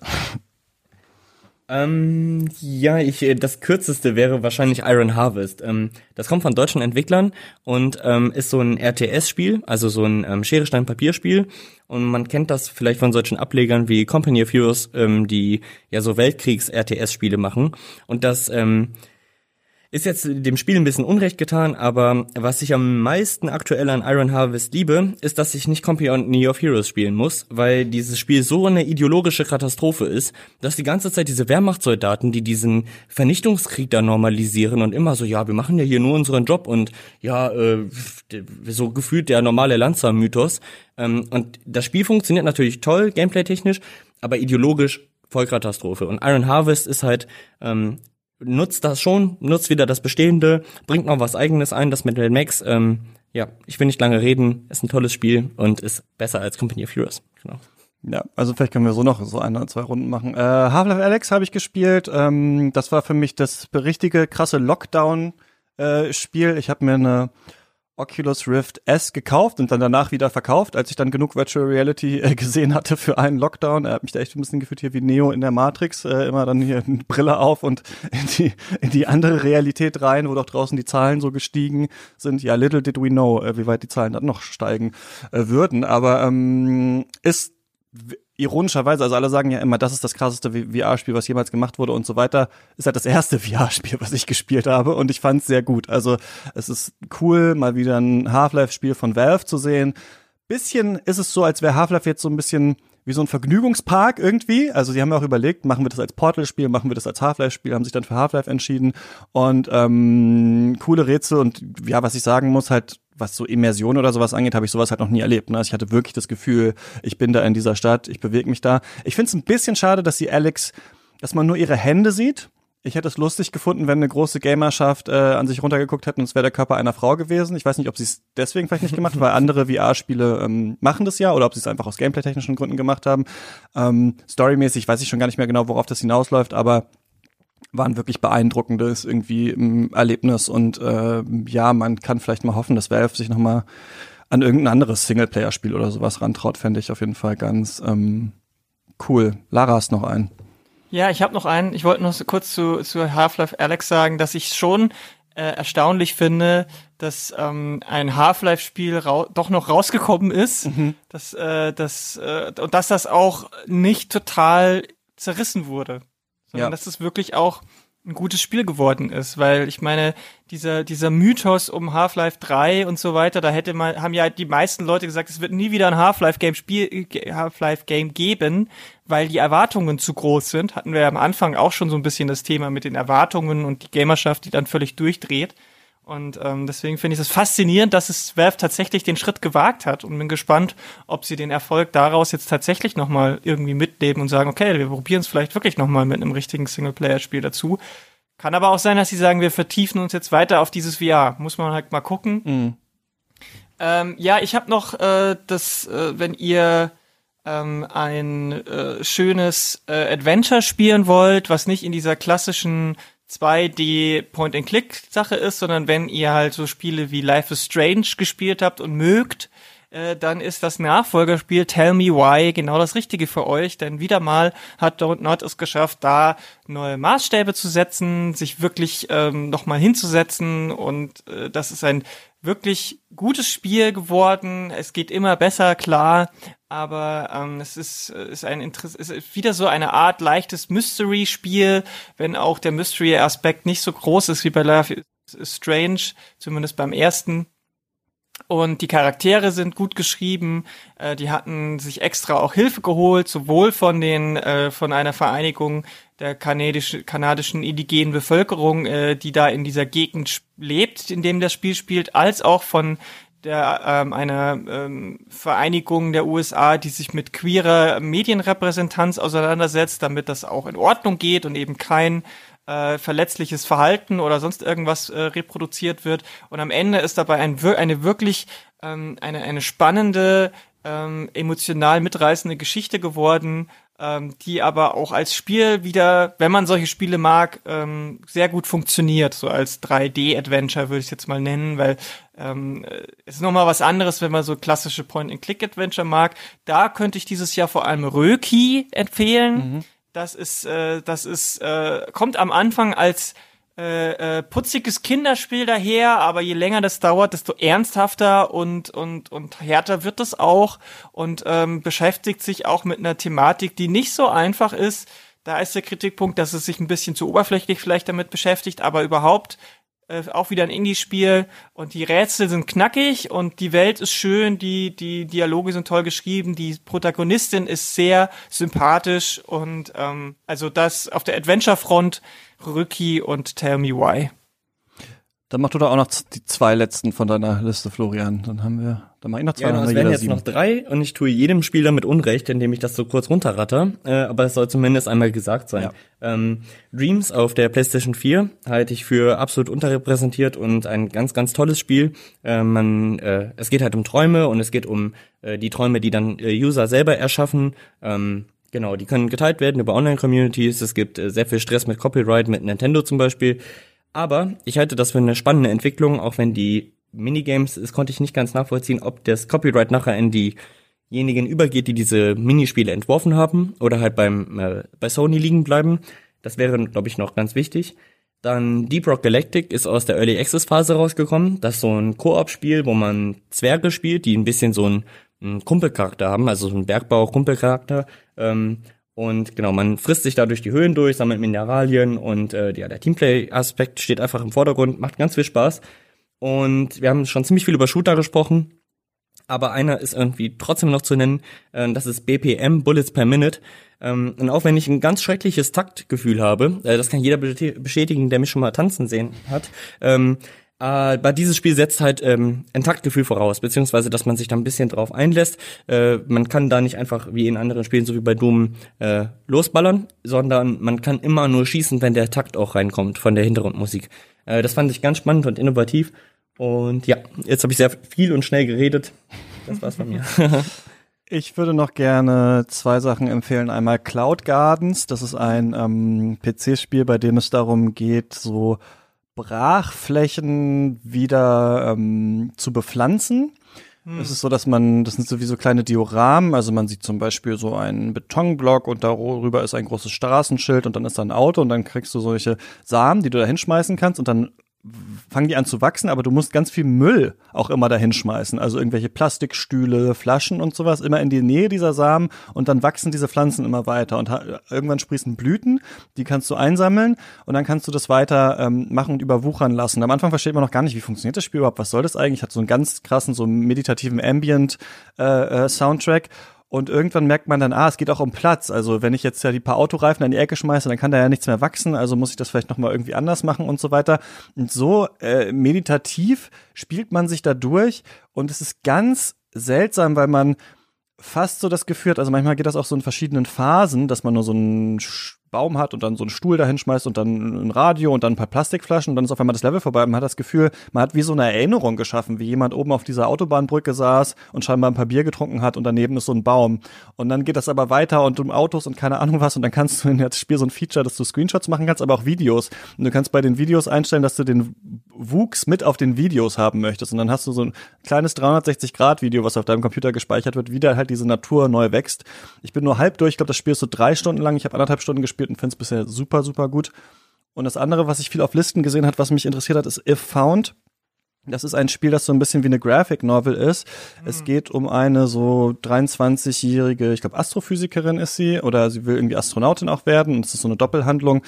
Ähm, ja, ich, äh, das kürzeste wäre wahrscheinlich Iron Harvest. Ähm, das kommt von deutschen Entwicklern und ähm, ist so ein RTS-Spiel, also so ein ähm, Schere, Stein, Papier-Spiel. Und man kennt das vielleicht von solchen Ablegern wie Company of Heroes, ähm, die ja so Weltkriegs-RTS-Spiele machen. Und das ähm, ist jetzt dem Spiel ein bisschen Unrecht getan, aber was ich am meisten aktuell an Iron Harvest liebe, ist, dass ich nicht Company of Heroes spielen muss, weil dieses Spiel so eine ideologische Katastrophe ist, dass die ganze Zeit diese Wehrmachtssoldaten, die diesen Vernichtungskrieg da normalisieren und immer so, ja, wir machen ja hier nur unseren Job und ja, äh, so gefühlt der normale Lanza-Mythos. Ähm, und das Spiel funktioniert natürlich toll, gameplay-technisch, aber ideologisch Vollkatastrophe. Und Iron Harvest ist halt ähm, nutzt das schon, nutzt wieder das Bestehende, bringt noch was eigenes ein, das mit den Max. Ähm, ja, ich will nicht lange reden, ist ein tolles Spiel und ist besser als Company of Heroes. Genau. Ja, also vielleicht können wir so noch so eine, zwei Runden machen. Äh, Half-Life Alex habe ich gespielt. Ähm, das war für mich das richtige krasse Lockdown-Spiel. Äh, ich habe mir eine Oculus Rift S gekauft und dann danach wieder verkauft, als ich dann genug Virtual Reality äh, gesehen hatte für einen Lockdown. Er hat mich da echt ein bisschen gefühlt hier wie Neo in der Matrix, äh, immer dann hier eine Brille auf und in die, in die andere Realität rein, wo doch draußen die Zahlen so gestiegen sind. Ja, little did we know, äh, wie weit die Zahlen dann noch steigen äh, würden. Aber ähm, ist ironischerweise, also alle sagen ja immer, das ist das krasseste VR-Spiel, was jemals gemacht wurde und so weiter, ist halt das erste VR-Spiel, was ich gespielt habe und ich fand es sehr gut. Also es ist cool, mal wieder ein Half-Life-Spiel von Valve zu sehen. Bisschen ist es so, als wäre Half-Life jetzt so ein bisschen wie so ein Vergnügungspark irgendwie. Also sie haben ja auch überlegt, machen wir das als Portal-Spiel, machen wir das als Half-Life-Spiel, haben sich dann für Half-Life entschieden. Und ähm, coole Rätsel und ja, was ich sagen muss, halt was so Immersion oder sowas angeht, habe ich sowas halt noch nie erlebt. Ne? Also ich hatte wirklich das Gefühl, ich bin da in dieser Stadt, ich bewege mich da. Ich finde es ein bisschen schade, dass sie Alex, dass man nur ihre Hände sieht. Ich hätte es lustig gefunden, wenn eine große Gamerschaft äh, an sich runtergeguckt hätte und es wäre der Körper einer Frau gewesen. Ich weiß nicht, ob sie es deswegen vielleicht nicht gemacht haben, weil andere VR-Spiele ähm, machen das ja oder ob sie es einfach aus gameplay-technischen Gründen gemacht haben. Ähm, storymäßig weiß ich schon gar nicht mehr genau, worauf das hinausläuft, aber war ein wirklich beeindruckendes irgendwie ähm, Erlebnis und äh, ja, man kann vielleicht mal hoffen, dass Valve sich noch mal an irgendein anderes Singleplayer-Spiel oder sowas rantraut, fände ich auf jeden Fall ganz ähm, cool. Lara hast noch einen. Ja, ich habe noch einen. Ich wollte noch kurz zu, zu Half-Life Alex sagen, dass ich schon äh, erstaunlich finde, dass ähm, ein Half-Life-Spiel doch noch rausgekommen ist, mhm. dass, äh, dass, äh, und dass das auch nicht total zerrissen wurde, sondern ja. dass es wirklich auch ein gutes Spiel geworden ist, weil ich meine, dieser, dieser Mythos um Half-Life 3 und so weiter, da hätte man, haben ja die meisten Leute gesagt, es wird nie wieder ein Half-Life-Game Spiel, Half-Life-Game geben, weil die Erwartungen zu groß sind. Hatten wir ja am Anfang auch schon so ein bisschen das Thema mit den Erwartungen und die Gamerschaft, die dann völlig durchdreht. Und ähm, deswegen finde ich es faszinierend, dass es Valve tatsächlich den Schritt gewagt hat und bin gespannt, ob sie den Erfolg daraus jetzt tatsächlich nochmal irgendwie mitnehmen und sagen, okay, wir probieren es vielleicht wirklich nochmal mit einem richtigen Singleplayer-Spiel dazu. Kann aber auch sein, dass sie sagen, wir vertiefen uns jetzt weiter auf dieses VR. Muss man halt mal gucken. Mhm. Ähm, ja, ich habe noch äh, das, äh, wenn ihr ähm, ein äh, schönes äh, Adventure spielen wollt, was nicht in dieser klassischen 2D Point-and-Click-Sache ist, sondern wenn ihr halt so Spiele wie Life is Strange gespielt habt und mögt, äh, dann ist das Nachfolgerspiel Tell Me Why genau das Richtige für euch, denn wieder mal hat Don't Not es geschafft, da neue Maßstäbe zu setzen, sich wirklich ähm, nochmal hinzusetzen und äh, das ist ein wirklich gutes Spiel geworden. Es geht immer besser, klar, aber ähm, es ist, ist ein Interesse, ist wieder so eine Art leichtes Mystery-Spiel, wenn auch der Mystery-Aspekt nicht so groß ist wie bei Life is Strange, zumindest beim ersten. Und die Charaktere sind gut geschrieben. Äh, die hatten sich extra auch Hilfe geholt, sowohl von den äh, von einer Vereinigung der kanadischen kanadischen indigenen Bevölkerung, äh, die da in dieser Gegend lebt, in dem das Spiel spielt, als auch von der ähm, einer ähm, Vereinigung der USA, die sich mit queerer Medienrepräsentanz auseinandersetzt, damit das auch in Ordnung geht und eben kein äh, verletzliches Verhalten oder sonst irgendwas äh, reproduziert wird. Und am Ende ist dabei ein, eine wirklich ähm, eine, eine spannende, ähm, emotional mitreißende Geschichte geworden, ähm, die aber auch als Spiel wieder, wenn man solche Spiele mag, ähm, sehr gut funktioniert. So als 3D-Adventure würde ich es jetzt mal nennen, weil ähm, es ist nochmal was anderes, wenn man so klassische Point-and-Click-Adventure mag. Da könnte ich dieses Jahr vor allem Röki empfehlen. Mhm das ist, äh, das ist, äh, kommt am Anfang als äh, äh, putziges Kinderspiel daher, aber je länger das dauert, desto ernsthafter und und und härter wird es auch und ähm, beschäftigt sich auch mit einer Thematik, die nicht so einfach ist. Da ist der Kritikpunkt, dass es sich ein bisschen zu oberflächlich vielleicht damit beschäftigt, aber überhaupt äh, auch wieder ein Indie-Spiel und die Rätsel sind knackig und die Welt ist schön, die, die Dialoge sind toll geschrieben, die Protagonistin ist sehr sympathisch und ähm, also das auf der Adventure-Front Rücki und Tell Me Why. Dann mach du da auch noch die zwei letzten von deiner Liste, Florian. Dann haben wir, dann mach ich noch zwei. Ja, genau, es werden jetzt sieben. noch drei und ich tue jedem Spiel damit Unrecht, indem ich das so kurz runterratter. Äh, aber es soll zumindest einmal gesagt sein. Ja. Ähm, Dreams auf der PlayStation 4 halte ich für absolut unterrepräsentiert und ein ganz, ganz tolles Spiel. Äh, man, äh, es geht halt um Träume und es geht um äh, die Träume, die dann äh, User selber erschaffen. Ähm, Genau, die können geteilt werden über Online-Communities. Es gibt äh, sehr viel Stress mit Copyright, mit Nintendo zum Beispiel. Aber ich halte das für eine spannende Entwicklung, auch wenn die Minigames, das konnte ich nicht ganz nachvollziehen, ob das Copyright nachher in diejenigen übergeht, die diese Minispiele entworfen haben oder halt beim äh, bei Sony liegen bleiben. Das wäre, glaube ich, noch ganz wichtig. Dann Deep Rock Galactic ist aus der Early Access Phase rausgekommen. Das ist so ein Koop-Spiel, wo man Zwerge spielt, die ein bisschen so einen, einen Kumpelcharakter haben, also so einen Bergbau-Kumpelcharakter. Ähm, und genau, man frisst sich dadurch die Höhen durch, sammelt Mineralien und äh, ja, der Teamplay-Aspekt steht einfach im Vordergrund, macht ganz viel Spaß. Und wir haben schon ziemlich viel über Shooter gesprochen, aber einer ist irgendwie trotzdem noch zu nennen, äh, das ist BPM, Bullets per Minute. Ähm, und auch wenn ich ein ganz schreckliches Taktgefühl habe, äh, das kann jeder bestätigen, der mich schon mal tanzen sehen hat, ähm, aber dieses Spiel setzt halt ähm, ein Taktgefühl voraus, beziehungsweise dass man sich da ein bisschen drauf einlässt. Äh, man kann da nicht einfach wie in anderen Spielen, so wie bei Doom, äh, losballern, sondern man kann immer nur schießen, wenn der Takt auch reinkommt von der Hintergrundmusik. Äh, das fand ich ganz spannend und innovativ. Und ja, jetzt habe ich sehr viel und schnell geredet. Das war's von mir. Ich würde noch gerne zwei Sachen empfehlen. Einmal Cloud Gardens, das ist ein ähm, PC-Spiel, bei dem es darum geht, so Brachflächen wieder ähm, zu bepflanzen. Hm. Es ist so, dass man, das sind sowieso kleine Dioramen, also man sieht zum Beispiel so einen Betonblock und darüber ist ein großes Straßenschild und dann ist da ein Auto und dann kriegst du solche Samen, die du da hinschmeißen kannst und dann fangen die an zu wachsen, aber du musst ganz viel Müll auch immer dahin schmeißen. Also irgendwelche Plastikstühle, Flaschen und sowas immer in die Nähe dieser Samen und dann wachsen diese Pflanzen immer weiter und irgendwann sprießen Blüten, die kannst du einsammeln und dann kannst du das weiter ähm, machen und überwuchern lassen. Am Anfang versteht man noch gar nicht, wie funktioniert das Spiel überhaupt, was soll das eigentlich? Hat so einen ganz krassen, so meditativen Ambient äh, äh, Soundtrack und irgendwann merkt man dann, ah, es geht auch um Platz. Also wenn ich jetzt ja die paar Autoreifen an die Ecke schmeiße, dann kann da ja nichts mehr wachsen. Also muss ich das vielleicht nochmal irgendwie anders machen und so weiter. Und so äh, meditativ spielt man sich da durch. Und es ist ganz seltsam, weil man fast so das Gefühl hat, also manchmal geht das auch so in verschiedenen Phasen, dass man nur so einen Baum hat und dann so einen Stuhl dahin schmeißt und dann ein Radio und dann ein paar Plastikflaschen und dann ist auf einmal das Level vorbei. Man hat das Gefühl, man hat wie so eine Erinnerung geschaffen, wie jemand oben auf dieser Autobahnbrücke saß und scheinbar ein paar Bier getrunken hat und daneben ist so ein Baum. Und dann geht das aber weiter und um Autos und keine Ahnung was und dann kannst du in das Spiel so ein Feature, dass du Screenshots machen kannst, aber auch Videos. Und du kannst bei den Videos einstellen, dass du den Wuchs mit auf den Videos haben möchtest. Und dann hast du so ein kleines 360-Grad-Video, was auf deinem Computer gespeichert wird, wie da halt diese Natur neu wächst. Ich bin nur halb durch. Ich glaube, das Spiel ist so drei Stunden lang. Ich habe anderthalb Stunden gespielt und finde es bisher super, super gut. Und das andere, was ich viel auf Listen gesehen hat, was mich interessiert hat, ist If Found. Das ist ein Spiel, das so ein bisschen wie eine Graphic Novel ist. Mhm. Es geht um eine so 23-jährige, ich glaube Astrophysikerin ist sie, oder sie will irgendwie Astronautin auch werden. Und es ist so eine Doppelhandlung.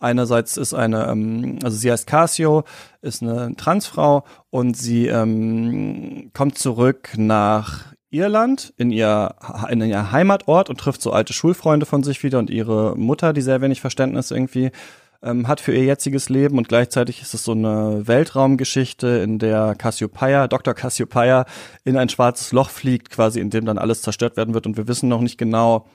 Einerseits ist eine, ähm, also sie heißt Casio, ist eine Transfrau und sie ähm, kommt zurück nach Irland in ihr, in ihr Heimatort und trifft so alte Schulfreunde von sich wieder und ihre Mutter, die sehr wenig Verständnis irgendwie ähm, hat für ihr jetziges Leben. Und gleichzeitig ist es so eine Weltraumgeschichte, in der Cassiopeia, Dr. Cassiopeia in ein schwarzes Loch fliegt, quasi in dem dann alles zerstört werden wird. Und wir wissen noch nicht genau,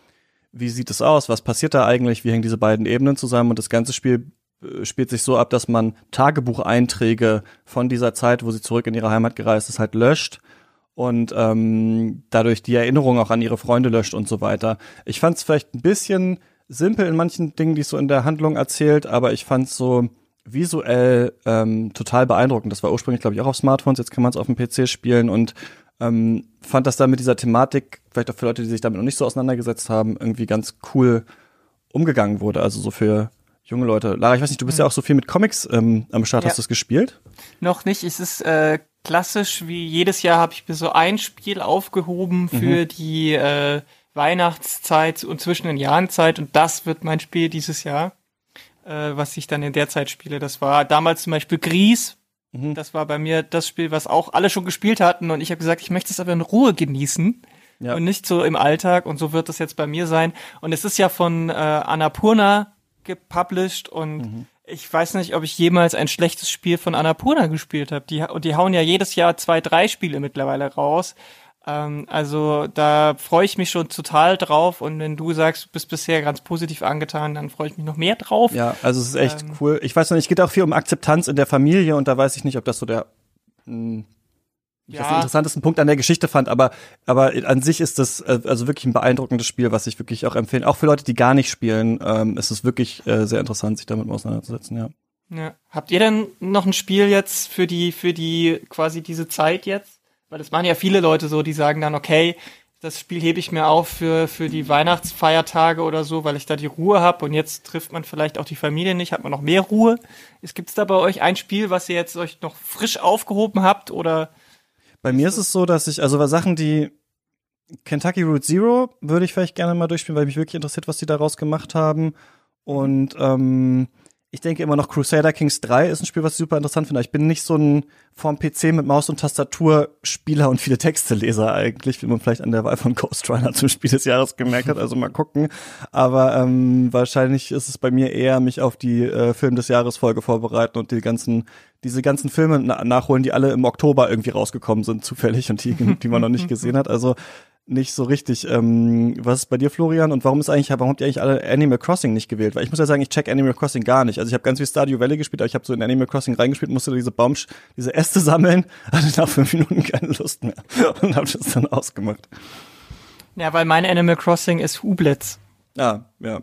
wie sieht es aus, was passiert da eigentlich, wie hängen diese beiden Ebenen zusammen? Und das ganze Spiel äh, spielt sich so ab, dass man Tagebucheinträge von dieser Zeit, wo sie zurück in ihre Heimat gereist ist, halt löscht und ähm, dadurch die Erinnerung auch an ihre Freunde löscht und so weiter. Ich fand es vielleicht ein bisschen simpel in manchen Dingen, die es so in der Handlung erzählt, aber ich fand es so visuell ähm, total beeindruckend. Das war ursprünglich, glaube ich, auch auf Smartphones, jetzt kann man es auf dem PC spielen und ähm, fand das da mit dieser Thematik, vielleicht auch für Leute, die sich damit noch nicht so auseinandergesetzt haben, irgendwie ganz cool umgegangen wurde. Also so für junge Leute. Lara, ich weiß nicht, du bist ja hm. auch so viel mit Comics ähm, am Start. Ja. Hast du es gespielt? Noch nicht. Es ist äh, klassisch, wie jedes Jahr habe ich mir so ein Spiel aufgehoben für mhm. die äh, Weihnachtszeit und zwischen den Jahrenzeit und das wird mein Spiel dieses Jahr, äh, was ich dann in der Zeit spiele. Das war damals zum Beispiel Gries, Mhm. Das war bei mir das Spiel, was auch alle schon gespielt hatten und ich habe gesagt, ich möchte es aber in Ruhe genießen. Ja. Und nicht so im Alltag und so wird das jetzt bei mir sein. Und es ist ja von äh, Annapurna gepublished und mhm. Ich weiß nicht, ob ich jemals ein schlechtes Spiel von Annapurna gespielt habe. Die, und die hauen ja jedes Jahr zwei, drei Spiele mittlerweile raus. Ähm, also da freue ich mich schon total drauf und wenn du sagst, du bist bisher ganz positiv angetan, dann freue ich mich noch mehr drauf. Ja, also es ist echt ähm, cool. Ich weiß noch nicht, es geht auch viel um Akzeptanz in der Familie und da weiß ich nicht, ob das so der mh, hm, ja. das interessantesten Punkt an der Geschichte fand, aber aber an sich ist das äh, also wirklich ein beeindruckendes Spiel, was ich wirklich auch empfehlen. Auch für Leute, die gar nicht spielen, ähm, ist es wirklich äh, sehr interessant, sich damit auseinanderzusetzen. Ja. ja. Habt ihr denn noch ein Spiel jetzt für die für die quasi diese Zeit jetzt? Weil das machen ja viele Leute so, die sagen dann, okay, das Spiel hebe ich mir auf für, für die Weihnachtsfeiertage oder so, weil ich da die Ruhe habe und jetzt trifft man vielleicht auch die Familie nicht, hat man noch mehr Ruhe. Gibt es da bei euch ein Spiel, was ihr jetzt euch noch frisch aufgehoben habt oder? Bei mir ist es so, dass ich, also Sachen, die Kentucky Route Zero würde ich vielleicht gerne mal durchspielen, weil mich wirklich interessiert, was die daraus gemacht haben. Und ähm, ich denke immer noch Crusader Kings 3 ist ein Spiel, was ich super interessant finde. Ich bin nicht so ein vorm PC mit Maus und Tastatur Spieler und viele Texte Leser eigentlich, wie man vielleicht an der Wahl von Ghost Runner zum Spiel des Jahres gemerkt hat. Also mal gucken. Aber ähm, wahrscheinlich ist es bei mir eher, mich auf die äh, Film des Jahres Folge vorbereiten und die ganzen diese ganzen Filme na nachholen, die alle im Oktober irgendwie rausgekommen sind, zufällig und die, die man noch nicht gesehen hat. Also nicht so richtig. Ähm, was ist bei dir, Florian? Und warum ist eigentlich, warum habt ihr eigentlich alle Animal Crossing nicht gewählt? Weil ich muss ja sagen, ich check Animal Crossing gar nicht. Also ich habe ganz viel Stardew Valley gespielt, aber ich habe so in Animal Crossing reingespielt, musste diese Baum, diese Äste sammeln, hatte nach fünf Minuten keine Lust mehr und habe das dann ausgemacht. Ja, weil mein Animal Crossing ist Hublitz. Ah, ja.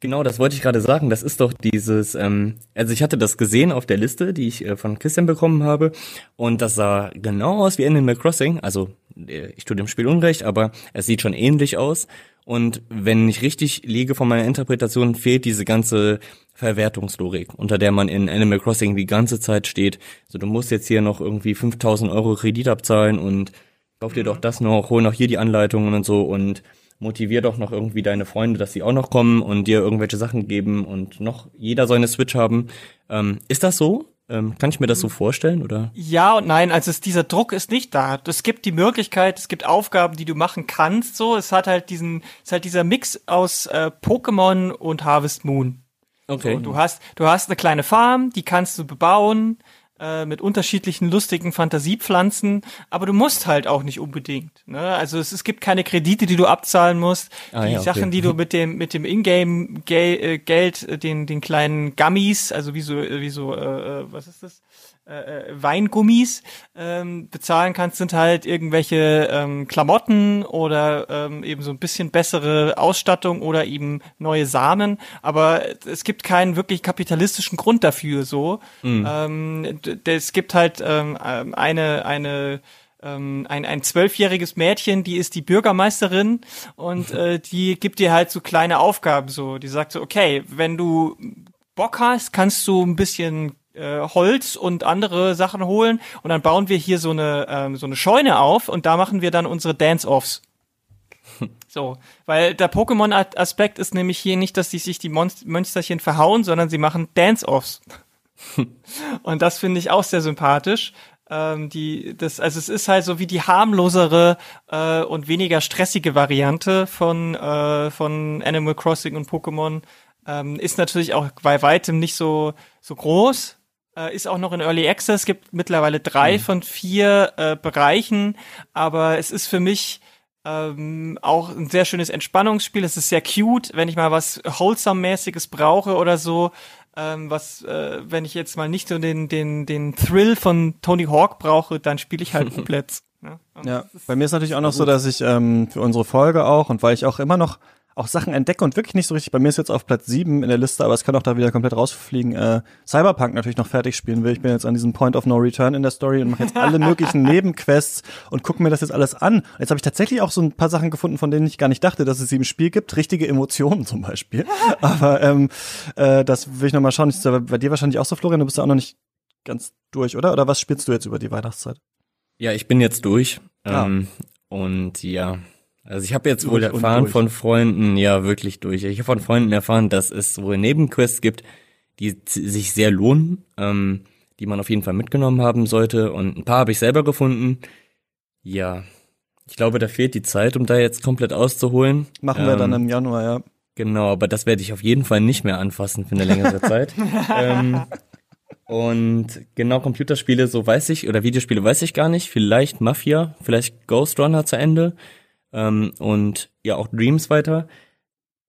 Genau, das wollte ich gerade sagen. Das ist doch dieses, ähm, also ich hatte das gesehen auf der Liste, die ich äh, von Christian bekommen habe, und das sah genau aus wie Animal Crossing. Also äh, ich tue dem Spiel Unrecht, aber es sieht schon ähnlich aus. Und wenn ich richtig liege von meiner Interpretation, fehlt diese ganze Verwertungslogik, unter der man in Animal Crossing die ganze Zeit steht. So, du musst jetzt hier noch irgendwie 5000 Euro Kredit abzahlen und kauf dir doch das noch, hol noch hier die Anleitungen und so und motivier doch noch irgendwie deine Freunde, dass sie auch noch kommen und dir irgendwelche Sachen geben und noch jeder soll eine Switch haben. Ähm, ist das so? Ähm, kann ich mir das so vorstellen oder? Ja und nein, also es, dieser Druck ist nicht da. Es gibt die Möglichkeit, es gibt Aufgaben, die du machen kannst. So, es hat halt diesen, es ist halt dieser Mix aus äh, Pokémon und Harvest Moon. Okay. So, du hast, du hast eine kleine Farm, die kannst du bebauen äh, mit unterschiedlichen lustigen Fantasiepflanzen, aber du musst halt auch nicht unbedingt. Ne? Also es, es gibt keine Kredite, die du abzahlen musst. Ah, die ja, okay. Sachen, die du mit dem mit dem Ingame Gel, äh, Geld, äh, den den kleinen Gummies, also wie so wie so äh, was ist das? Äh, äh, Weingummis ähm, bezahlen kannst, sind halt irgendwelche ähm, Klamotten oder ähm, eben so ein bisschen bessere Ausstattung oder eben neue Samen. Aber es gibt keinen wirklich kapitalistischen Grund dafür so. Ähm, d- d- es gibt halt ähm, ähm, eine, eine ähm, ein ein zwölfjähriges Mädchen, die ist die Bürgermeisterin und äh, die gibt dir halt so kleine Aufgaben so. Die sagt so, okay, wenn du Bock hast, kannst du ein bisschen äh, Holz und andere Sachen holen und dann bauen wir hier so eine ähm, so eine Scheune auf und da machen wir dann unsere Dance-Offs. So, weil der Pokémon-Aspekt ist nämlich hier nicht, dass die sich die Monst Mönsterchen verhauen, sondern sie machen Dance-Offs. und das finde ich auch sehr sympathisch. Ähm, die, das, also es ist halt so wie die harmlosere äh, und weniger stressige Variante von äh, von Animal Crossing und Pokémon. Ähm, ist natürlich auch bei weitem nicht so so groß. Äh, ist auch noch in Early Access. Gibt mittlerweile drei von vier äh, Bereichen, aber es ist für mich ähm, auch ein sehr schönes Entspannungsspiel. Es ist sehr cute, wenn ich mal was Wholesome-mäßiges brauche oder so. Ähm, was, äh, wenn ich jetzt mal nicht so den, den, den Thrill von Tony Hawk brauche, dann spiele ich halt Couplets. Ne? Ja, bei mir ist natürlich auch noch so, dass ich ähm, für unsere Folge auch und weil ich auch immer noch auch Sachen entdecke und wirklich nicht so richtig, bei mir ist jetzt auf Platz sieben in der Liste, aber es kann auch da wieder komplett rausfliegen, äh, Cyberpunk natürlich noch fertig spielen will. Ich bin jetzt an diesem Point of No Return in der Story und mache jetzt alle möglichen Nebenquests und gucke mir das jetzt alles an. Jetzt habe ich tatsächlich auch so ein paar Sachen gefunden, von denen ich gar nicht dachte, dass es sie im Spiel gibt. Richtige Emotionen zum Beispiel. aber ähm, äh, das will ich noch mal schauen. Ja bei dir wahrscheinlich auch so, Florian, du bist ja auch noch nicht ganz durch, oder? Oder was spielst du jetzt über die Weihnachtszeit? Ja, ich bin jetzt durch. Ah. Ähm, und ja, also ich habe jetzt wohl Durch erfahren durch. von Freunden, ja wirklich durch. Ich habe von Freunden erfahren, dass es so Nebenquests gibt, die sich sehr lohnen, ähm, die man auf jeden Fall mitgenommen haben sollte. Und ein paar habe ich selber gefunden. Ja, ich glaube, da fehlt die Zeit, um da jetzt komplett auszuholen. Machen wir Ähm, dann im Januar, ja. Genau, aber das werde ich auf jeden Fall nicht mehr anfassen für eine längere Zeit. ähm, und genau Computerspiele, so weiß ich, oder Videospiele weiß ich gar nicht. Vielleicht Mafia, vielleicht Ghost Runner zu Ende ähm, und ja auch Dreams weiter.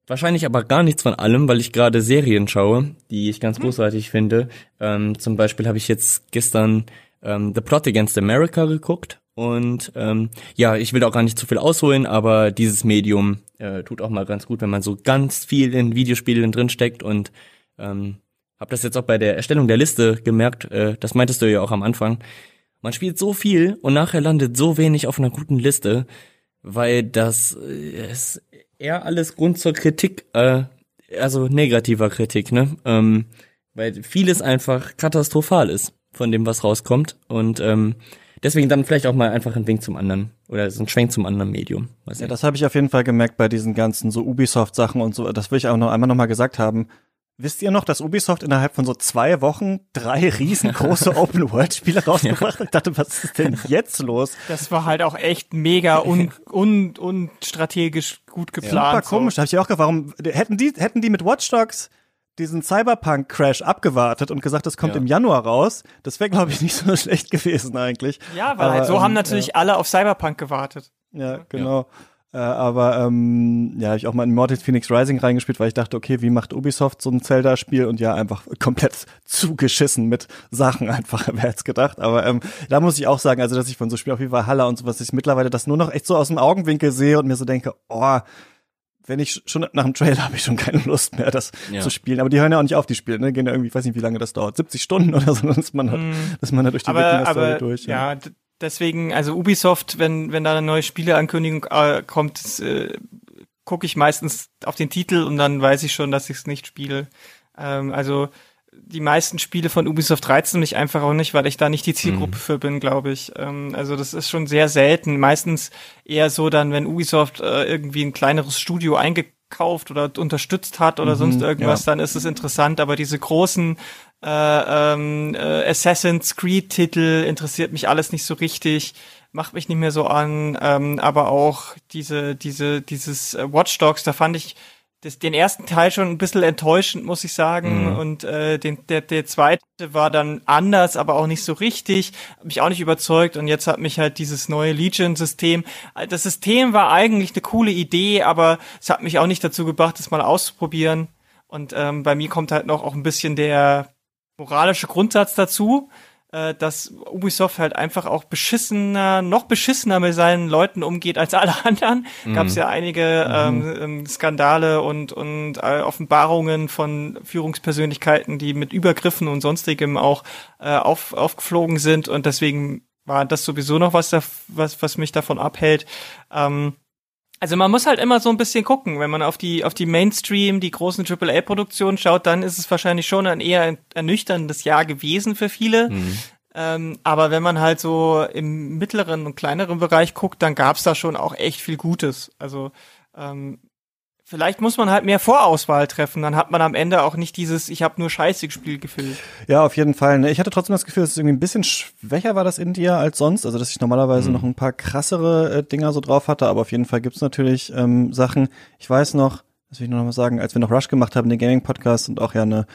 Wahrscheinlich aber gar nichts von allem, weil ich gerade Serien schaue, die ich ganz großartig finde. Ähm, zum Beispiel habe ich jetzt gestern ähm, The Plot Against America geguckt. Und ähm, ja, ich will auch gar nicht zu viel ausholen, aber dieses Medium äh, tut auch mal ganz gut, wenn man so ganz viel in Videospielen drin steckt und ähm, habe das jetzt auch bei der Erstellung der Liste gemerkt, äh, das meintest du ja auch am Anfang. Man spielt so viel und nachher landet so wenig auf einer guten Liste, weil das äh, ist eher alles Grund zur Kritik, äh, also negativer Kritik, ne? Ähm, weil vieles einfach katastrophal ist von dem, was rauskommt und ähm, deswegen dann vielleicht auch mal einfach ein Wink zum anderen oder so ein Schwenk zum anderen Medium. Ja, das habe ich auf jeden Fall gemerkt bei diesen ganzen so Ubisoft-Sachen und so. Das will ich auch noch einmal noch mal gesagt haben. Wisst ihr noch, dass Ubisoft innerhalb von so zwei Wochen drei riesengroße Open-World-Spiele rausgebracht hat? Ich dachte, was ist denn jetzt los? Das war halt auch echt mega un, un, unstrategisch gut geplant. Super komisch. Da habe ich auch gefragt, warum hätten die, hätten die mit Watch Dogs diesen Cyberpunk-Crash abgewartet und gesagt, das kommt Ja. im Januar raus? Das wäre, glaube ich, nicht so schlecht gewesen eigentlich. Ja, weil Aber, halt so ähm, haben natürlich alle auf Cyberpunk gewartet. Ja, genau. Äh, aber ähm, ja, hab ich auch mal in Mortal Phoenix Rising reingespielt, weil ich dachte, okay, wie macht Ubisoft so ein Zelda-Spiel? Und ja, einfach komplett zugeschissen mit Sachen einfach, wer hätte gedacht. Aber ähm, da muss ich auch sagen, also dass ich von so Spielen wie Valhalla und sowas, ich mittlerweile das nur noch echt so aus dem Augenwinkel sehe und mir so denke, oh, wenn ich schon nach dem Trailer habe ich schon keine Lust mehr, das Ja. zu spielen. Aber die hören ja auch nicht auf, die Spiele, ne? Gehen ja irgendwie, ich weiß nicht, wie lange das dauert, 70 Stunden oder so, dass man hat, dass man da durch die aber, Wikinger-Story aber durch. ja, d- deswegen, also Ubisoft, wenn, wenn da eine neue Spieleankündigung äh, kommt, äh, gucke ich meistens auf den Titel und dann weiß ich schon, dass ich es nicht spiele. Ähm, also die meisten Spiele von Ubisoft reizen mich einfach auch nicht, weil ich da nicht die Zielgruppe mhm. für bin, glaube ich. Ähm, also das ist schon sehr selten. Meistens eher so dann, wenn Ubisoft äh, irgendwie ein kleineres Studio eingekauft oder unterstützt hat oder mhm, sonst irgendwas, ja. dann ist es interessant. Aber diese großen äh, ähm, äh, Assassin's Creed-Titel interessiert mich alles nicht so richtig macht mich nicht mehr so an, ähm, aber auch diese, diese, dieses äh, Watch Dogs, da fand ich das, den ersten Teil schon ein bisschen enttäuschend, muss ich sagen. Mhm. Und äh, den, der, der zweite war dann anders, aber auch nicht so richtig. Hat mich auch nicht überzeugt. Und jetzt hat mich halt dieses neue Legion-System. Das System war eigentlich eine coole Idee, aber es hat mich auch nicht dazu gebracht, das mal auszuprobieren. Und ähm, bei mir kommt halt noch auch ein bisschen der moralische Grundsatz dazu äh, dass Ubisoft halt einfach auch beschissener, noch beschissener mit seinen Leuten umgeht als alle anderen. Mhm. Gab es ja einige mhm. ähm, ähm, Skandale und, und äh, Offenbarungen von Führungspersönlichkeiten, die mit Übergriffen und sonstigem auch äh, auf, aufgeflogen sind und deswegen war das sowieso noch was, da, was, was mich davon abhält. Ähm, also man muss halt immer so ein bisschen gucken, wenn man auf die auf die Mainstream, die großen AAA-Produktionen schaut, dann ist es wahrscheinlich schon ein eher ernüchterndes Jahr gewesen für viele. Mhm. Ähm, aber wenn man halt so im mittleren und kleineren Bereich guckt, dann gab's da schon auch echt viel Gutes. Also ähm, Vielleicht muss man halt mehr Vorauswahl treffen, dann hat man am Ende auch nicht dieses Ich habe nur Scheiße gespielt Gefühl. Ja, auf jeden Fall. Ne? Ich hatte trotzdem das Gefühl, dass es irgendwie ein bisschen schwächer war das in dir als sonst. Also dass ich normalerweise mhm. noch ein paar krassere äh, Dinger so drauf hatte, aber auf jeden Fall gibt's natürlich ähm, Sachen. Ich weiß noch, das will ich nur noch mal sagen, als wir noch Rush gemacht haben, den Gaming-Podcast und auch ja eine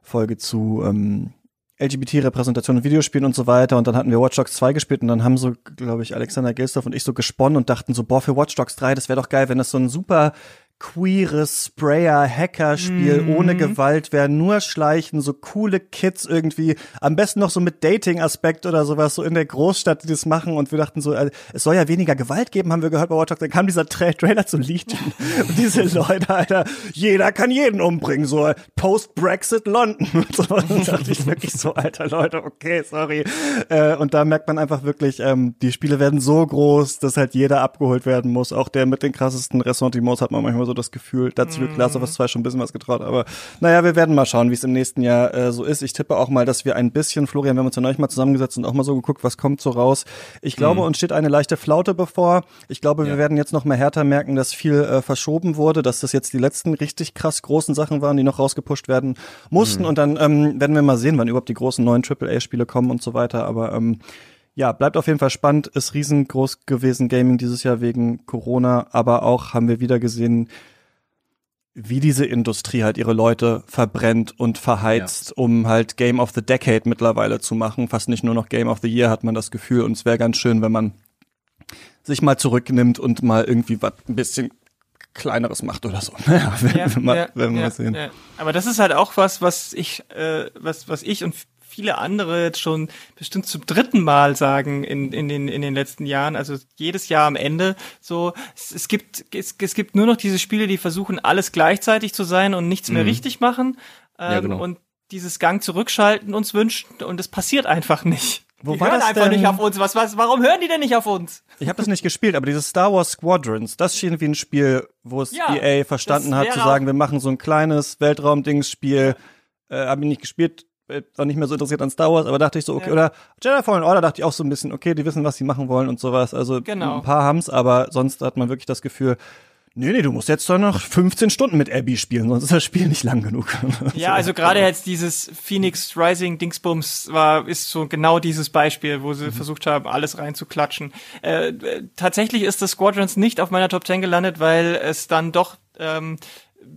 Folge zu ähm, LGBT-Repräsentation in Videospielen und so weiter. Und dann hatten wir Watch Dogs 2 gespielt und dann haben so, glaube ich, Alexander Gilsdorf und ich so gesponnen und dachten so, boah, für Watch Dogs 3, das wäre doch geil, wenn das so ein super queeres Sprayer-Hacker-Spiel mhm. ohne Gewalt wäre, nur schleichen, so coole Kids irgendwie, am besten noch so mit Dating-Aspekt oder sowas, so in der Großstadt, die das machen. Und wir dachten so, äh, es soll ja weniger Gewalt geben, haben wir gehört bei Watch Dogs, dann kam dieser Tra Trailer zu Legion. Und diese Leute, Alter, jeder kann jeden umbringen, so Post-Brexit London und so, und dachte ich wirklich so, alter Leute, okay, sorry, äh, und da merkt man einfach wirklich, ähm, die Spiele werden so groß, dass halt jeder abgeholt werden muss, auch der mit den krassesten Ressentiments hat man manchmal so das Gefühl. Da hat sich mit Last of Us 2 schon ein bisschen was getraut. Aber naja, wir werden mal schauen, wie es im nächsten Jahr äh, so ist. Ich tippe auch mal, dass wir ein bisschen, Florian, wir haben uns ja neulich mal zusammengesetzt und auch mal so geguckt, was kommt so raus. Ich glaube, mhm. uns steht eine leichte Flaute bevor. Ich glaube, ja. wir werden jetzt noch mal härter merken, dass viel äh, verschoben wurde, dass das jetzt die letzten richtig krass großen Sachen waren, die noch rausgepusht werden mussten. Mhm. Und dann ähm, werden wir mal sehen, wann überhaupt die großen neuen AAA-Spiele kommen und so weiter. Aber ähm, ja, bleibt auf jeden Fall spannend. Ist riesengroß gewesen Gaming dieses Jahr wegen Corona, aber auch haben wir wieder gesehen, wie diese Industrie halt ihre Leute verbrennt und verheizt, ja. um halt Game of the Decade mittlerweile zu machen. Fast nicht nur noch Game of the Year hat man das Gefühl. Und es wäre ganz schön, wenn man sich mal zurücknimmt und mal irgendwie was ein bisschen kleineres macht oder so. Naja, wenn, ja, wenn, ja, wenn wir ja, sehen. Ja. Aber das ist halt auch was, was ich, äh, was, was ich und viele andere jetzt schon bestimmt zum dritten Mal sagen in, in, den, in den letzten Jahren. Also jedes Jahr am Ende so, es, es gibt, es, es gibt nur noch diese Spiele, die versuchen, alles gleichzeitig zu sein und nichts mehr mhm. richtig machen. Ähm, ja, genau. Und dieses Gang zurückschalten uns wünschen und es passiert einfach nicht. Wo die war hören das einfach denn? nicht auf uns. Was, was, warum hören die denn nicht auf uns? Ich habe das nicht gespielt, aber dieses Star Wars Squadrons, das schien wie ein Spiel, wo es ja, EA verstanden hat, zu sagen, wir machen so ein kleines Weltraumdingsspiel. Äh, habe ich nicht gespielt, auch nicht mehr so interessiert an Star Wars, aber dachte ich so, okay, ja. oder Jedi Fallen Order dachte ich auch so ein bisschen, okay, die wissen, was sie machen wollen und sowas. Also genau. ein paar haben's, aber sonst hat man wirklich das Gefühl, nee, nee, du musst jetzt doch noch 15 Stunden mit Abby spielen, sonst ist das Spiel nicht lang genug. Ja, also gerade jetzt dieses Phoenix Rising Dingsbums war, ist so genau dieses Beispiel, wo sie mhm. versucht haben, alles reinzuklatschen. Äh, tatsächlich ist das Squadrons nicht auf meiner Top 10 gelandet, weil es dann doch ähm,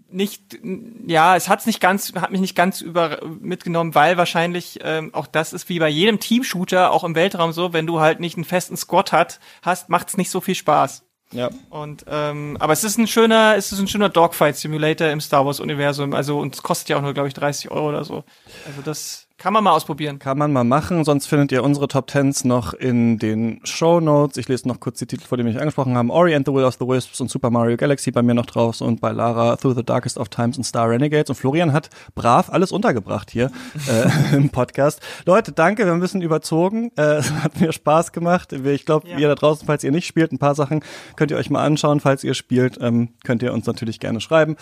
nicht, ja, es hat's nicht ganz, hat mich nicht ganz über mitgenommen, weil wahrscheinlich ähm, auch das ist wie bei jedem Team-Shooter, auch im Weltraum so, wenn du halt nicht einen festen Squad hat, hast, macht's nicht so viel Spaß. Ja. Und ähm, aber es ist ein schöner, es ist ein schöner Dogfight Simulator im Star Wars Universum. Also und es kostet ja auch nur, glaube ich, 30 Euro oder so. Also das Kann man mal ausprobieren. Kann man mal machen, sonst findet ihr unsere Top Tens noch in den Show Notes. Ich lese noch kurz die Titel, vor denen wir angesprochen haben. Ori and the Will of the Wisps und Super Mario Galaxy bei mir noch drauf und bei Lara Through the Darkest of Times und Star Renegades. Und Florian hat brav alles untergebracht hier äh, im Podcast. Leute, danke, wir haben ein bisschen überzogen. Äh, es hat mir Spaß gemacht. Ich glaube, Ja. ihr da draußen, falls ihr nicht spielt, ein paar Sachen könnt ihr euch mal anschauen. Falls ihr spielt, ähm, könnt ihr uns natürlich gerne schreiben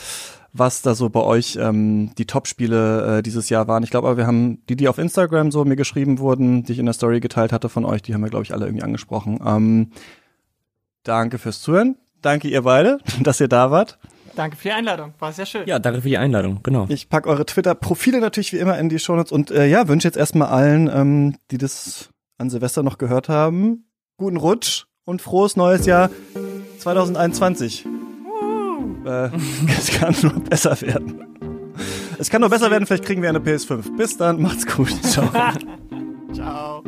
was da so bei euch ähm, die Top-Spiele äh, dieses Jahr waren. Ich glaube aber, wir haben die, die auf Instagram so mir geschrieben wurden, die ich in der Story geteilt hatte von euch, die haben wir, glaube ich, alle irgendwie angesprochen. Ähm, danke fürs Zuhören. Danke ihr beide, dass ihr da wart. Danke für die Einladung. War sehr schön. Ja, danke für die Einladung, genau. Ich pack eure Twitter-Profile natürlich wie immer in die Shownotes und äh, ja, wünsche jetzt erstmal allen, ähm, die das an Silvester noch gehört haben, guten Rutsch und frohes neues Jahr 2021. Äh, es kann nur besser werden. Es kann nur besser werden, vielleicht kriegen wir eine PS5. Bis dann, macht's gut. Ciao. Ciao.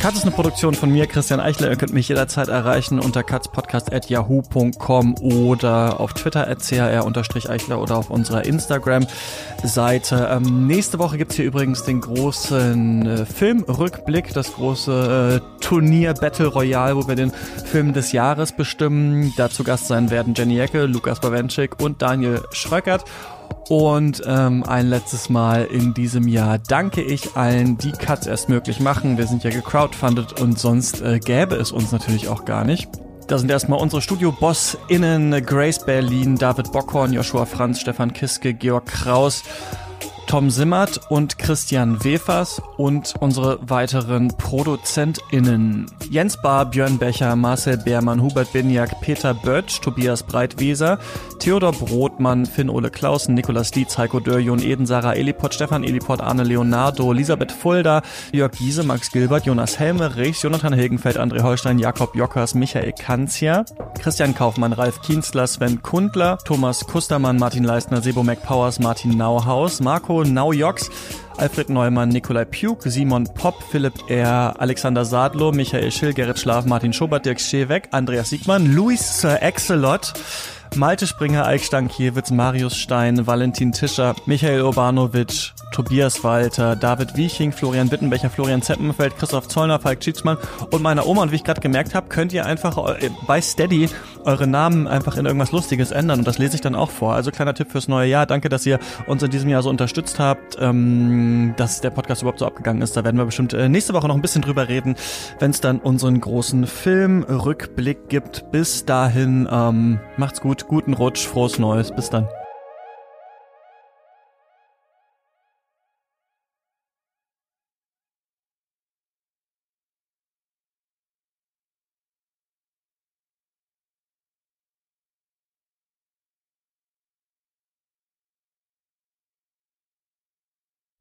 Katz ist eine Produktion von mir, Christian Eichler. Ihr könnt mich jederzeit erreichen unter katzpodcast.yahoo.com oder auf Twitter at chr-eichler oder auf unserer Instagram-Seite. Ähm, nächste Woche gibt's hier übrigens den großen äh, Filmrückblick, das große äh, Turnier Battle Royale, wo wir den Film des Jahres bestimmen. Dazu Gast sein werden Jenny Ecke, Lukas Bawenschik und Daniel Schröckert. Und ähm, ein letztes Mal in diesem Jahr danke ich allen, die Cuts erst möglich machen. Wir sind ja gecrowdfundet und sonst äh, gäbe es uns natürlich auch gar nicht. Da sind erstmal unsere Studio-BossInnen Grace Berlin, David Bockhorn, Joshua Franz, Stefan Kiske, Georg Kraus, Tom Simmert und Christian Wefers und unsere weiteren ProduzentInnen. Jens Bahr, Björn Becher, Marcel Beermann, Hubert Binjak, Peter Böttsch, Tobias Breitweser, Theodor Brotmann, Finn-Ole Clausen, Nikolas Dietz, Heiko Dörr, Jon Eden, Sarah Eliport, Stefan Eliport, Arne Leonardo, Elisabeth Fulda, Jörg Giese, Max Gilbert, Jonas Helmerichs, Jonathan Hilgenfeld, André Holstein, Jakob Jockers, Michael Kanzia, Christian Kaufmann, Ralf Kienzler, Sven Kundler, Thomas Kustermann, Martin Leistner, Sebo McPowers, Martin Nauhaus, Marco Naujoks, Alfred Neumann, Nikolai Puk, Simon Popp, Philipp R., Alexander Sadlo, Michael Schill, Gerrit Schlaf, Martin Schobert, Dirk Scheweck, Andreas Siegmann, Luis Sir Excelot, Malte Springer, Eik Stankiewicz, Marius Stein, Valentin Tischer, Michael Urbanovic, Tobias Walter, David Wieching, Florian Bittenbecher, Florian Zeppenfeld, Christoph Zollner, Falk Schitzmann und meiner Oma. Und wie ich gerade gemerkt habe, könnt ihr einfach äh, bei Steady eure Namen einfach in irgendwas Lustiges ändern und das lese ich dann auch vor. Also kleiner Tipp fürs neue Jahr. Danke, dass ihr uns in diesem Jahr so unterstützt habt, ähm, dass der Podcast überhaupt so abgegangen ist. Da werden wir bestimmt äh, nächste Woche noch ein bisschen drüber reden, wenn es dann unseren großen Filmrückblick gibt. Bis dahin, ähm, macht's gut, guten Rutsch, frohes Neues. Bis dann.